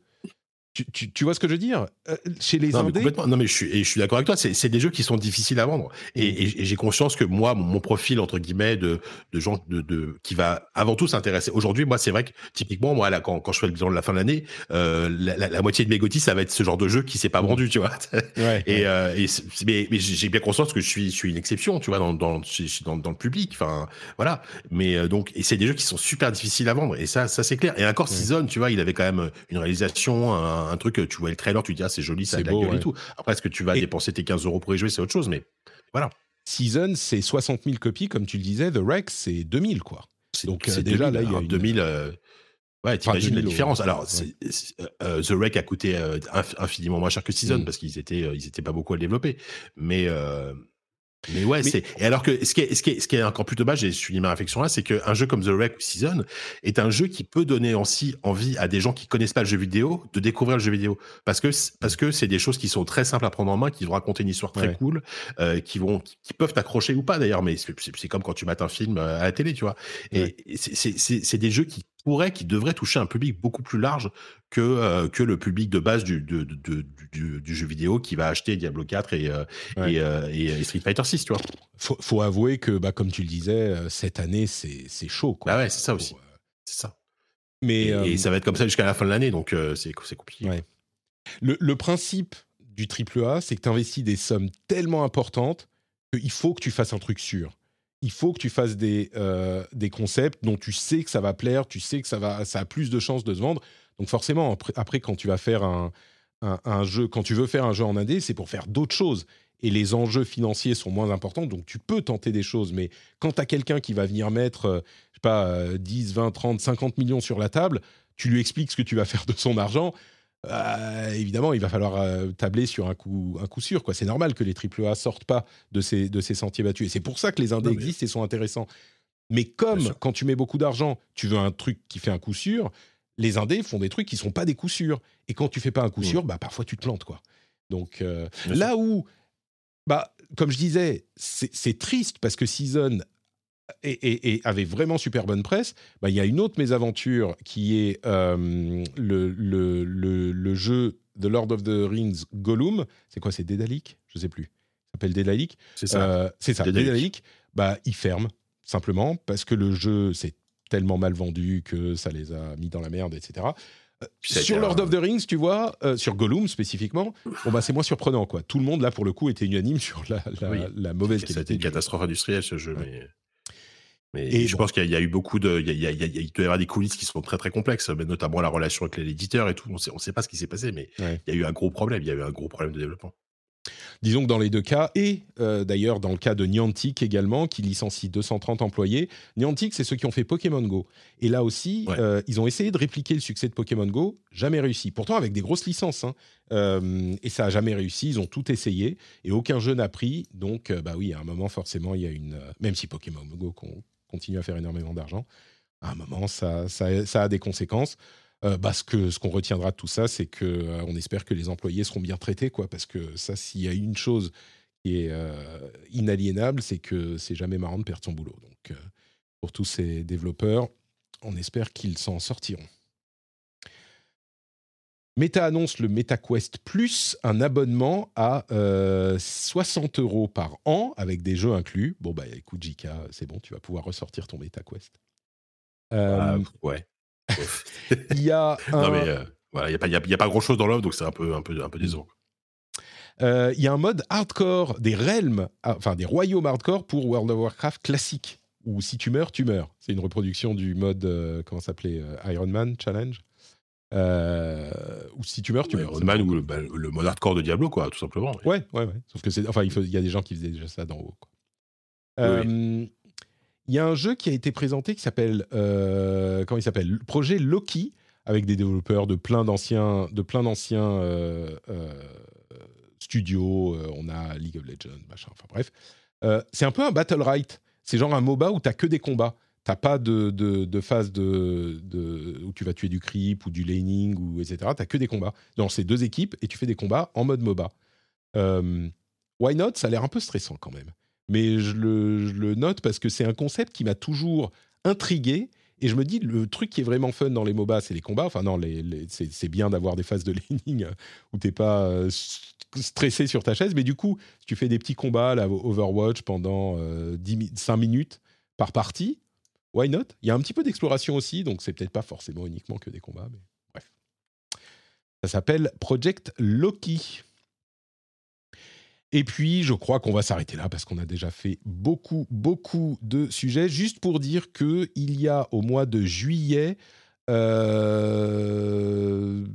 tu, tu, vois ce que je veux dire? Euh, Chez les non, indés... non, mais je suis, et je suis d'accord avec toi. C'est des jeux qui sont difficiles à vendre. Et, mm. et, j'ai conscience que moi, mon, profil entre guillemets de, de gens de, de, qui va avant tout s'intéresser. Aujourd'hui, moi, c'est vrai que typiquement, moi, là, quand, quand je fais le bilan de la fin de l'année, euh, la, la, moitié de mes gotis, ça va être ce genre de jeu qui s'est pas vendu, tu vois. *laughs* Ouais, et, euh, et mais, mais j'ai bien conscience que je suis, je suis une exception, tu vois, dans, dans, dans, dans le public. Enfin, voilà. Mais donc, et c'est des jeux qui sont super difficiles à vendre. Et ça, ça c'est clair. Et encore, Season, tu vois, il avait quand même une réalisation, un, un, truc, tu vois le trailer, tu dis, ah, c'est joli, ça a de la gueule et tout. Après, est-ce que tu vas dépenser tes 15 euros pour y jouer, c'est autre chose, mais voilà. Season, c'est 60 000 copies, comme tu le disais. The Rex, c'est 2000, quoi. Donc, euh, déjà, là, il y a 2000. Euh, ouais, t'imagines la différence. Alors, euh, The Wreck a coûté infiniment moins cher que Season mm. parce qu'ils étaient, ils étaient pas beaucoup à le développer. Mais, mais ouais, c'est. Et alors que ce qui est, ce qui est, ce qui est encore plus dommage, et je suis ma réflexion là, c'est qu'un jeu comme The Wreck Season est un jeu qui peut donner aussi envie à des gens qui connaissent pas le jeu vidéo de découvrir le jeu vidéo, parce que parce que c'est des choses qui sont très simples à prendre en main, qui vont raconter une histoire très cool, euh, qui vont, qui peuvent t'accrocher ou pas d'ailleurs, mais c'est comme quand tu mates un film euh, à la télé, tu vois. Et c'est des jeux qui pourrait, qui devrait toucher un public beaucoup plus large que, euh, que le public de base du, du, du, jeu vidéo qui va acheter Diablo 4 euh, euh, et, et, Street Fighter 6, tu vois. Faut, faut avouer que, bah, comme tu le disais, cette année, c'est chaud. Quoi. Bah ouais, c'est ça aussi. c'est ça. Mais, et, ça va être comme ça jusqu'à la fin de l'année, donc c'est compliqué. Le, le, principe du AAA, c'est que tu investis des sommes tellement importantes qu'il faut que tu fasses un truc sûr il faut que tu fasses des, euh, des concepts dont tu sais que ça va plaire, tu sais que ça, va, ça a plus de chances de se vendre. Donc forcément, après, quand tu vas faire un, un, jeu, quand tu veux faire un jeu en indé, c'est pour faire d'autres choses. Et les enjeux financiers sont moins importants, donc tu peux tenter des choses. Mais quand tu as quelqu'un qui va venir mettre, euh, je sais pas, 10, 20, 30, 50 millions sur la table, tu lui expliques ce que tu vas faire de son argent, euh, évidemment, il va falloir euh, tabler sur un coup, un coup sûr. Quoi. C'est normal que les AAA sortent pas de ces, de ces sentiers battus. Et c'est pour ça que les indés existent et sont intéressants. Mais comme quand tu mets beaucoup d'argent, tu veux un truc qui fait un coup sûr, les indés font des trucs qui sont pas des coups sûrs. Et quand tu fais pas un coup mmh. sûr, bah, parfois tu te plantes. Quoi. Donc euh, là où, bah, comme je disais, c'est triste parce que Season et, avait vraiment super bonne presse, bah, il y a une autre mésaventure qui est euh, le, le, le, jeu The Lord of the Rings Gollum. C'est quoi C'est Dédalic Je sais plus. Ça s'appelle Dédalic. C'est ça. Euh, c'est ça. Dédalic. Bah, il ferme simplement parce que le jeu s'est tellement mal vendu que ça les a mis dans la merde, etc. Euh, sur Lord of the Rings, tu vois, sur Gollum spécifiquement, bon bah c'est moins surprenant quoi. Tout le monde là pour le coup était unanime sur la, la, mauvaise qualité. C'était une catastrophe industrielle ce jeu, mais et je pense qu'il y, a eu beaucoup de, il, y a, il, doit y avoir des coulisses qui sont très très complexes, mais notamment la relation avec l'éditeur et tout. On sait, ne sait pas ce qui s'est passé, mais il y a eu un gros problème. Il y a eu un gros problème de développement. Disons que dans les deux cas, et euh, d'ailleurs dans le cas de Niantic également, qui licencie 230 employés, Niantic, c'est ceux qui ont fait Pokémon Go. Et là aussi, euh, ils ont essayé de répliquer le succès de Pokémon Go, jamais réussi. Pourtant avec des grosses licences, hein. euh, et ça a jamais réussi. Ils ont tout essayé, et aucun jeu n'a pris. Donc, bah oui, à un moment, forcément, il y a une... même si Pokémon Go continue à faire énormément d'argent, à un moment, ça, ça, a des conséquences. Euh, bah, ce qu'on qu'on retiendra de tout ça, c'est que euh, on espère que les employés seront bien traités, quoi, parce que ça, s'il y a une chose qui est euh, inaliénable, c'est que c'est jamais marrant de perdre son boulot. Donc, pour tous ces développeurs, on espère qu'ils s'en sortiront. Meta annonce le MetaQuest Plus, un abonnement à 60 euh, euros par an avec des jeux inclus. Bon, bah écoute, Jika, c'est bon, tu vas pouvoir ressortir ton MetaQuest. Euh, ouais. il y a. *laughs* Non, mais euh, voilà, il n'y a, a, pas grand chose dans l'offre, donc c'est un peu, un peu, un peu décevant. Il y a un mode hardcore des realms, ah, enfin des royaumes hardcore pour World of Warcraft classique, où si tu meurs, tu meurs. C'est une reproduction du mode, comment s'appelait Iron Man Challenge Euh, ou si tu meurs, tu Ouais, meurs. Roadman ou le, bah, le mode hardcore de Diablo, quoi, tout simplement. Ouais, ouais, ouais. Sauf que c'est, enfin, il, faut- il y a des gens qui faisaient déjà ça d'en haut. Euh, Il y a un jeu qui a été présenté qui s'appelle, euh, comment il s'appelle, Le projet Loki, avec des développeurs de plein d'anciens, de plein d'anciens studios. On a League of Legends, machin. Enfin bref, c'est un peu un battle right. C'est genre un MOBA où t'as que des combats. T'as pas de, de, de phase de, de- où tu vas tuer du creep ou du laning ou etc. T'as que des combats dans ces deux équipes et tu fais des combats en mode MOBA. Euh, why not? Ça a l'air un peu stressant quand même. Mais je le, je le note parce que c'est un concept qui m'a toujours intrigué. Et je me dis, le truc qui est vraiment fun dans les MOBA, c'est les combats. Enfin, non, les, les- c'est bien d'avoir des phases de *laughs* laning où t'es pas euh, stressé sur ta chaise. Mais du coup, tu fais des petits combats, là, Overwatch, pendant euh, 10 mi- 5 minutes par partie, why not? Il y a un petit peu d'exploration aussi, donc c'est peut-être pas forcément uniquement que des combats. Mais bref. Ça s'appelle Project Loki. Et puis, je crois qu'on va s'arrêter là parce qu'on a déjà fait beaucoup, beaucoup de sujets. Juste pour dire que il y a au mois de juillet, euh,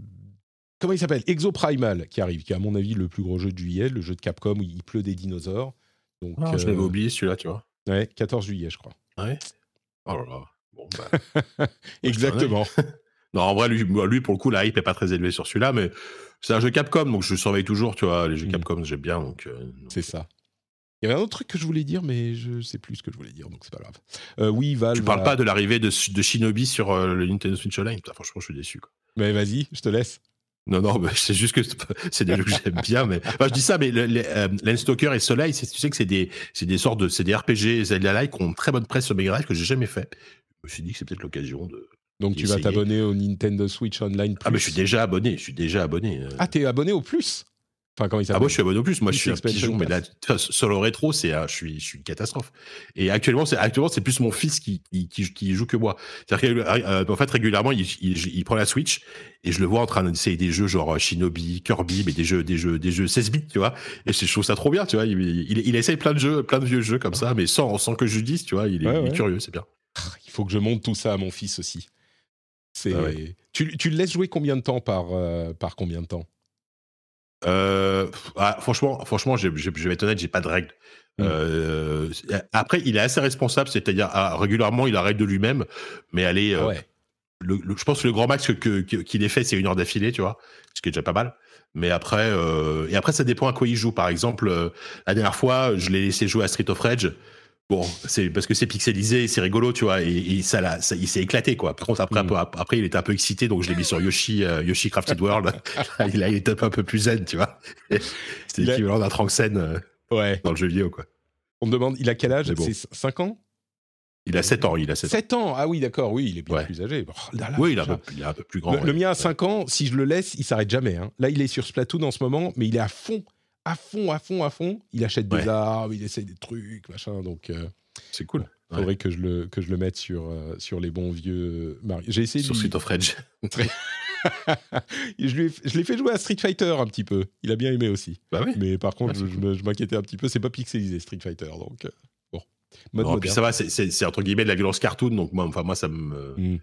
comment il s'appelle? Exoprimal qui arrive, qui est à mon avis le plus gros jeu de juillet, le jeu de Capcom où il pleut des dinosaures. Donc, Ah, je l'avais euh, oublié celui-là, tu vois. ouais, 14 juillet, je crois. Ouais? Oh là là. Bon, bah. *laughs* Exactement. *laughs* Non, en vrai, lui, pour le coup, la hype est pas très élevée sur celui-là, mais c'est un jeu Capcom, donc je le surveille toujours, tu vois. Les jeux Mhm. Capcom, j'aime bien, donc. euh, donc, C'est ça. Il y avait un autre truc que je voulais dire, mais je sais plus ce que je voulais dire, donc c'est pas grave. Euh, oui, Valve. Tu parles pas de l'arrivée de, de Shinobi sur euh, le Nintendo Switch Online Putain, Franchement, je suis déçu. Quoi. Mais vas-y, je te laisse. Non, non, c'est juste que c'est des jeux que j'aime bien, mais enfin, je dis ça, mais le- euh, Landstalker et Soleil, c'est- tu sais que c'est des, c'est des sortes de, c'est des RPG Zelda-like qui ont très bonne presse sur Mega Drive que j'ai jamais fait. Je me suis dit que c'est peut-être l'occasion de. Donc tu vas t'abonner au Nintendo Switch Online Plus. Ah, mais je suis déjà abonné, je suis déjà abonné. euh. Ah, t'es abonné au plus? Enfin, quand il Ah, moi, je suis abonné au plus. Moi, je suis un pigeon, mais là, sur le rétro, c'est, un- je suis, je suis une catastrophe. Et actuellement, c'est, actuellement, c'est plus mon fils qui, qui, qui, qui joue que moi. C'est-à-dire que, euh, en fait, régulièrement, il, il, il prend la Switch et je le vois en train d'essayer des jeux genre euh, Shinobi, Kirby, mais des jeux, des jeux, des jeux 16 bits, tu vois. Et je trouve ça trop bien, tu vois. Il, il, il essaye plein de jeux, plein de vieux jeux comme ça, mais sans, sans que je lui dise, tu vois. Il est, Ouais, il est ouais. curieux, c'est bien. Il faut que je monte tout ça à mon fils aussi. C'est... Ah ouais. tu, tu le laisses jouer combien de temps par, euh, par combien de temps? Euh, ah, franchement, franchement, je, je, je vais être honnête, j'ai pas de règle. Mm. Euh, après, il est assez responsable, c'est-à-dire ah, régulièrement, il arrête de lui-même, mais elle est, euh, ouais. le, le- je pense que le grand max que- que- qu'il ait fait, c'est une heure d'affilée, tu vois, ce qui est déjà pas mal. Mais après, et après, ça dépend à quoi il joue. Par exemple, la dernière fois, je l'ai laissé jouer à Street of Rage. Bon, c'est parce que c'est pixelisé, c'est rigolo, tu vois, et, et ça, il s'est éclaté, quoi. Par contre, après, Mm. un peu- après, il était un peu excité, donc je l'ai mis sur Yoshi, euh, Yoshi Crafted World. *laughs* il, a, il était un peu plus zen, tu vois. *laughs* C'était a- l'équivalent d'un Tranxen euh, Ouais. dans le jeu vidéo, quoi. On me demande, il a quel âge? Bon. C'est 5 ans? Il a 7 ans, il a 7 ans. 7 ans? Ah oui, d'accord, oui, il est bien Ouais. plus âgé. Oh là là, Oui, il est, un peu, il est un peu plus grand. Le, ouais. le mien a Ouais. 5 ans, si je le laisse, il s'arrête jamais. hein. Là, il est sur Splatoon en ce moment, mais il est à fond, à fond, à fond, à fond. Il achète des Ouais. armes, il essaye des trucs, machin. Donc, euh, C'est cool. il faudrait que, je le, que je le mette sur, euh, sur les bons vieux Mario. J'ai essayé Sur lui- Street of Rage. *laughs* je lui ai- je l'ai fait jouer à Street Fighter un petit peu. Il a bien aimé aussi. Bah oui. Mais par contre, Ah, je, m'inquiétais un petit peu. C'est pas pixelisé Street Fighter, donc euh, bon. Mode Non, puis ça va, c'est entre guillemets de la violence cartoon, donc moi, enfin moi ça me, Mm.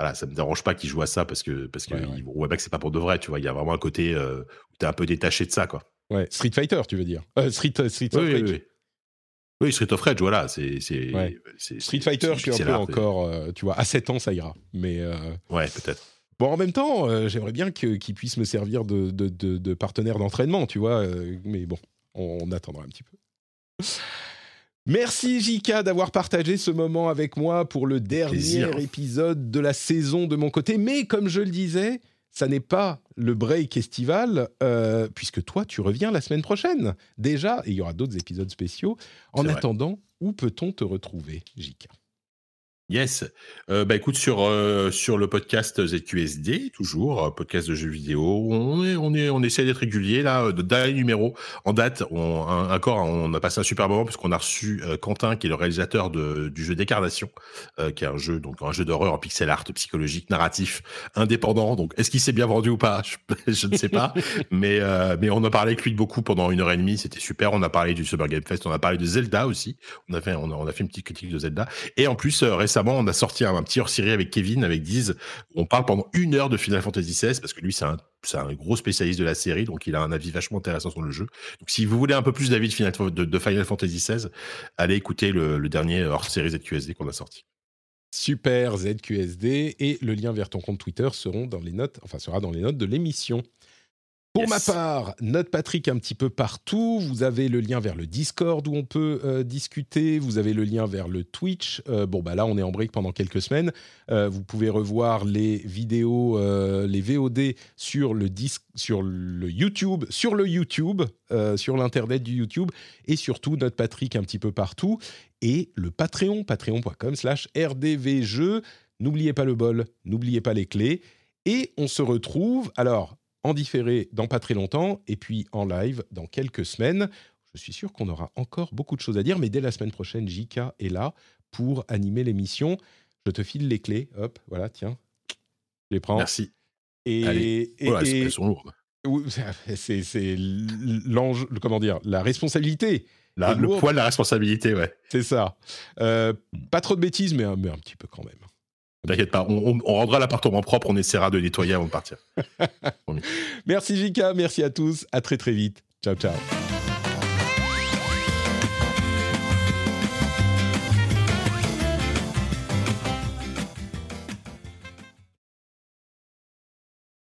Voilà, ça me dérange pas qu'ils jouent à ça parce que parce que Ouais, ouais. que c'est pas pour de vrai, tu vois. Il y a vraiment un côté euh, où t'es un peu détaché de ça, quoi. Ouais, Street Fighter, tu veux dire Euh, Street, Street Oui, of oui, Rage. oui. Oui, Street of Rage, voilà, c'est Ouais. Street Fighter, je suis un peu encore, euh, tu vois, à 7 ans, ça ira. Mais euh, Ouais, peut-être. bon, en même temps, euh, j'aimerais bien que- qu'il puisse me servir de, de, de- de partenaire d'entraînement, tu vois. euh, mais bon, on, on attendra un petit peu. Merci Jika d'avoir partagé ce moment avec moi pour le dernier Plaisir. épisode de la saison de mon côté. Mais comme je le disais, ça n'est pas le break estival, euh, puisque toi, tu reviens la semaine prochaine déjà, et il y aura d'autres épisodes spéciaux. En vrai. attendant, où peut-on te retrouver, Jika Yes. Euh, bah écoute sur euh, sur le podcast ZQSD toujours euh, podcast de jeux vidéo. On est on est on essaie d'être régulier là. euh, De dernier numéro en date. On encore on a passé un super moment puisqu'on a reçu Quentin qui est le réalisateur de, du jeu Décarnation, qui est un jeu donc un jeu d'horreur en pixel art psychologique narratif indépendant. Donc est-ce qu'il s'est bien vendu ou pas? *laughs* Je, ne sais pas. mais mais on a parlé avec lui de beaucoup pendant une heure et demie. C'était super. On a parlé du Summer Game Fest. On a parlé de Zelda aussi. On a fait on a, fait une petite critique de Zelda. Et en plus, récemment, on a sorti un, petit hors-série avec Kevin, avec Diz. On parle pendant une heure de Final Fantasy XVI parce que lui, c'est un, gros spécialiste de la série, donc il a un avis vachement intéressant sur le jeu. Donc, si vous voulez un peu plus d'avis de Final, de, Fantasy XVI, allez écouter le, le dernier hors-série ZQSD qu'on a sorti. Super ZQSD et le lien vers ton compte Twitter seront dans les notes, enfin sera dans les notes de l'émission. Pour ma part, note Patrick un petit peu partout. Vous avez le lien vers le Discord où on peut euh, discuter. Vous avez le lien vers le Twitch. Euh, bon, bah là, on est en break pendant quelques semaines. Euh, vous pouvez revoir les vidéos, les VOD sur le, sur le YouTube, sur le YouTube, sur l'internet du YouTube, et surtout note Patrick un petit peu partout. Et le Patreon, patreon.com/slash rdvjeux. N'oubliez pas le bol, n'oubliez pas les clés. Et on se retrouve. Alors, en différé dans pas très longtemps et puis en live dans quelques semaines. Je suis sûr qu'on aura encore beaucoup de choses à dire, mais dès la semaine prochaine, JK est là pour animer l'émission. Je te file les clés. Hop, voilà, tiens. Je les prends. Merci. Et, et, elles sont lourdes. *laughs* C'est l'ange, comment dire, la responsabilité. le poids de la responsabilité, ouais. C'est ça. Euh, pas trop de bêtises, mais, mais un petit peu quand même. T'inquiète pas, on, rendra l'appartement propre, on essaiera de nettoyer avant de partir. *laughs* merci Jika, merci à tous, à très très vite. Ciao ciao.